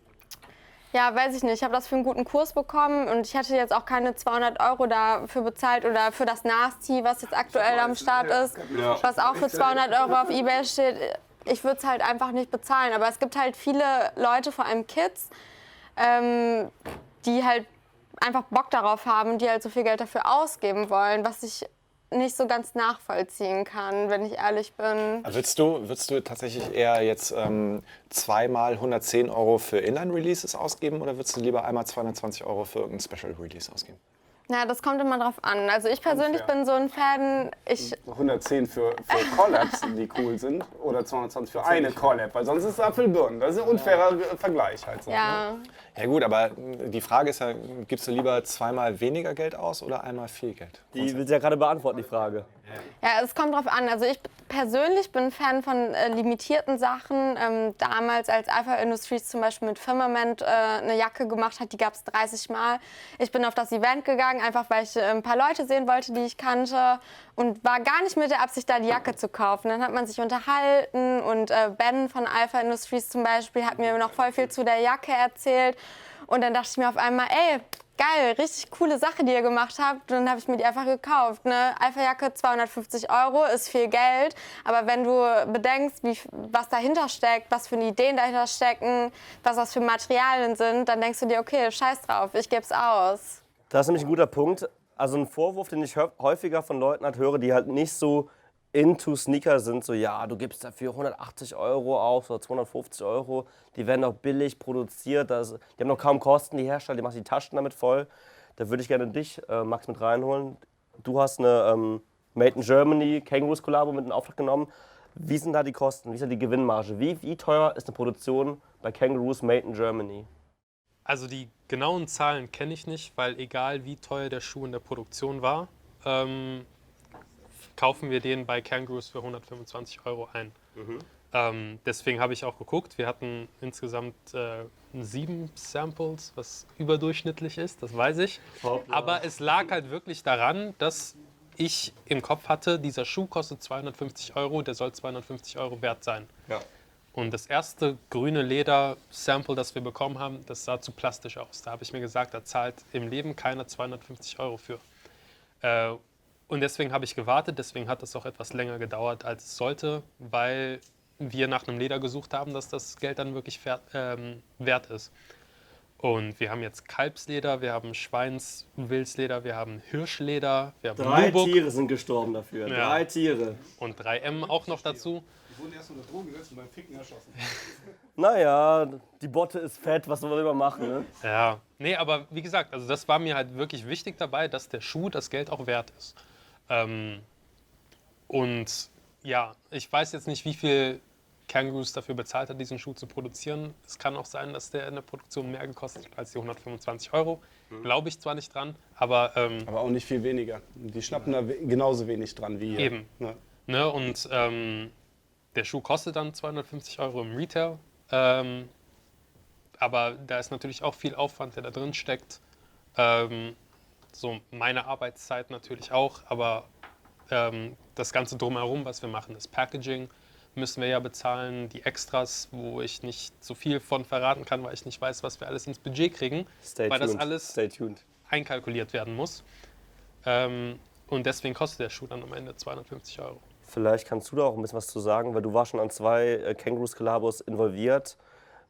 ja, weiß ich nicht. Ich habe das für einen guten Kurs bekommen und ich hätte jetzt auch keine 200 Euro dafür bezahlt oder für das Nasty, was jetzt aktuell am Start ist, was auch für 200 Euro auf Ebay steht. Ich würde es halt einfach nicht bezahlen. Aber es gibt halt viele Leute, vor allem Kids, ähm, die halt einfach Bock darauf haben, die halt so viel Geld dafür ausgeben wollen, was ich nicht so ganz nachvollziehen kann, wenn ich ehrlich bin. Würdest du, würdest du tatsächlich eher jetzt ähm, zweimal 110 Euro für Inline-Releases ausgeben oder würdest du lieber einmal 220 Euro für irgendein Special-Release ausgeben? Na, das kommt immer drauf an. Also ich persönlich bin so ein Fan, ich 110 für, für Collabs, die cool sind, oder 220 für eine Collab, weil sonst ist es Apfelbirnen. Das ist ein unfairer Vergleich halt so. Ne? Ja, gut, aber die Frage ist ja, gibst du lieber zweimal weniger Geld aus oder einmal viel Geld? Die will sie ja gerade beantworten, die Frage. ja, es kommt drauf an. Also ich persönlich bin Fan von äh, limitierten Sachen. Ähm, damals, als Alpha Industries zum Beispiel mit Firmament äh, eine Jacke gemacht hat, die gab es 30 Mal. Ich bin auf das Event gegangen, einfach weil ich äh, ein paar Leute sehen wollte, die ich kannte und war gar nicht mit der Absicht, da die Jacke zu kaufen. Dann hat man sich unterhalten und äh, Ben von Alpha Industries zum Beispiel hat mir noch voll viel zu der Jacke erzählt. Und dann dachte ich mir auf einmal, ey, geil, richtig coole Sache, die ihr gemacht habt. Und dann habe ich mir die einfach gekauft. Ne? Alpha-Jacke 250 Euro ist viel Geld. Aber wenn du bedenkst, wie, was dahinter steckt, was für Ideen dahinter stecken, was das für Materialien sind, dann denkst du dir, okay, scheiß drauf, ich gebe es aus. Das ist nämlich ein guter Punkt. Also ein Vorwurf, den ich häufiger von Leuten halt höre, die halt nicht so into Sneaker sind, so ja, du gibst dafür 180 Euro auf oder 250 Euro, die werden auch billig produziert, das, die haben noch kaum Kosten, die Hersteller, die machen die Taschen damit voll. Da würde ich gerne dich, äh, Max, mit reinholen. Du hast eine ähm, Made in Germany Kangaroos Kollabo mit in Auftrag genommen. Wie sind da die Kosten? Wie ist da die Gewinnmarge? Wie, wie teuer ist eine Produktion bei Kangaroos Made in Germany? Also die genauen Zahlen kenne ich nicht, weil egal wie teuer der Schuh in der Produktion war, ähm, kaufen wir den bei Kangaroos für 125 Euro ein. Ähm, deswegen habe ich auch geguckt. Wir hatten insgesamt äh, sieben Samples, was überdurchschnittlich ist, das weiß ich. Aber es lag halt wirklich daran, dass ich im Kopf hatte, dieser Schuh kostet 250 Euro, der soll 250 Euro wert sein. Ja. Und das erste grüne Leder-Sample, das wir bekommen haben, das sah zu plastisch aus. Da habe ich mir gesagt, da zahlt im Leben keiner 250 Euro für. Äh, und deswegen habe ich gewartet, deswegen hat es auch etwas länger gedauert, als es sollte, weil wir nach einem Leder gesucht haben, dass das Geld dann wirklich ähm, wert ist. Und wir haben jetzt Kalbsleder, wir haben Schweinswildsleder, wir haben Hirschleder, wir haben Drei Nubuck Tiere sind gestorben dafür. Ja. Drei Tiere. und 3M auch noch dazu. Die wurden erst unter Drogen gesetzt und beim Ficken erschossen. Naja, die Botte ist fett, was wir immer machen, ne? Ja, nee, aber wie gesagt, also das war mir halt wirklich wichtig dabei, dass der Schuh das Geld auch wert ist. Ähm, und ja, ich weiß jetzt nicht, wie viel Kangaroos dafür bezahlt hat, diesen Schuh zu produzieren. Es kann auch sein, dass der in der Produktion mehr gekostet hat als die 125 Euro. Glaube ich zwar nicht dran, aber ähm, Aber auch nicht viel weniger. Die schnappen da we- genauso wenig dran wie hier. Eben. Ja. Ne, und ähm, der Schuh kostet dann 250 Euro im Retail. Ähm, aber da ist natürlich auch viel Aufwand, der da drin steckt. Ähm, so meine Arbeitszeit natürlich auch, aber ähm, das Ganze drumherum, was wir machen, das Packaging müssen wir ja bezahlen, die Extras, wo ich nicht so viel von verraten kann, weil ich nicht weiß, was wir alles ins Budget kriegen, Stay weil das tuned. alles Stay tuned. einkalkuliert werden muss. Ähm, und deswegen kostet der Schuh dann am Ende 250 Euro. Vielleicht kannst du da auch ein bisschen was zu sagen, weil du warst schon an zwei äh, Kangaroos-Kollabos involviert.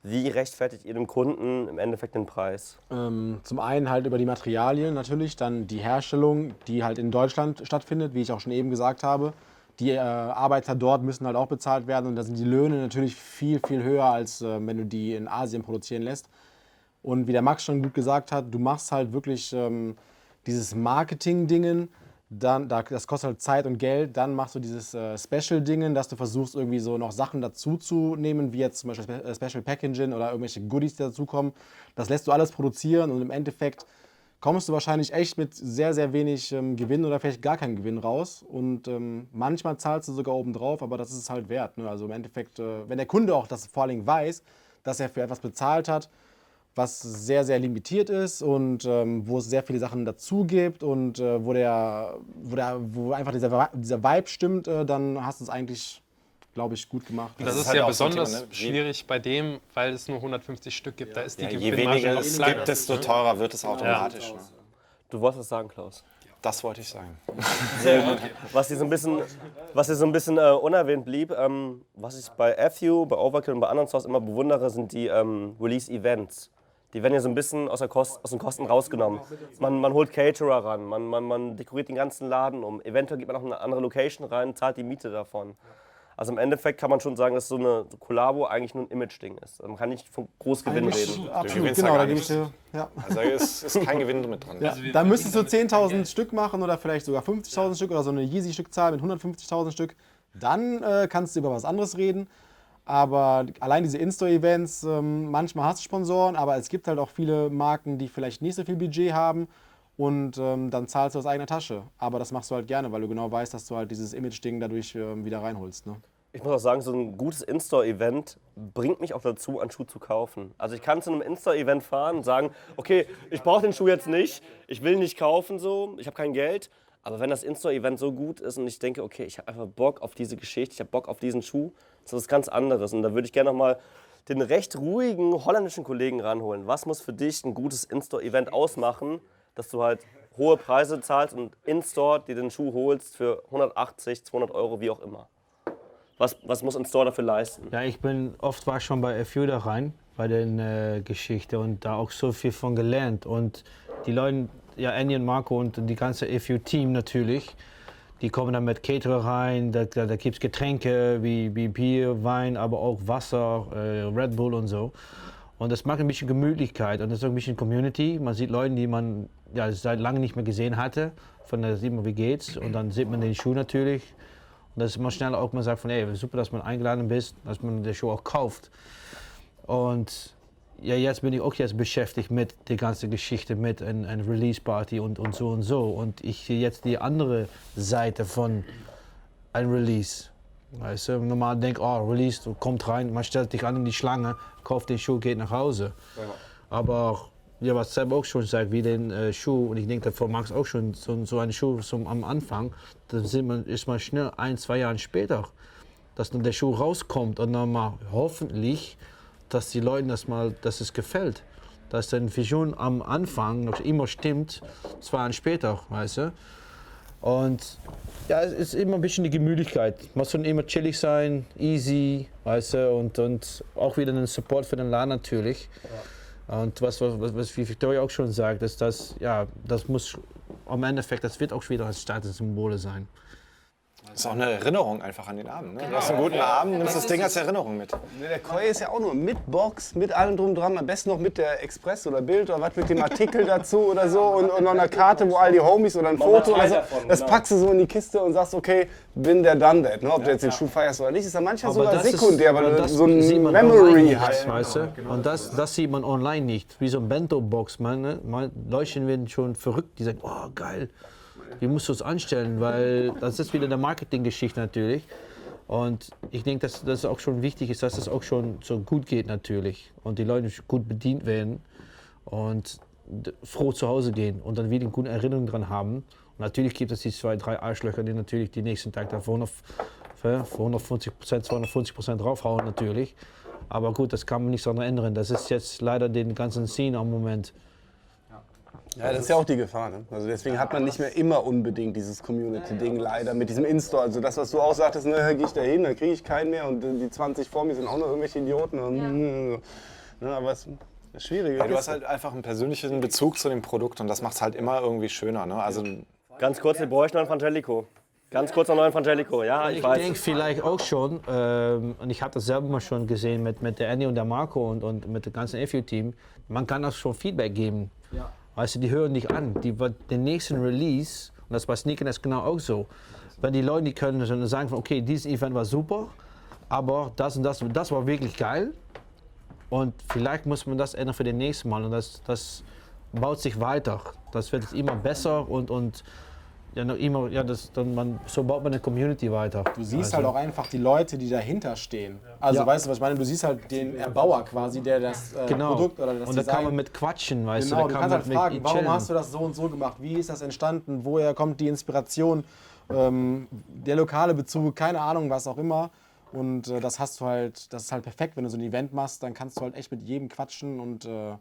Wie rechtfertigt ihr dem Kunden im Endeffekt den Preis? Ähm, zum einen halt über die Materialien natürlich, dann die Herstellung, die halt in Deutschland stattfindet, wie ich auch schon eben gesagt habe. Die äh, Arbeiter dort müssen halt auch bezahlt werden und da sind die Löhne natürlich viel, viel höher, als äh, wenn du die in Asien produzieren lässt. Und wie der Max schon gut gesagt hat, du machst halt wirklich ähm, dieses Marketing-Dingen, dann, da, das kostet halt Zeit und Geld. Dann machst du dieses äh, Special-Dingen, dass du versuchst, irgendwie so noch Sachen dazuzunehmen, wie jetzt zum Beispiel Spe- äh, Special Packaging oder irgendwelche Goodies, die dazukommen. Das lässt du alles produzieren und im Endeffekt kommst du wahrscheinlich echt mit sehr, sehr wenig ähm, Gewinn oder vielleicht gar keinen Gewinn raus. Und ähm, manchmal zahlst du sogar oben drauf, aber das ist es halt wert. Ne? Also im Endeffekt, äh, wenn der Kunde auch das vor allen Dingen weiß, dass er für etwas bezahlt hat, was sehr, sehr limitiert ist und ähm, wo es sehr viele Sachen dazu gibt und äh, wo, der, wo, der, wo einfach dieser, dieser Vibe stimmt, äh, dann hast du es eigentlich, glaube ich, gut gemacht. Das, ist ist halt ja auch so ein besonders Thema, ne? Wie- schwierig bei dem, weil es nur 150 Stück gibt. Da ist die Ja, je weniger es kleiner. gibt, desto teurer wird es automatisch. Ne? Du wolltest was sagen, Klaus. Das wollte ich sagen. Was hier so ein bisschen, was hier so ein bisschen äh, unerwähnt blieb, ähm, was ich bei FU, bei Overkill und bei anderen Stores immer bewundere, sind die ähm, Release-Events. Die werden ja so ein bisschen aus, der Kost, aus den Kosten rausgenommen. Man, man holt Caterer ran, man, man, man dekoriert den ganzen Laden um. Eventuell geht man noch eine andere Location rein, zahlt die Miete davon. Also im Endeffekt kann man schon sagen, dass so eine Kollabo eigentlich nur ein Image-Ding ist. Also man kann nicht von Großgewinn reden. Absolut, genau, da ich. Ja. Also es ist kein Gewinn mit drin. Ja, da müsstest du 10.000 Stück machen oder vielleicht sogar 50.000 Stück oder so eine Yeezy-Stückzahl mit 150.000 Stück. Dann äh, kannst du über was anderes reden. Aber allein diese In-Store-Events, ähm, manchmal hast du Sponsoren, aber es gibt halt auch viele Marken, die vielleicht nicht so viel Budget haben und ähm, dann zahlst du aus eigener Tasche. Aber das machst du halt gerne, weil du genau weißt, dass du halt dieses Image-Ding dadurch ähm, wieder reinholst. Ne? Ich muss auch sagen, so ein gutes In-Store-Event bringt mich auch dazu, einen Schuh zu kaufen. Also ich kann zu einem In-Store-Event fahren und sagen, okay, ich brauche den Schuh jetzt nicht, ich will nicht kaufen, so, ich habe kein Geld. Aber wenn das In-Store-Event so gut ist und ich denke, okay, ich habe einfach Bock auf diese Geschichte, ich habe Bock auf diesen Schuh, das ist was ganz anderes. Und da würde ich gerne nochmal den recht ruhigen holländischen Kollegen ranholen. Was muss für dich ein gutes In-Store-Event ausmachen, dass du halt hohe Preise zahlst und in-Store dir den Schuh holst für 180, 200 Euro, wie auch immer? Was, was muss ein Store dafür leisten? Ja, ich bin oft war schon bei FU da rein, bei den äh, Geschichte und da auch so viel von gelernt. Und die Leute, ja, Andy und Marco und die ganze FU-Team natürlich, die kommen dann mit Caterer rein, da, da, da gibt es Getränke wie, wie Bier, Wein, aber auch Wasser, äh, Red Bull und so. Und das macht ein bisschen Gemütlichkeit und das ist ein bisschen Community. Man sieht Leute, die man ja, seit langem nicht mehr gesehen hatte. Von da sieht man, wie geht's. Und dann sieht man den Schuh natürlich. Und das ist immer schneller auch, man sagt von, ey, super, dass man eingeladen bist, dass man den Schuh auch kauft. Und ja, jetzt bin ich auch jetzt beschäftigt mit der ganzen Geschichte, mit einer ein Release-Party und, und so und so. Und ich sehe jetzt die andere Seite von einem Release. Weißt du, normal denk, oh, Release, du kommt rein, man stellt dich an in die Schlange, kauft den Schuh, geht nach Hause. Aber ja, was Seb auch schon sagt, wie den äh, Schuh, und ich denke, von Max auch schon, so, so ein Schuh zum, am Anfang, da sind man, ist man schnell ein, zwei Jahre später dass dann der Schuh rauskommt und dann mal hoffentlich, dass die Leuten das mal, dass es gefällt. Dass dann Vision am Anfang noch immer stimmt, zwei Jahre später, weißt du. Und ja, es ist immer ein bisschen die Gemütlichkeit. Muss schon immer chillig sein, easy, weißt du, und, und auch wieder einen Support für den Laden natürlich. Und was, was, was wie Victoria auch schon sagt, ist, dass ja, das muss am Endeffekt, das wird auch wieder als Statussymbole sein. Das ist auch eine Erinnerung einfach an den Abend. Ne? Du hast einen guten Abend, nimmst das Ding als Erinnerung mit. Der Koi ist ja auch nur mit Box, mit allem drum dran, am besten noch mit der Express oder Bild oder was mit dem Artikel dazu oder so und, und noch eine Karte, wo all die Homies oder ein Foto oder so. Das packst du so in die Kiste und sagst, okay, bin der done that. Ne? Ob du jetzt den Schuh feierst oder nicht, ist ja manchmal sogar sekundär, weil aber du so ein sieht man Memory hast. Weißt du? Und das, das sieht man online nicht. Wie so ein Bento-Box. Ne? Leute werden schon verrückt, die sagen, oh geil, wie musst du es anstellen? Weil das ist wieder eine Marketinggeschichte natürlich. Und ich denke, dass das auch schon wichtig ist, dass es auch schon so gut geht natürlich. Und die Leute gut bedient werden und froh zu Hause gehen und dann wieder eine gute Erinnerung dran haben. Und natürlich gibt es die zwei, drei Arschlöcher, die natürlich die nächsten Tag für 150 Prozent, 250 Prozent draufhauen natürlich. Aber gut, das kann man nicht so ändern. Das ist jetzt leider den ganzen Scene am Moment. Ja, das ist ja auch die Gefahr. Ne? Also deswegen hat man nicht mehr immer unbedingt dieses Community-Ding leider mit diesem In-Store. Also das, was du auch sagtest, ne, gehe ich da hin, da kriege ich keinen mehr und die 20 vor mir sind auch noch irgendwelche Idioten. Und, ne, aber es ist schwierig. Ja, du hast halt einfach einen persönlichen Bezug zu dem Produkt und das macht es halt immer irgendwie schöner. Ne? Also Ganz kurz, wir bräuchten einen Frangelico. Ganz kurz einen neuen Frangelico, ja, ich, Ich weiß. denke vielleicht auch schon, ähm, und ich habe das selber mal schon gesehen mit, mit der Andy und der Marco und, und mit dem ganzen FU-Team, man kann auch schon Feedback geben. Weißt du, die hören dich an. Die, den nächsten Release, und das bei Sneaker ist genau auch so, wenn die Leute die können sagen, okay, dieses Event war super, aber das und das, das war wirklich geil. Und vielleicht muss man das ändern für den nächsten Mal. Und das, das baut sich weiter. Das wird immer besser und, und ja, noch immer, ja, das, dann man, so baut man eine Community weiter. Du siehst Also- halt auch einfach die Leute, die dahinter stehen. Also Ja. weißt du, was ich meine? Du siehst halt den Erbauer quasi, der das äh, Genau. Produkt oder das und da Design... kann man mit quatschen, weißt Genau, du. du Da kannst kann halt fragen, warum hast du das so und so gemacht? Wie ist das entstanden? Woher kommt die Inspiration? Ähm, der lokale Bezug, keine Ahnung, was auch immer. Und äh, das hast du halt, das ist halt perfekt, wenn du so ein Event machst, dann kannst du halt echt mit jedem quatschen und äh,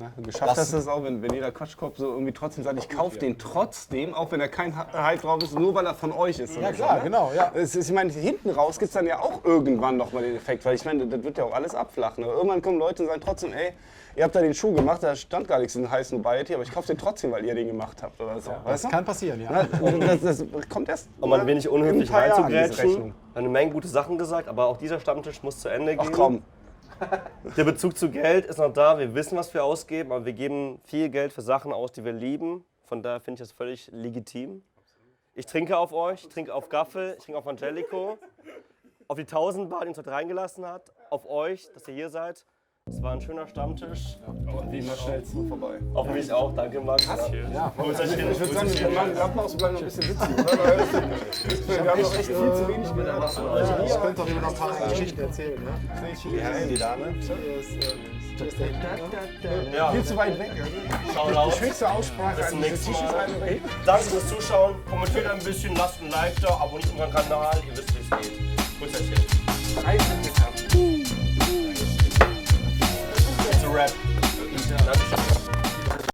Ja, geschafft hast du es auch, wenn, wenn jeder Quatschkopf so irgendwie trotzdem sagt, ich kaufe den trotzdem, auch wenn er kein Hype drauf ist, nur weil er von euch ist. Ja, klar, so, ne? genau, ja. Es ist, ich meine, hinten raus gibt es dann ja auch irgendwann noch mal den Effekt, weil ich meine, das wird ja auch alles abflachen. Aber Irgendwann kommen Leute und sagen trotzdem, ey, ihr habt da den Schuh gemacht, da stand gar nichts in High Nobiety, aber ich kaufe den trotzdem, weil ihr den gemacht habt oder so. das weißt du? kann passieren, ja. Ja, das, das kommt erst Um ein ne, wenig unhöflich reinzugrätschen. Eine Menge gute Sachen gesagt, aber auch dieser Stammtisch muss zu Ende gehen. Ach komm, Der Bezug zu Geld ist noch da. Wir wissen, was wir ausgeben, aber wir geben viel Geld für Sachen aus, die wir lieben. Von daher finde ich das völlig legitim. Ich trinke auf euch, ich trinke auf Gaffel, ich trinke auf Angelico, auf die 1000 Bar, die uns heute reingelassen hat, auf euch, dass ihr hier seid. Es war ein schöner Stammtisch. wie immer schnellst du vorbei. Auf mich auch, danke Max. Ja. Holst euch hin. Ich würde sagen, wir machen Applaus und bleiben noch ein bisschen sitzen, oder? Wir haben noch echt viel zu wenig gehört. Ich könnte doch immer noch ein paar Geschichten erzählen. Ne? wie heißt die Dame? Ja, Viel zu weit weg. Shoutout. Höchste Aussprache Bis zum nächsten Mal. Danke fürs Zuschauen. Kommentiert ein bisschen, lasst ein Like da, abonniert unseren Kanal. Ihr wisst, wie es geht. Holst euch hin.